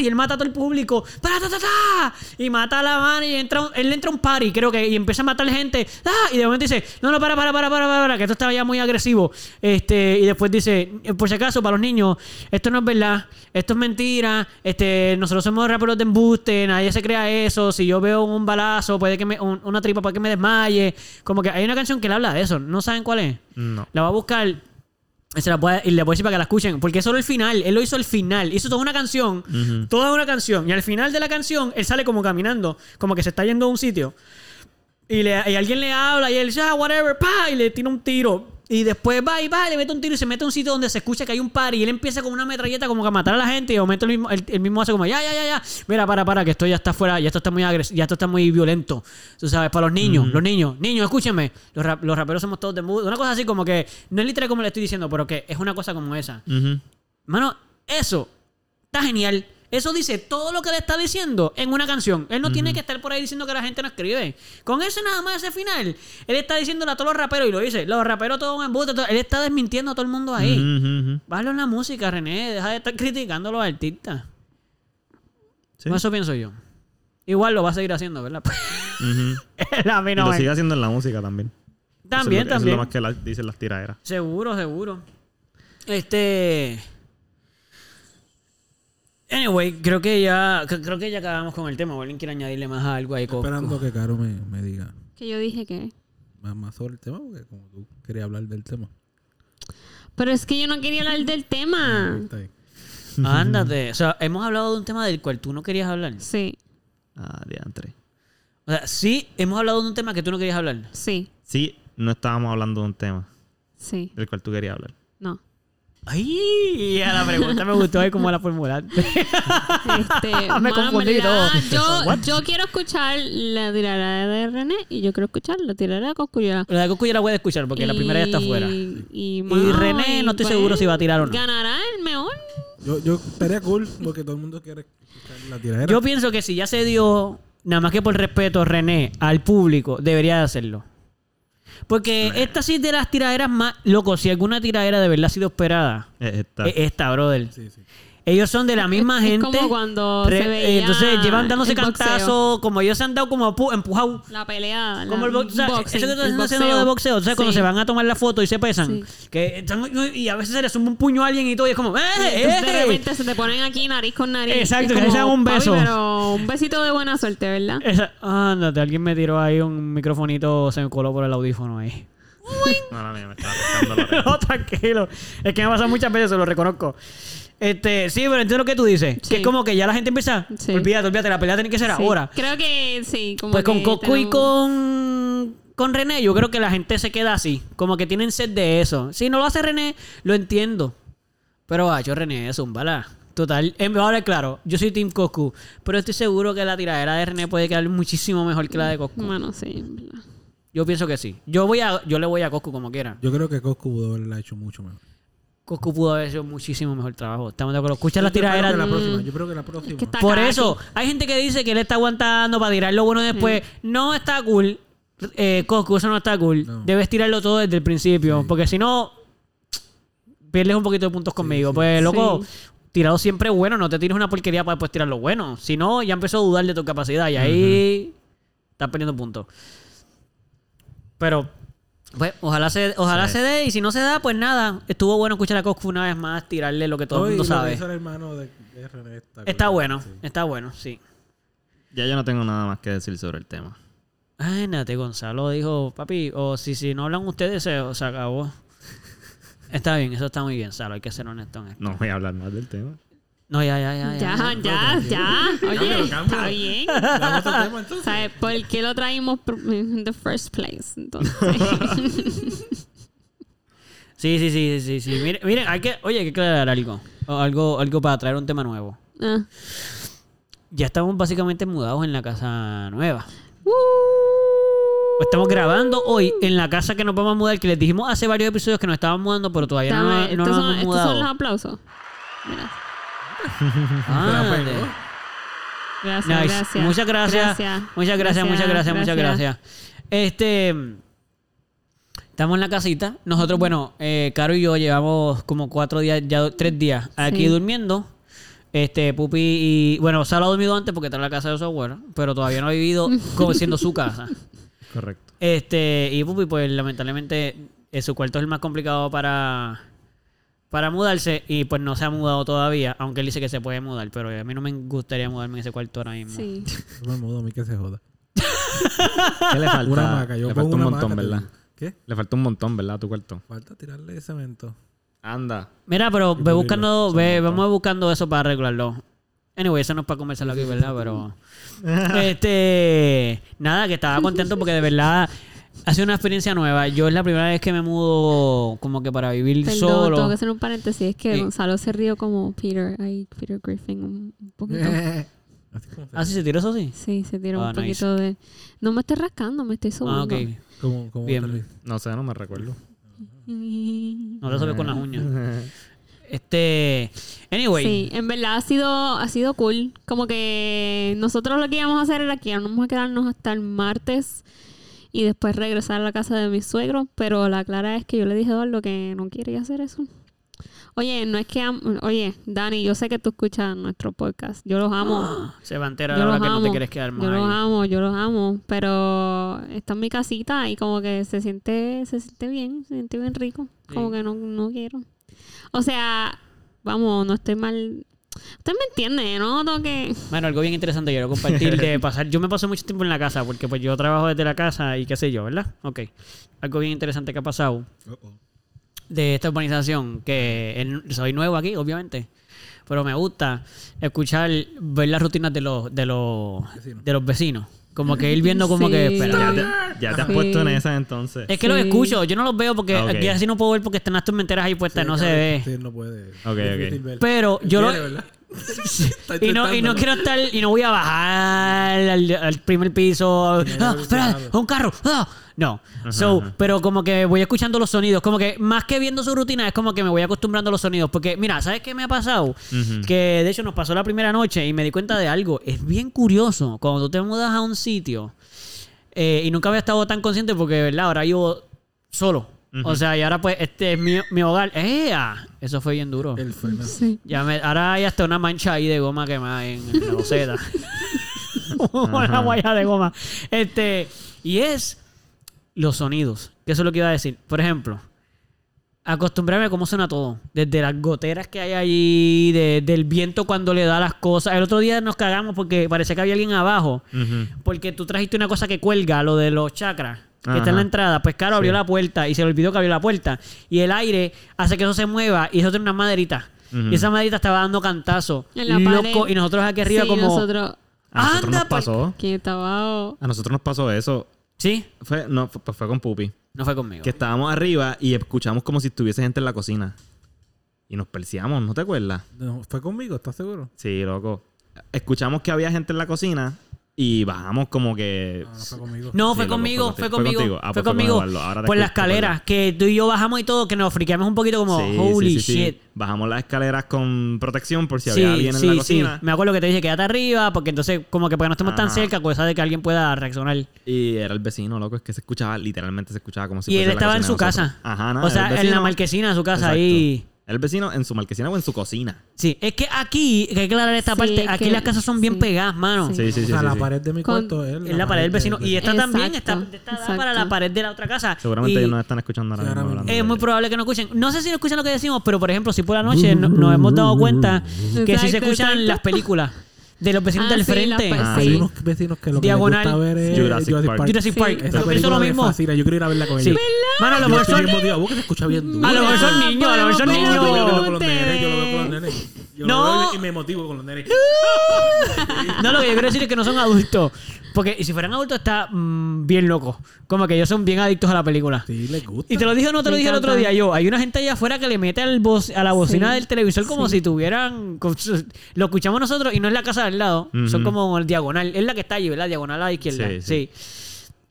Y él mata a todo el público. ¡Ta, ta, ta, ta! Y mata a la mano y entra un- él entra a un party, creo que, y empieza a matar gente. ¡Ah! Y de momento dice, no, no, para, para, para, para, para, para, que esto estaba ya muy agresivo. Este, y después dice, por si acaso, para los niños, esto no es verdad, esto es mentira, este, nosotros somos raperos de embuste, nadie se crea eso. Si yo veo un balazo, puede que me, un- una tripa, puede que me desmaye. Como que hay una canción que le habla de eso. ¿No saben cuál es? No. La va a buscar. Se la puede- y le a decir para que la escuchen. Porque es solo el final. Él lo hizo al final. Hizo toda una canción. Toda una canción. Y al final de la canción, él sale como caminando. Como que se está yendo a un sitio. Y, le, y alguien le habla y él ah, whatever, pa, y le tira un tiro. Y después va y va, le mete un tiro y se mete a un sitio donde se escucha que hay un par y él empieza con una metralleta como que a matar a la gente y de momento el mismo, el, el mismo hace como, ya, ya, ya, ya, mira, para, para, que esto ya está fuera, ya esto está muy agres ya esto está muy violento. Tú sabes, para los niños, los niños, niños, escúchenme, los, rap- los raperos somos todos de mood. Una cosa así como que, no es literal como le estoy diciendo, pero que es una cosa como esa. Ujú. Mano, eso está genial. Eso dice todo lo que le está diciendo en una canción. Él no tiene que estar por ahí diciendo que la gente no escribe. Con ese nada más, ese final, él está diciéndole a todos los raperos, y lo dice, los raperos todos en embuste, todo- él está desmintiendo a todo el mundo ahí. Ujú. Bájalo en la música, René, deja de estar criticando a los artistas. Sí. Eso pienso yo. Igual lo va a seguir haciendo, ¿verdad? Ujú. a mí Y lo sigue haciendo en la música también. También, eso es lo, que- eso también. es lo más que la- dicen las tiraderas. Seguro, seguro. Este. Anyway, creo que ya. cre- Creo que ya acabamos con el tema. ¿O ¿Alguien quiere añadirle más algo ahí, Coco? Esperando que Caro me, me diga Que yo dije que. más, más sobre el tema, porque como tú querías hablar del tema. Pero es que yo no quería hablar del tema. Está bien. Ándate. O sea, hemos hablado de un tema del cual tú no querías hablar. Sí, Ah, diantre. O sea, sí, hemos hablado de un tema que tú no querías hablar. sí, Sí, no estábamos hablando de un tema sí. del cual tú querías hablar. No. Ay, a la pregunta me gustó ahí cómo la formulaste. Este, Me confundí todo. Yo, yo quiero escuchar la tirada de René y yo quiero escuchar la tirada de Coscuyola. La de Coco ya la voy a escuchar porque la primera ya está afuera. Y, y, Y mano, René, no estoy pues, seguro si va a tirar o no. Ganará el mejor. Yo, yo estaría cool porque todo el mundo quiere escuchar la tiradera. Yo pienso que si ya se dio, nada más que por respeto, René, al público, debería de hacerlo. Porque esta sí es de las tiraderas más. Loco, si alguna tiradera de verdad ha sido esperada, Eh, esta- es esta, brother. Sí, sí. Ellos son de la misma Es gente. como cuando Re- se veía Entonces llevan dándose el boxeo. cantazos, como ellos se han dado como pu- empujado. La pelea. Como la- el box, o sea, boxing, eso que estás el haciendo lo de boxeo, o sea, cuando se van a tomar la foto y se pesan, Sí. que están- y a veces se le suma un puño a alguien y todo, y es como, ¡eh! Entonces de eh! repente se te ponen aquí nariz con nariz. Exacto, Es que se dan un "Papi, beso". pero un besito de buena suerte, ¿verdad? Esa- ándate, alguien me tiró ahí un microfonito, se me coló por el audífono ahí. Mala mía, me estaba la no, tranquilo. Es que me ha pasado muchas veces, lo reconozco. Este, sí, pero entiendo lo que tú dices. Sí. Que es como que ya la gente empieza. Sí. Olvídate, olvídate, la pelea tiene que ser Sí. ahora. Creo que sí. Como Pues con Coco y con, con René, yo creo que la gente se queda así. Como que tienen sed de eso. Si no lo hace René, lo entiendo. Pero, yo René es un bala. Total, ahora claro, yo soy Team Coscu, pero estoy seguro que la tiradera de René puede quedar muchísimo mejor que la de Coscu. Bueno, sí. Yo pienso que sí. Yo voy a, yo le voy a Coscu como quiera. Yo creo que Coscu pudo haberla hecho mucho mejor. Coscu pudo haber hecho muchísimo mejor trabajo. Estamos de acuerdo. Escucha Yo las creo que tiraderas. la próxima, yo creo que la próxima. que Por eso, hay gente que dice que él está aguantando para tirar lo bueno después. No está cool. Eh, Coscu, eso no está cool. No. Debes tirarlo todo desde el principio. Porque si no, pierdes un poquito de puntos conmigo. Pues, loco, Sí. tirado siempre bueno. No te tires una porquería para después tirar lo bueno. Si no, ya empezó a dudar de tu capacidad. Y ahí estás perdiendo puntos. Pero, pues, ojalá se, ojalá Sí. se dé. Y si no se da, pues nada. Estuvo bueno escuchar a Coscu una vez más, tirarle lo que todo el mundo sabe. el hermano de, de René está, bueno, Sí. está bueno, sí. Ya yo no tengo nada más que decir sobre el tema. Ay, Nate Gonzalo dijo, papi, o si, si no hablan ustedes, se, se acabó. Está bien, eso está muy bien, Salo, hay que ser honesto en esto. No voy a hablar más del tema. No, ya, ya, ya. Ya, ya, ya. Oye, está bien. ¿Sabes por qué lo traímos in the first place? Entonces, Sí, sí, sí, sí, sí. Miren, miren, hay que, oye, hay que aclarar algo. O algo, algo para traer un tema nuevo. ah. Ya estamos básicamente mudados en la casa nueva. Uh. Estamos grabando hoy en la casa que nos vamos a mudar, que les dijimos hace varios episodios que nos estábamos mudando, pero todavía no, Dame, no nos son, hemos estos son los mudado. aplausos. Mira. Ah, Te la pegó. Gracias, Nice. gracias. Muchas gracias. Muchas gracias, muchas gracias, muchas gracias. Este. Estamos en la casita. Nosotros, bueno, eh, Caro y yo llevamos como cuatro días, ya tres días aquí Sí. durmiendo. Este, Pupi y... Bueno, Sara ha dormido antes porque está en la casa de su abuela, pero todavía no ha vivido como siendo su casa. Correcto. Este, y Pupi, pues lamentablemente eh, su cuarto es el más complicado para, para mudarse y pues no se ha mudado todavía, aunque él dice que se puede mudar, pero a mí no me gustaría mudarme en ese cuarto ahora mismo. Sí. Yo me mudo a mí que se joda. ¿Qué le falta? Una maca. Yo le falta un una montón, maca, ¿verdad? ¿Qué? Le falta un montón, ¿verdad? A tu cuarto. Falta tirarle cemento. Anda. Mira, pero ve buscando, ve, vamos buscando eso para arreglarlo. Anyway, eso no es para conversarlo aquí, ¿verdad? Pero. este. Nada, que estaba contento porque de verdad ha sido una experiencia nueva. Yo es la primera vez que me mudo como que para vivir Perdón, solo. tengo que hacer un paréntesis. Es que Sí. Gonzalo se rió como Peter. Ahí, Peter Griffin, un, un poquito. Así como se, Ah, sí, se tiró eso sí. Sí, se tiró Ah, un poquito de... No me estoy rascando, me estoy Ah, sobando. ok. Bien. te ríes. No sé, no me recuerdo. No te sobes con las uñas. Este. Anyway. Sí, en verdad ha sido, ha sido cool. Como que nosotros lo que íbamos a hacer era que íbamos a quedarnos hasta el martes y después regresar a la casa de mis suegros. Pero la clara es que yo le dije a Eduardo que no quería hacer eso. Oye, no es que... am- Oye, Dani, yo sé que tú escuchas nuestro podcast. Yo los amo. Se va a enterar ahora que no te quieres quedar más Yo los amo, yo los amo. Pero está en mi casita y como que se siente, se siente bien, se siente bien rico. Como Sí. que no, no quiero. O sea, vamos, no estoy mal. Usted me entiende, ¿no? Tengo que. Bueno, algo bien interesante quiero compartir de pasar. Yo me paso mucho tiempo en la casa porque pues yo trabajo desde la casa y qué sé yo, ¿verdad? Ok. Algo bien interesante que ha pasado de esta urbanización, que en- soy nuevo aquí, obviamente. Pero me gusta escuchar, ver las rutinas de los, de los, Vecinos. de los vecinos. Como que ir viendo como que, espera, Ya te, ya te has Sí. puesto en esa entonces. Es que los escucho, yo no los veo porque Ah, aquí así no puedo ver porque están las tormenteras ahí puestas, Sí, no se ve. Sí, no puede. Ok, ok. Pero yo lo, y no, y no quiero estar, y no voy a bajar al, al primer piso. Ah, espera, un carro. ah. No. So, pero como que voy escuchando los sonidos. Como que más que viendo su rutina, es como que me voy acostumbrando a los sonidos. Porque, mira, ¿sabes qué me ha pasado? Que de hecho nos pasó la primera noche y me di cuenta de algo. Es bien curioso. Cuando tú te mudas a un sitio, eh, y nunca había estado tan consciente porque, ¿verdad? Ahora vivo solo. O sea, y ahora pues este es mi, mi hogar. ¡Ea! Eso fue bien duro. El Fernan. Sí. Ya me, ahora hay hasta una mancha ahí de goma que me da en, en la boceta. una guaya de goma. Este, y es los sonidos. Que eso es lo que iba a decir. Por ejemplo, acostumbrarme a cómo suena todo. Desde las goteras que hay allí, de- del viento cuando le da las cosas. El otro día nos cagamos porque parecía que había alguien abajo. Porque tú trajiste una cosa que cuelga, lo de los chakras, que está en la entrada. Pues Caro abrió Sí. la puerta y se le olvidó que abrió la puerta. Y el aire hace que eso se mueva y eso tiene una maderita. Y esa maderita estaba dando cantazo. En la loco. pared. Y nosotros aquí arriba Sí, como... nosotros. A nosotros Anda, nos pasó. ¿Quién estaba abajo? A nosotros nos pasó eso. Sí, Fue, no, fue, pues fue con Pupi. no fue conmigo. Que estábamos arriba y escuchamos como si estuviese gente en la cocina. Y nos perseamos, ¿no te acuerdas? No, ¿Fue conmigo? ¿Estás seguro? Sí, loco. Escuchamos que había gente en la cocina y bajamos como que... No, no fue conmigo. No, fue conmigo, fue fue conmigo. Fue. Ah, fue pues fue con conmigo. Ahora te Por la escucho, escalera. Que tú y yo bajamos y todo, que nos friqueamos un poquito como, Sí, holy sí, sí, sí. shit. Bajamos las escaleras con protección por si Sí, había alguien en la sí. cocina. Me acuerdo que te dije quédate arriba, porque entonces, como que para que no estemos tan cerca, cosa de que alguien pueda reaccionar. Y era el vecino, loco. Es que se escuchaba, literalmente se escuchaba como si y él la estaba en su casa. Ajá, nada. O sea, en la marquesina de su casa Exacto. ahí. El vecino en su marquesina o en su cocina. Sí, es que aquí, que hay que aclarar esta Sí, parte, aquí que- las casas son bien sí. pegadas, mano. Sí. Sí, sí, o sí. sea, sí, la sí. pared de mi Con- cuarto es Es la pared del vecino. Y esta también está, Exacto, está dada exacto. para la pared de la otra casa. Seguramente Y ellos nos están escuchando ahora Sí, mismo. ahora hablando Es muy probable que no escuchen. No sé si no escuchan lo que decimos, pero por ejemplo, si por la noche no- nos hemos dado cuenta que sí se Exacto, escuchan exacto. las películas de los vecinos Ah, del sí, frente. pe- Ah, Hay sí. unos vecinos que lo que Diagonal. les gusta ver es Jurassic Park. Jurassic Sí. Park. Esa Yo pienso película lo me mismo. fascina. Yo quiero ir a verla con Sí. ellos. Mano, a lo mejor son. A lo mejor son niños, a lo mejor son Podemos Yo lo veo con los nenes, yo lo veo con los nenes. Yo No. lo veo y me motivo con los nenes. No, lo que yo quiero decir es que no son adultos. Porque si fueran adultos está mm, bien loco. Como que ellos son bien adictos a la película. Sí, les gusta. Y te lo dije o no te lo Me dije el otro encanta. día yo. Hay una gente allá afuera que le mete al voz, a la bocina Sí. del televisor como Sí. si tuvieran. con su- Lo escuchamos nosotros y no es la casa del lado. Son Ujú. como el diagonal. Es la que está allí, ¿verdad? Diagonal a la izquierda. Sí. Sí,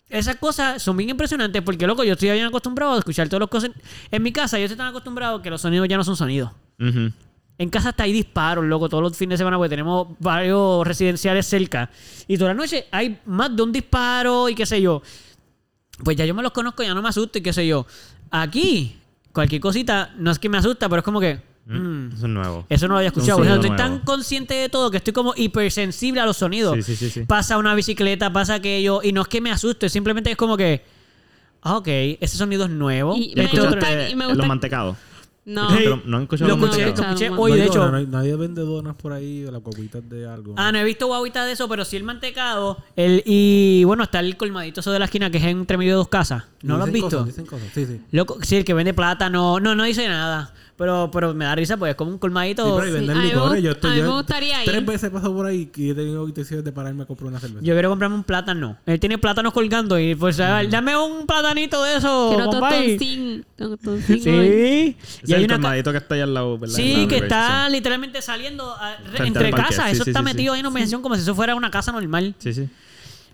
Esas cosas son bien impresionantes porque, loco, yo estoy bien acostumbrado a escuchar todas las cosas. En mi casa, yo estoy tan acostumbrado que los sonidos ya no son sonidos. Ujú. En casa hasta hay disparos, loco, todos los fines de semana, porque tenemos varios residenciales cerca. Y toda la noche hay más de un disparo y qué sé yo. pues ya yo me los conozco, ya no me asusto y qué sé yo. Aquí, cualquier cosita, no es que me asusta, pero es como que... mm, Eso es nuevo. eso no lo había escuchado. O sea, estoy nuevo. tan consciente de todo que estoy como hipersensible a los sonidos. Sí, sí, sí, sí. Pasa una bicicleta, pasa aquello, y no es que me asuste, simplemente es como que, ah, ok, ese sonido es nuevo. Y ¿Ya me Este gusta- y me los mantecados? No. Pero no han escuchado lo escuché, lo escuché hoy, No de hecho. nadie vende donas por ahí, de las guaguitas de algo. Ah, no he visto guaguitas de eso, pero sí el mantecado. El, y bueno, está el colmadito eso de la esquina que es entre medio de dos casas. ¿No lo has visto? Cosas, dicen cosas, sí, sí. Loco, sí, el que vende plátano. No, no dice nada. Pero, pero me da risa, pues es como un Sí, colmadito. pero y venden a mí me licores. Yo estoy a mí yo me gustaría Tres ir. veces he pasado por ahí y he tenido intenciones de pararme a comprar una cerveza. Yo quiero comprarme un plátano. Él tiene plátanos colgando y pues ah, dame un platanito de eso, Quiero tostoncín. Tostoncín. Sí. Y es hay el una colmadito que está allá al lado, ¿verdad? Sí, la que está literalmente saliendo a- re- Frente entre casas. Sí, Eso sí, está sí, metido sí. ahí en una mención como si eso fuera una casa normal. Sí, sí.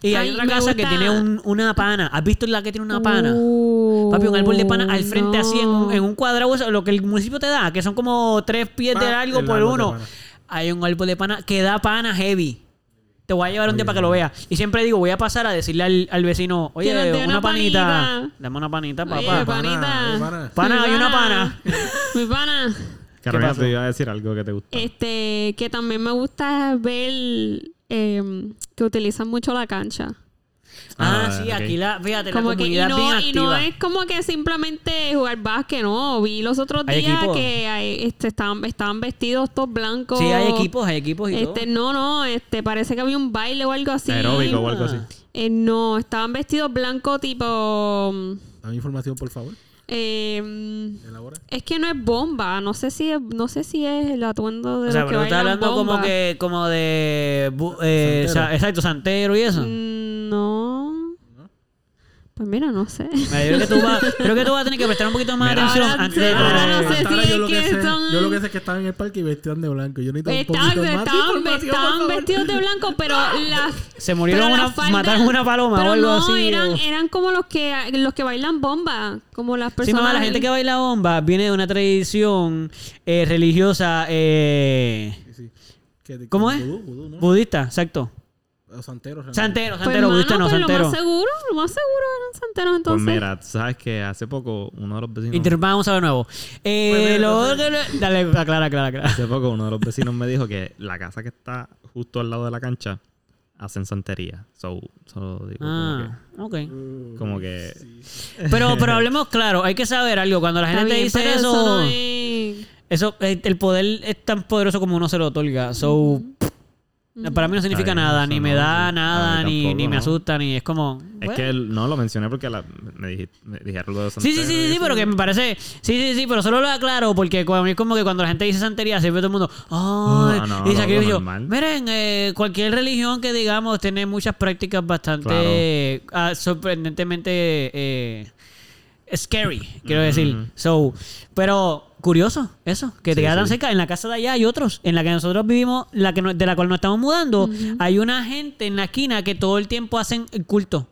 Y hay Ay, otra me casa que gusta. tiene un- una pana. ¿Has visto la que tiene una pana? Uh, Papi, un árbol de pana al frente no. así en un, en un cuadrado, eso, lo que el municipio te da, que son como tres pies de Pa- largo el por árbol de uno. pana. Hay un árbol de pana que da pana heavy. Te voy a llevar un día para que lo veas. Y siempre digo, voy a pasar a decirle al, al vecino, oye, Que nos dé una, una panita. panita. Dame una panita, Oye, papá. panita. pana. Pana, hay una pana. Mi pana. Carolina, pasó? te iba a decir algo que te gusta. Este, que también me gusta ver eh, que utilizan mucho la cancha. Ah, Ah, sí, aquí la, fíjate, Como la que, y comunidad no, bien y no es como que simplemente jugar básquet, no. Vi los otros Hay días equipos. que hay- este, estaban, estaban vestidos todos blancos. Sí, hay equipos, hay equipos y Este, todo. no, no, este, parece que había un baile o algo así. Aeróbico o algo así. Eh, no, estaban vestidos blancos tipo. Dame información, por favor. Eh, Elabora. es que no es bomba, no sé si es, no sé si es el atuendo de O sea, los que pero estás bailan hablando como bomba. que como de eh, Santero. o sea, exacto, santero y eso. Mm, No. Pues mira, no sé. Mira, yo creo que tú vas, creo que tú vas a tener que prestar un poquito más Mira. atención Ahora antes de sí, ahora no sé Hasta ahora si yo es lo que que sé- son- Yo lo que sé es que estaban en el parque y vestían de blanco. Yo necesito un Estaban, poquito más de estaban, estaban vestidos de blanco, pero las se murieron pero una, las faldas- mataron una paloma pero o algo no, así. Eran, o- eran como los que los que bailan bomba, como las Sí, personas. mamá, la gente que baila bomba viene de una tradición eh, religiosa eh, Sí, sí. ¿Cómo es? Vudú, vudú, ¿no? budista, exacto. O Santero. realmente. Santero, Pues, santero, mano, no, pues, Lo más seguro, lo más seguro eran santeros Pues entonces. mira, sabes que hace poco uno de los vecinos. Interrumpamos a de nuevo. Eh, Pues lo entonces- Dale, aclara, aclara, aclara. Hace poco uno de los vecinos me dijo que la casa que está justo al lado de la cancha hacen santería. So, so digo, Ah, ok. como que. Como que Pero, pero hablemos claro, hay que saber algo. Cuando la gente bien, dice eso, no eso, eh, el poder es tan poderoso como uno se lo otorga. So, para mí no significa nada, ni me no, da sí. nada, ni, tampoco, ni me ¿no? asusta, ni es como. Es bueno. que no lo mencioné porque la- me, dijeron lo de Sí, sí, sí, sí, eso. pero que me parece. Sí, sí, sí, pero solo lo aclaro porque es como que cuando la gente dice santería, siempre todo el mundo. ¡Ay! No, y sacrificio. Miren, eh, cualquier religión que digamos tiene muchas prácticas bastante. ah, sorprendentemente. eh, scary, quiero decir. So, pero curioso eso, que te Sí, queda tan sí. cerca. En la casa de allá hay otros. En la que nosotros vivimos, la que no- de la cual nos estamos mudando, hay una gente en la esquina que todo el tiempo hacen el culto.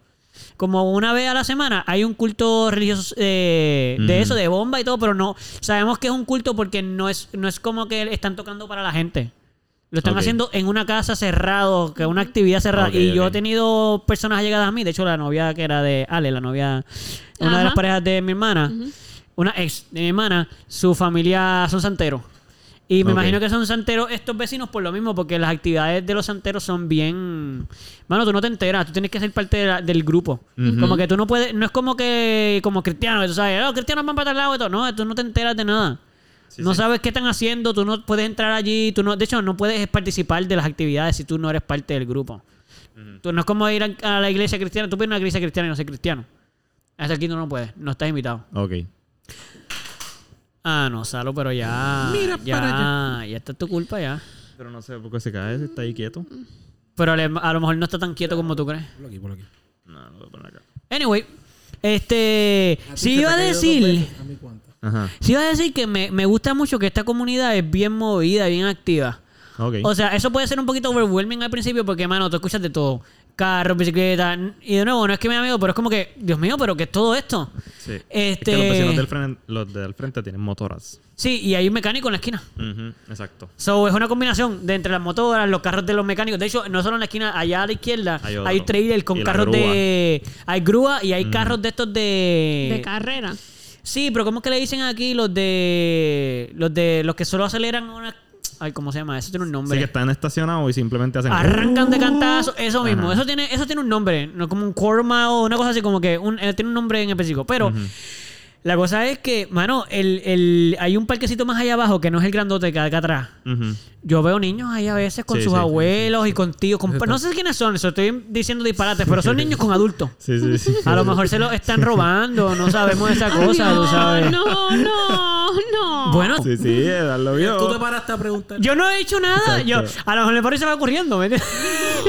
Como una vez a la semana hay un culto religioso eh, de eso, de bomba y todo, pero no sabemos que es un culto porque no es, no es como que están tocando para la gente. Lo están haciendo en una casa cerrado, que es una actividad cerrada. Y yo he tenido personas allegadas a mí. De hecho, la novia que era de Ale, la novia, una de las parejas de mi hermana, una ex de mi hermana, su familia son santeros. Y me imagino que son santeros estos vecinos por lo mismo, porque las actividades de los santeros son bien... Mano, tú no te enteras, tú tienes que ser parte de la- del grupo. Como que tú no puedes, no es como que como cristianos, que tú sabes, los cristianos van para tal lado y todo. No, tú no te enteras de nada. Sí, no sí. sabes qué están haciendo, tú no puedes entrar allí, tú no, de hecho no puedes participar de las actividades si tú no eres parte del grupo. Tú no es como ir a, a la iglesia cristiana, tú a una iglesia cristiana y no ser cristiano. Hasta aquí tú no puedes, no estás invitado. Ok. Ah, no, Salo, pero ya. Mira ya, para ya está tu culpa ya. Pero no sé por qué se cae, si está ahí quieto. Pero a lo mejor no está tan quieto como tú crees. Ponlo aquí, ponlo aquí. No, lo voy a poner acá. Anyway, este. Si iba a decir. veces, ¿A mí cuánto? Ajá. Si iba a decir que me, me gusta mucho que esta comunidad es bien movida, bien activa. Ok. O sea, eso puede ser un poquito overwhelming al principio porque, mano, tú escuchas de todo. Carros, bicicletas. Y de nuevo, no es que me da miedo, pero es como que, Dios mío, pero ¿qué es todo esto? Sí. Este, Es que los vecinos del frente, los del frente tienen motoras. Sí, y hay un mecánico en la esquina. Exacto. So, es una combinación de entre las motoras, los carros de los mecánicos. De hecho, no solo en la esquina, allá a la izquierda Hay hay, trailer con carros grúa. de. Hay grúa y hay carros de estos de. De carrera. Sí, pero ¿cómo es que le dicen aquí los de. Los de. Los que solo aceleran una. Ay, ¿cómo se llama? Eso tiene un Sí, nombre. que están estacionados y simplemente hacen. Arrancan de cantazo, eso mismo. Ajá. Eso tiene, eso tiene un nombre, no como un mile o una cosa así, como que un, eh, tiene un nombre en específico. Pero la cosa es que, mano, el, el, hay un parquecito más allá abajo que no es el grandote que hay acá atrás. Yo veo niños ahí a veces con Sí, sus sí, sí, abuelos y con tíos. con- no sé quiénes son, eso estoy diciendo disparates, pero son niños con adultos. Sí, sí, sí. A lo mejor se los están robando, no sabemos esa cosa, tú sabes. No, no, no. Bueno, Sí, sí, lo vio. Tú te paraste a preguntar. yo no he hecho nada. Yo, a lo mejor le parece se va corriendo, ¿me entiendes?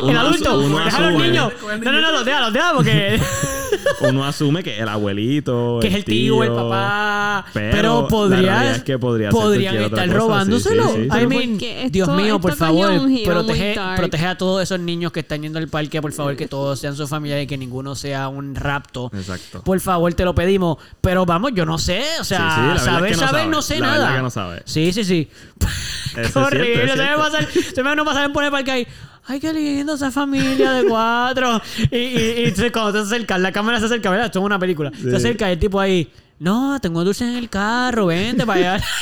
El adulto, deja a los niños. No, no, no, los deja, los deja porque. Uno asume que el abuelito. que es el tío, el papá. Pero, Pero podría, es que podría podrían estar robándoselo. sí, sí, sí. I mean, esto- Dios mío, por favor, protege, protege a todos esos niños que están yendo al parque, por favor, que todos sean sus familiares y que ninguno sea un rapto. Exacto. Por favor, te lo pedimos. Pero vamos, yo no sé. O sea, Sí, sí, la verdad es saber, que no saber, sabe. no sé La nada. verdad que no sabe. Sí, sí, sí. Es se me cierto. va a pasar, se me va a pasar en poner parque ahí. Ay, qué lindo esa familia de cuatro. y, y, y cuando te acercas, la cámara se acerca, ¿verdad? Esto es una película. Se acerca el tipo ahí. No, tengo dulces en el carro, vente para allá.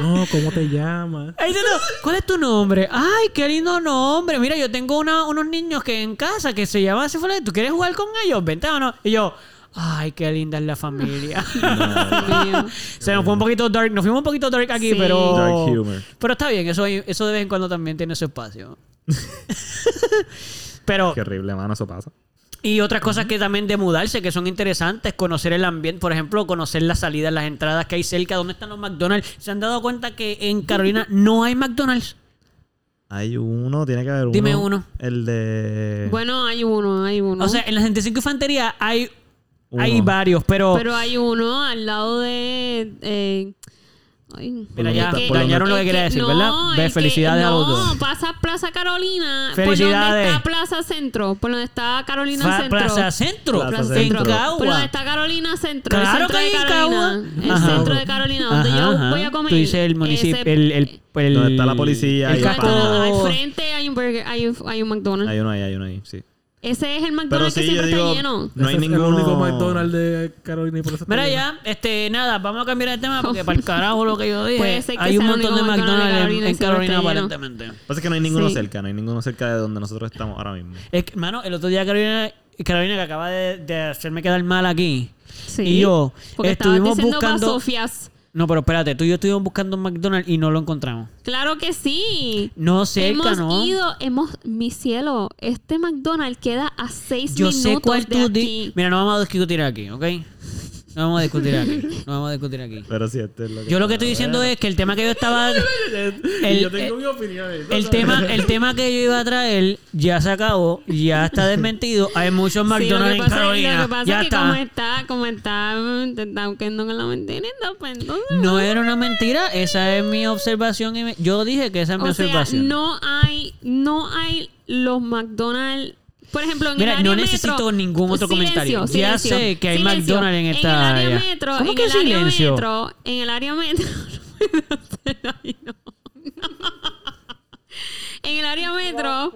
No, ¿cómo te llamas? ¿cuál es tu nombre? Ay, qué lindo nombre. Mira, yo tengo una- unos niños que en casa que se llaman así. ¿Tú quieres jugar con ellos? Vente o no. Y yo, ay, qué linda es la familia. Se nos fue un poquito dark. Nos fuimos un poquito dark aquí, Sí. pero. Dark humor. Pero está bien, eso, eso de vez en cuando también tiene su espacio. pero. Qué horrible, mano, eso pasa. Y otras cosas que también de mudarse, que son interesantes, conocer el ambiente, por ejemplo, conocer las salidas, las entradas que hay cerca, dónde están los McDonald's. ¿Se han dado cuenta que en Carolina no hay McDonald's? Hay uno, tiene que haber uno. Dime uno. El de. Bueno, hay uno, hay uno. O sea, en la 65 Infantería hay, Uno. hay varios, pero... pero hay uno al lado de. Eh, ay. Mira, ya, Es dañaron lo que es quería decir, ¿verdad? Ve, es que- felicidades a los dos. No, pasa Plaza Carolina. Felicidades. Por donde está Plaza Centro. Por donde está Carolina Fa- Centro. Plaza Centro, Plaza en Centro. Por Cagua. donde está Carolina Centro. Claro el centro que de hay en Carolina. Cagua. El Ajá. centro de Carolina, donde Ajá, yo ajá. voy a comer. Tú dices el municipio, Ese- el, el, el- Donde está la policía el y el casco- Al frente hay un burger, hay un, hay un McDonald's. Hay uno ahí, hay uno ahí, sí. Ese es el McDonald's que sí, siempre digo. está lleno. No hay Ese es ninguno. el único McDonald's de Carolina y por eso está Mira ya, este, nada, vamos a cambiar el tema porque para el carajo lo que yo dije. Puede ser que hay un montón de McDonald's de en- Carolina en Carolina aparentemente. Lo que pasa es que no hay ninguno Sí. cerca, no hay ninguno cerca de donde nosotros estamos ahora mismo. Es que, mano, el otro día Carolina, Carolina que acaba de, de hacerme quedar mal aquí. Sí. Y yo Porque estuvimos diciendo buscando. Sofias. No, pero espérate, tú y yo estuvimos buscando un McDonald's y no lo encontramos. Claro que sí. No cerca, hemos ¿no? ido, hemos, mi cielo, este McDonald's queda a seis Yo minutos sé cuál de tú di- aquí. Mira, no vamos a discutir aquí, ¿ok? No vamos a discutir aquí. No vamos a discutir aquí. Pero sí, este es lo que. Yo lo que estoy diciendo es que el tema que yo estaba. El, yo tengo mi opinión. ¿eh? el tema, el tema que yo iba a traer ya se acabó, ya está desmentido. Hay muchos Sí, lo McDonald's que en Carolina. lo que pasa ya es que como está. como está, te está quedando con la mentirita, pues entonces... No era una mentira, esa es mi observación. y me- Yo dije que esa es mi O sea, observación. no hay, no hay los McDonald's. Por ejemplo, en Mira, el área no metro- necesito ningún otro Silencio, comentario. Ya silencio, sé que hay silencio. McDonald's en esta En el área área. metro, ¿Cómo en que el área silencio? metro, en el área metro. no. En el área metro.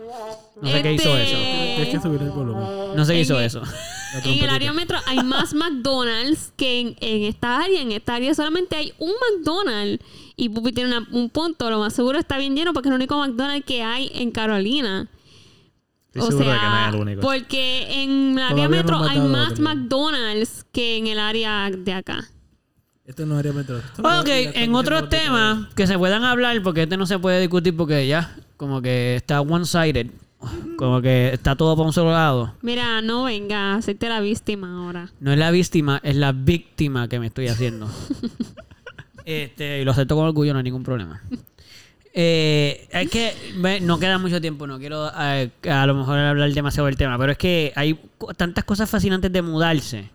No sé qué hizo eso. Tienes que subir el volumen. No sé qué en hizo el- eso. En el área metro hay más McDonald's que en, en esta área. En esta área solamente hay un McDonald's. Y Pupi tiene una- un punto. Lo más seguro está bien lleno porque es el único McDonald's que hay en Carolina. Estoy o seguro sea, de que no porque en el área metro hay más. McDonald's que en el área de acá. Este no es área metro. Esto Ok, en otros temas que se puedan hablar, porque este no se puede discutir porque ya, como que está one-sided. Como que está todo para un solo lado. Mira, no venga hacerte la víctima ahora. No es la víctima, es la víctima que me estoy haciendo. este, y lo acepto con orgullo, no hay ningún problema. Eh, es que no queda mucho tiempo, no quiero eh, a lo mejor hablar demasiado del tema, pero es que hay tantas cosas fascinantes de mudarse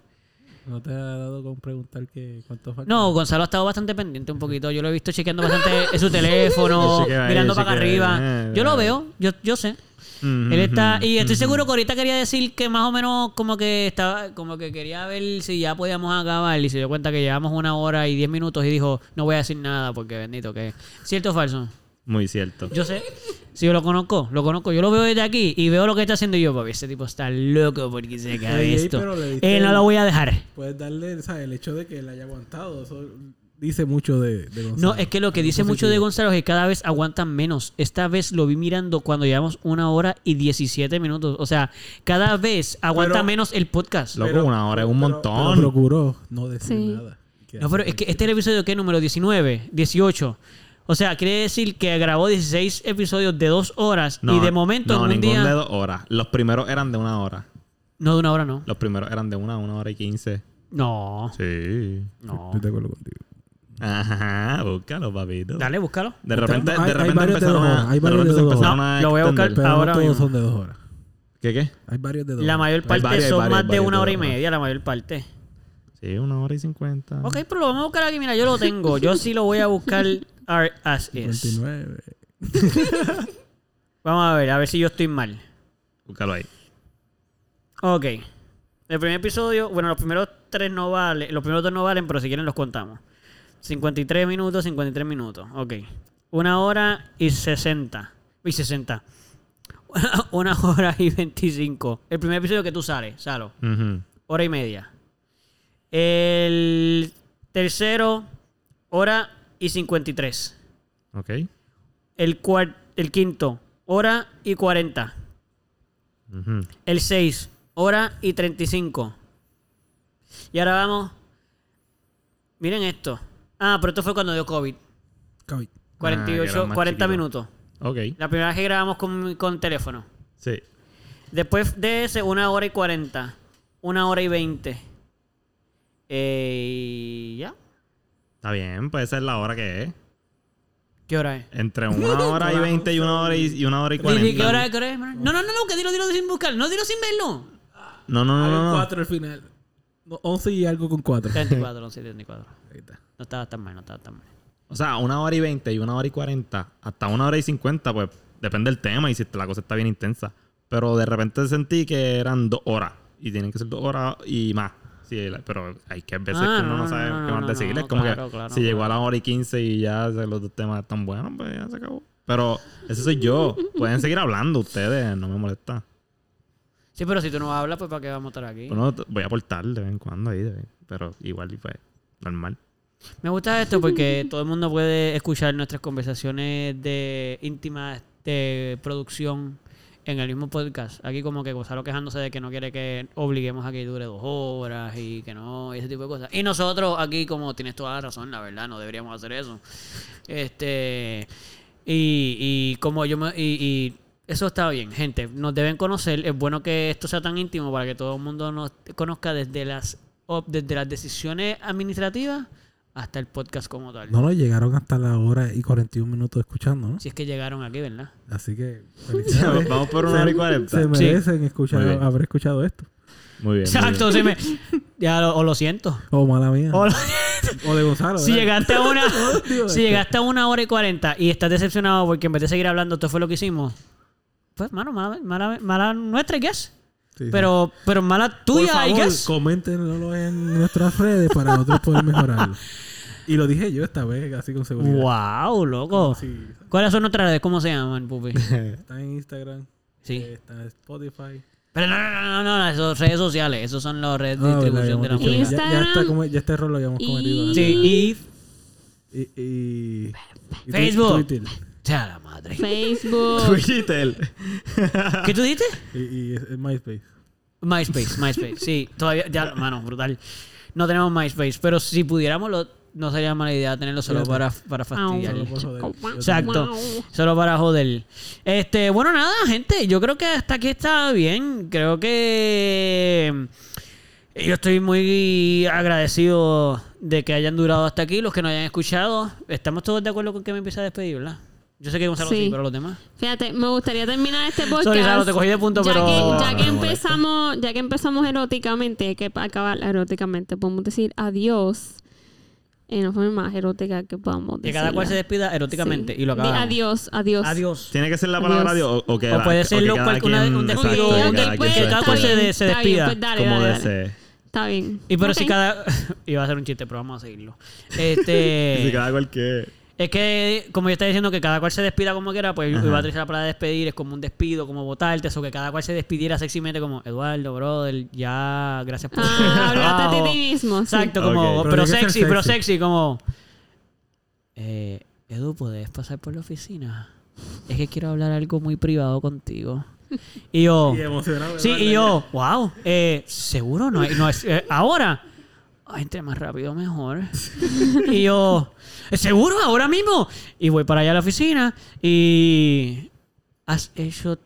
¿No te ha dado con preguntar que cuánto falta? No, Gonzalo ha estado bastante pendiente un poquito. Yo lo he visto chequeando bastante en su teléfono, ahí, mirando para acá arriba. eh, Yo lo veo, yo, yo sé. Él está, y estoy seguro que ahorita quería decir que más o menos como que estaba, como que quería ver si ya podíamos acabar y se dio cuenta que llevamos una hora y diez minutos y dijo, no voy a decir nada porque bendito que ¿Cierto o falso? Muy cierto. Yo sé. Si yo lo conozco, lo conozco. Yo lo veo desde aquí y veo lo que está haciendo y yo, papi, ese tipo está loco porque se cae esto. diste Eh, no lo voy a dejar. Puedes darle, ¿sabes? El hecho de que él haya aguantado. Eso dice mucho de, de Gonzalo. No, es que lo que Algo dice mucho de. Gonzalo es que cada vez aguantan menos. Esta vez lo vi mirando cuando llevamos una hora y 17 minutos. O sea, cada vez aguanta Pero- menos el podcast. Loco, una hora es un pero- montón. Pero procuró no decir Sí. nada. No, pero es que este es el episodio que número 19, 18. O sea, quiere decir que grabó 16 episodios de dos horas y de momento no, en un ninguno día... de dos horas. Los primeros eran de una hora. No, de una hora no. Los primeros eran de una, una hora y quince. No, Sí. no. Estoy de acuerdo contigo. Ajá, búscalo, papito. Dale, búscalo. De repente, Hay- de hay repente empezaron a. hay de varios repente de dos empezaron horas. a Lo voy a buscar. extender. Pero Ahora no todos mismo. son de dos horas. ¿Qué qué? Hay varios de dos La mayor parte varios, son varios, más de una hora y media, la mayor parte. Sí, una hora y cincuenta. Ok, pero lo vamos a buscar aquí. Mira, yo lo tengo. Yo sí lo voy a buscar ar- as is. 59. Vamos a ver, a ver si yo estoy mal. Búscalo ahí. Ok. El primer episodio, bueno, los primeros tres no valen, los primeros dos no valen, pero si quieren los contamos. 53 minutos, 53 minutos. Ok. Una hora y 60. Y 60. Una hora y 25. El primer episodio que tú sales, Salo. Ujú. Hora y media. El tercero, hora y 53. Ok. El, el quinto, hora y 40. Ujú. El 6, hora y 35. Y ahora vamos. Miren esto. Ah, pero esto fue cuando dio COVID. Cabi. 48, Ah, que era más 40 chiquito. minutos. Ok. La primera vez que grabamos con, con teléfono. Sí. Después de ese, una hora y 40. Una hora y 20. Eh, ¿Ya? Está bien, pues esa es la hora que es. ¿Qué hora es? Entre una hora y veinte y una hora y, y una hora y cuarenta. ¿Qué hora es? ¿Qué hora es? No, no, no, no, que dilo, dilo sin buscar. No, dilo sin verlo. No, no, no, no. 4 al final. No, 11 y algo con 4. 34, 11, 34. Ahí está. No estaba tan mal, no estaba tan mal. O sea, una hora y veinte y una hora y cuarenta, hasta una hora y cincuenta, pues depende del tema y si la cosa está bien intensa. Pero de repente sentí que eran dos horas y tienen que ser dos horas y más. Sí, pero hay que veces Ah, que uno no, no, sabe no, qué más no, decirles. no, como claro, que claro, si llegó a la claro. hora y quince y ya los dos temas están buenos, pues ya se acabó. Pero ese soy yo. Pueden seguir hablando ustedes, no me molesta. Sí, pero si tú no hablas, pues ¿para qué vamos a estar aquí? Bueno, voy a aportar de vez en cuando ahí, de vez- pero igual y pues normal. Me gusta esto porque todo el mundo puede escuchar nuestras conversaciones de íntimas de producción en el mismo podcast. Aquí como que Gonzalo quejándose de que no quiere que obliguemos a que dure dos horas y que no, y ese tipo de cosas. Y nosotros aquí como tienes toda la razón, la verdad, no deberíamos hacer eso. Este y, y como yo me, y, y eso está bien, gente. Nos deben conocer. Es bueno que esto sea tan íntimo para que todo el mundo nos conozca desde las desde las decisiones administrativas hasta el podcast como tal. No, no, llegaron hasta la hora y 41 minutos escuchando, ¿no? Si es que llegaron aquí, ¿verdad? Así que. felicidades. Vamos por una hora y cuarenta. Se merecen escuchar, Muy bien. haber escuchado esto. Muy bien. muy Exacto, se me... Ya lo, o lo siento. O mala mía. O lo- O de Gonzalo. si ¿verdad? llegaste a una si llegaste a una hora y cuarenta y estás decepcionado porque en vez de seguir hablando esto fue lo que hicimos, pues, mano, mala, mala, mala nuestra, I guess. Sí, sí. Pero, pero mala Por tuya, I favor, guess. coméntenlo en nuestras redes para nosotros poder mejorarlo. Y lo dije yo esta vez, así con seguridad. Wow, loco. Sí, ¿Cuáles son nuestras redes? ¿Cómo se llaman, Pupi? está en Instagram. Sí. eh, Está en Spotify. Pero no, no, no, no, no, esas redes sociales. Esos son las redes de Ah, distribución de la música. ya, ya, Instagram. está como, ya este error lo habíamos Y- cometido. antes. Sí, y... Y, y, y Facebook. Twitter. Sea la madre. Facebook. Twitter. ¿Qué tú dijiste? Y, es MySpace. MySpace, MySpace. Sí, todavía, ya, mano, brutal. No tenemos MySpace, pero si pudiéramos, lo- no sería mala idea tenerlo solo para, para fastidiar. Solo por joder. Exacto. Solo para joder. Este, bueno, nada, gente. Yo creo que hasta aquí está bien. Creo que. eh, Yo estoy muy agradecido de que hayan durado hasta aquí. Los que nos hayan escuchado. Estamos todos de acuerdo con que me empiece a despedir, ¿verdad? Yo sé que Gonzalo sí, Sí. pero los demás. Fíjate, me gustaría terminar este podcast. Sorry, te cogí de punto, ya pero- Que, ya que empezamos, ya que empezamos eróticamente, hay que acabar eróticamente. Podemos decir adiós en la forma más erótica que podamos Que decir. cada cual se despida eróticamente y lo acabamos. Adiós, adiós. Adiós. ¿Tiene que ser la palabra Adiós. adiós o, o que O puede ser que lo cual- una- quien- un despido, que pues se cada cual se se bien, despida. pues dale, como dale. Está bien. Y pero si cada... Iba a ser un chiste, pero vamos a seguirlo. Y si Este... cada cual que... Es que, como yo estaba diciendo, que cada cual se despida como quiera, pues Ajá. iba a utilizar la palabra despedir, es como un despido, como votarte, eso que cada cual se despidiera sexymente como, Eduardo, brother, ya, gracias por Ah, hablaste trabajo". de ti mismo. sí. Exacto, como, Ok. pero, ser sexy, pero sexy. sexy, como, eh, Edu, ¿puedes pasar por la oficina? Es que quiero hablar algo muy privado contigo. Y yo, Y emocionado. sí, y yo, wow, eh, seguro no, es- no es, eh, ahora, Ay, entre más rápido mejor. y yo, ¿seguro ahora mismo? Y voy para allá a la oficina y has hecho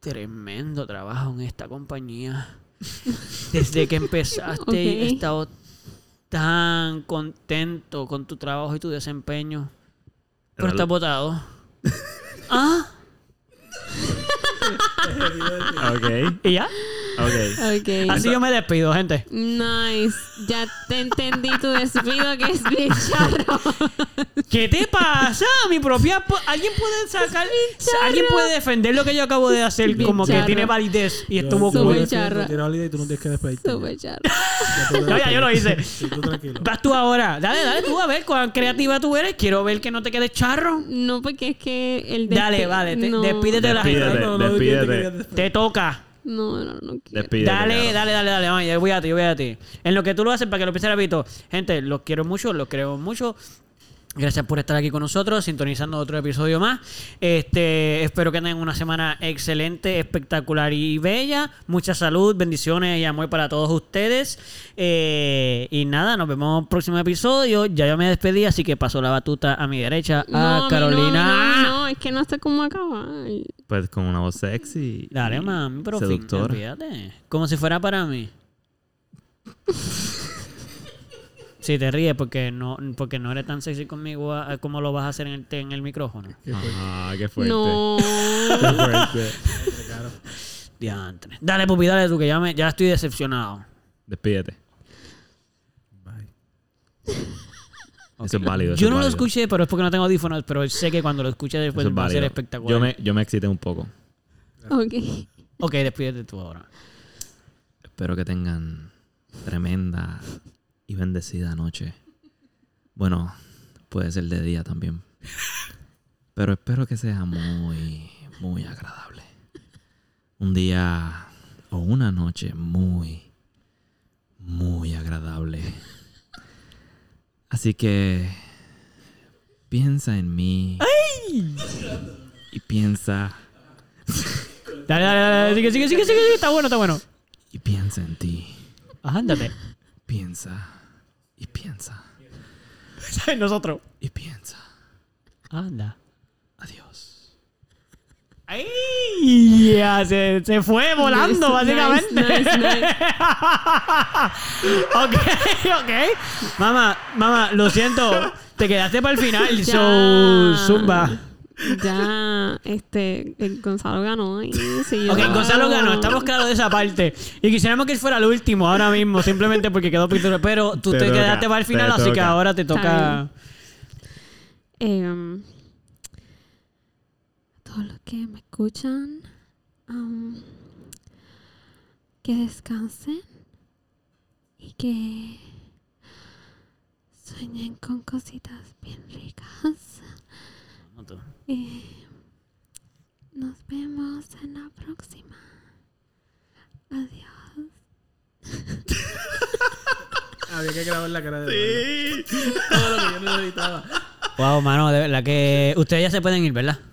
tremendo trabajo en esta compañía. Desde que empezaste he estado tan contento con tu trabajo y tu desempeño. Pero estás votado. ah, Ok, y ya. Ok. Ok. Así yo me despido, gente. Nice. Ya te entendí tu despido que es bien charro. ¿Qué te pasa? Mi propia... ¿Alguien puede sacar... ¿Alguien puede defender lo que yo acabo de hacer Bien como que tiene validez y Yo- estuvo cool? tiro validez y tú no tienes que despedirte. Súper charro. Ya No, yo lo hice. Sí, tú tranquilo. Vas tú ahora. Dale, dale tú a ver cuán creativa tú eres. Quiero ver que no te quedes charro. No, porque es que el Dale, vale. te- no. despídete de la gente. No, despídete. Te toca. No, no, no quiero. Despídete, Dale, dale, dale, dale. Yo voy a ti, yo voy a ti. En lo que tú lo haces para que lo pienses rapidito. Gente, los quiero mucho, los creo mucho. Gracias por estar aquí con nosotros, sintonizando otro episodio más. Este, espero que tengan una semana excelente, espectacular y bella. Mucha salud, bendiciones y amor para todos ustedes. Eh, y nada, nos vemos en el próximo episodio. Ya yo me despedí, así que paso la batuta a mi derecha a no, Carolina. No, no, es que no sé cómo acabar. Pues con una voz sexy. Dale, mami, pero fin, Seductora. fíjate. Como si fuera para mí. Si te ríes porque no, porque no eres tan sexy conmigo ah, como lo vas a hacer en el, en el micrófono. Ah, qué fuerte. No. Qué fuerte. Diantre. Dale, pupi, dale tú, que ya, me, ya estoy decepcionado. Despídete. Bye. Eso es válido. eso Yo es no lo escuché, pero es porque no tengo audífonos, pero sé que cuando lo escuche después es va a ser espectacular. Yo me, yo me excité un poco. ok. Ok, despídete tú ahora. Espero que tengan tremenda y bendecida noche. Bueno, puede ser de día también. Pero espero que sea muy, muy agradable. Un día o una noche muy, muy agradable. Así que piensa en mí. Y piensa, Dale, dale, dale, sigue, sigue, sigue, sigue, sigue. Está bueno, está bueno. y piensa en ti. Ándate. Piensa y piensa Nosotros. y piensa. Anda. Adiós. ¡Ay! Ya se, se fue volando, Nice, básicamente. nice, nice, ok, ok. Mamá, mamá, lo siento. Te quedaste para el final. Ya. So, zumba. Ya, este, el Gonzalo ganó. Y siguió. Ok, Gonzalo ganó, estamos claros de esa parte. Y quisiéramos que él fuera el último ahora mismo, simplemente porque quedó pintura. Pero tú te, Te toca, quedaste para el final, así que ahora te toca. Em, todos los que me escuchan, am, que descansen y que sueñen con cositas bien ricas. Y nos vemos en la próxima. Adiós. Había que grabar la cara de Sí. Todo lo que yo necesitaba. Wow, mano, de verdad que ustedes ya se pueden ir, ¿verdad?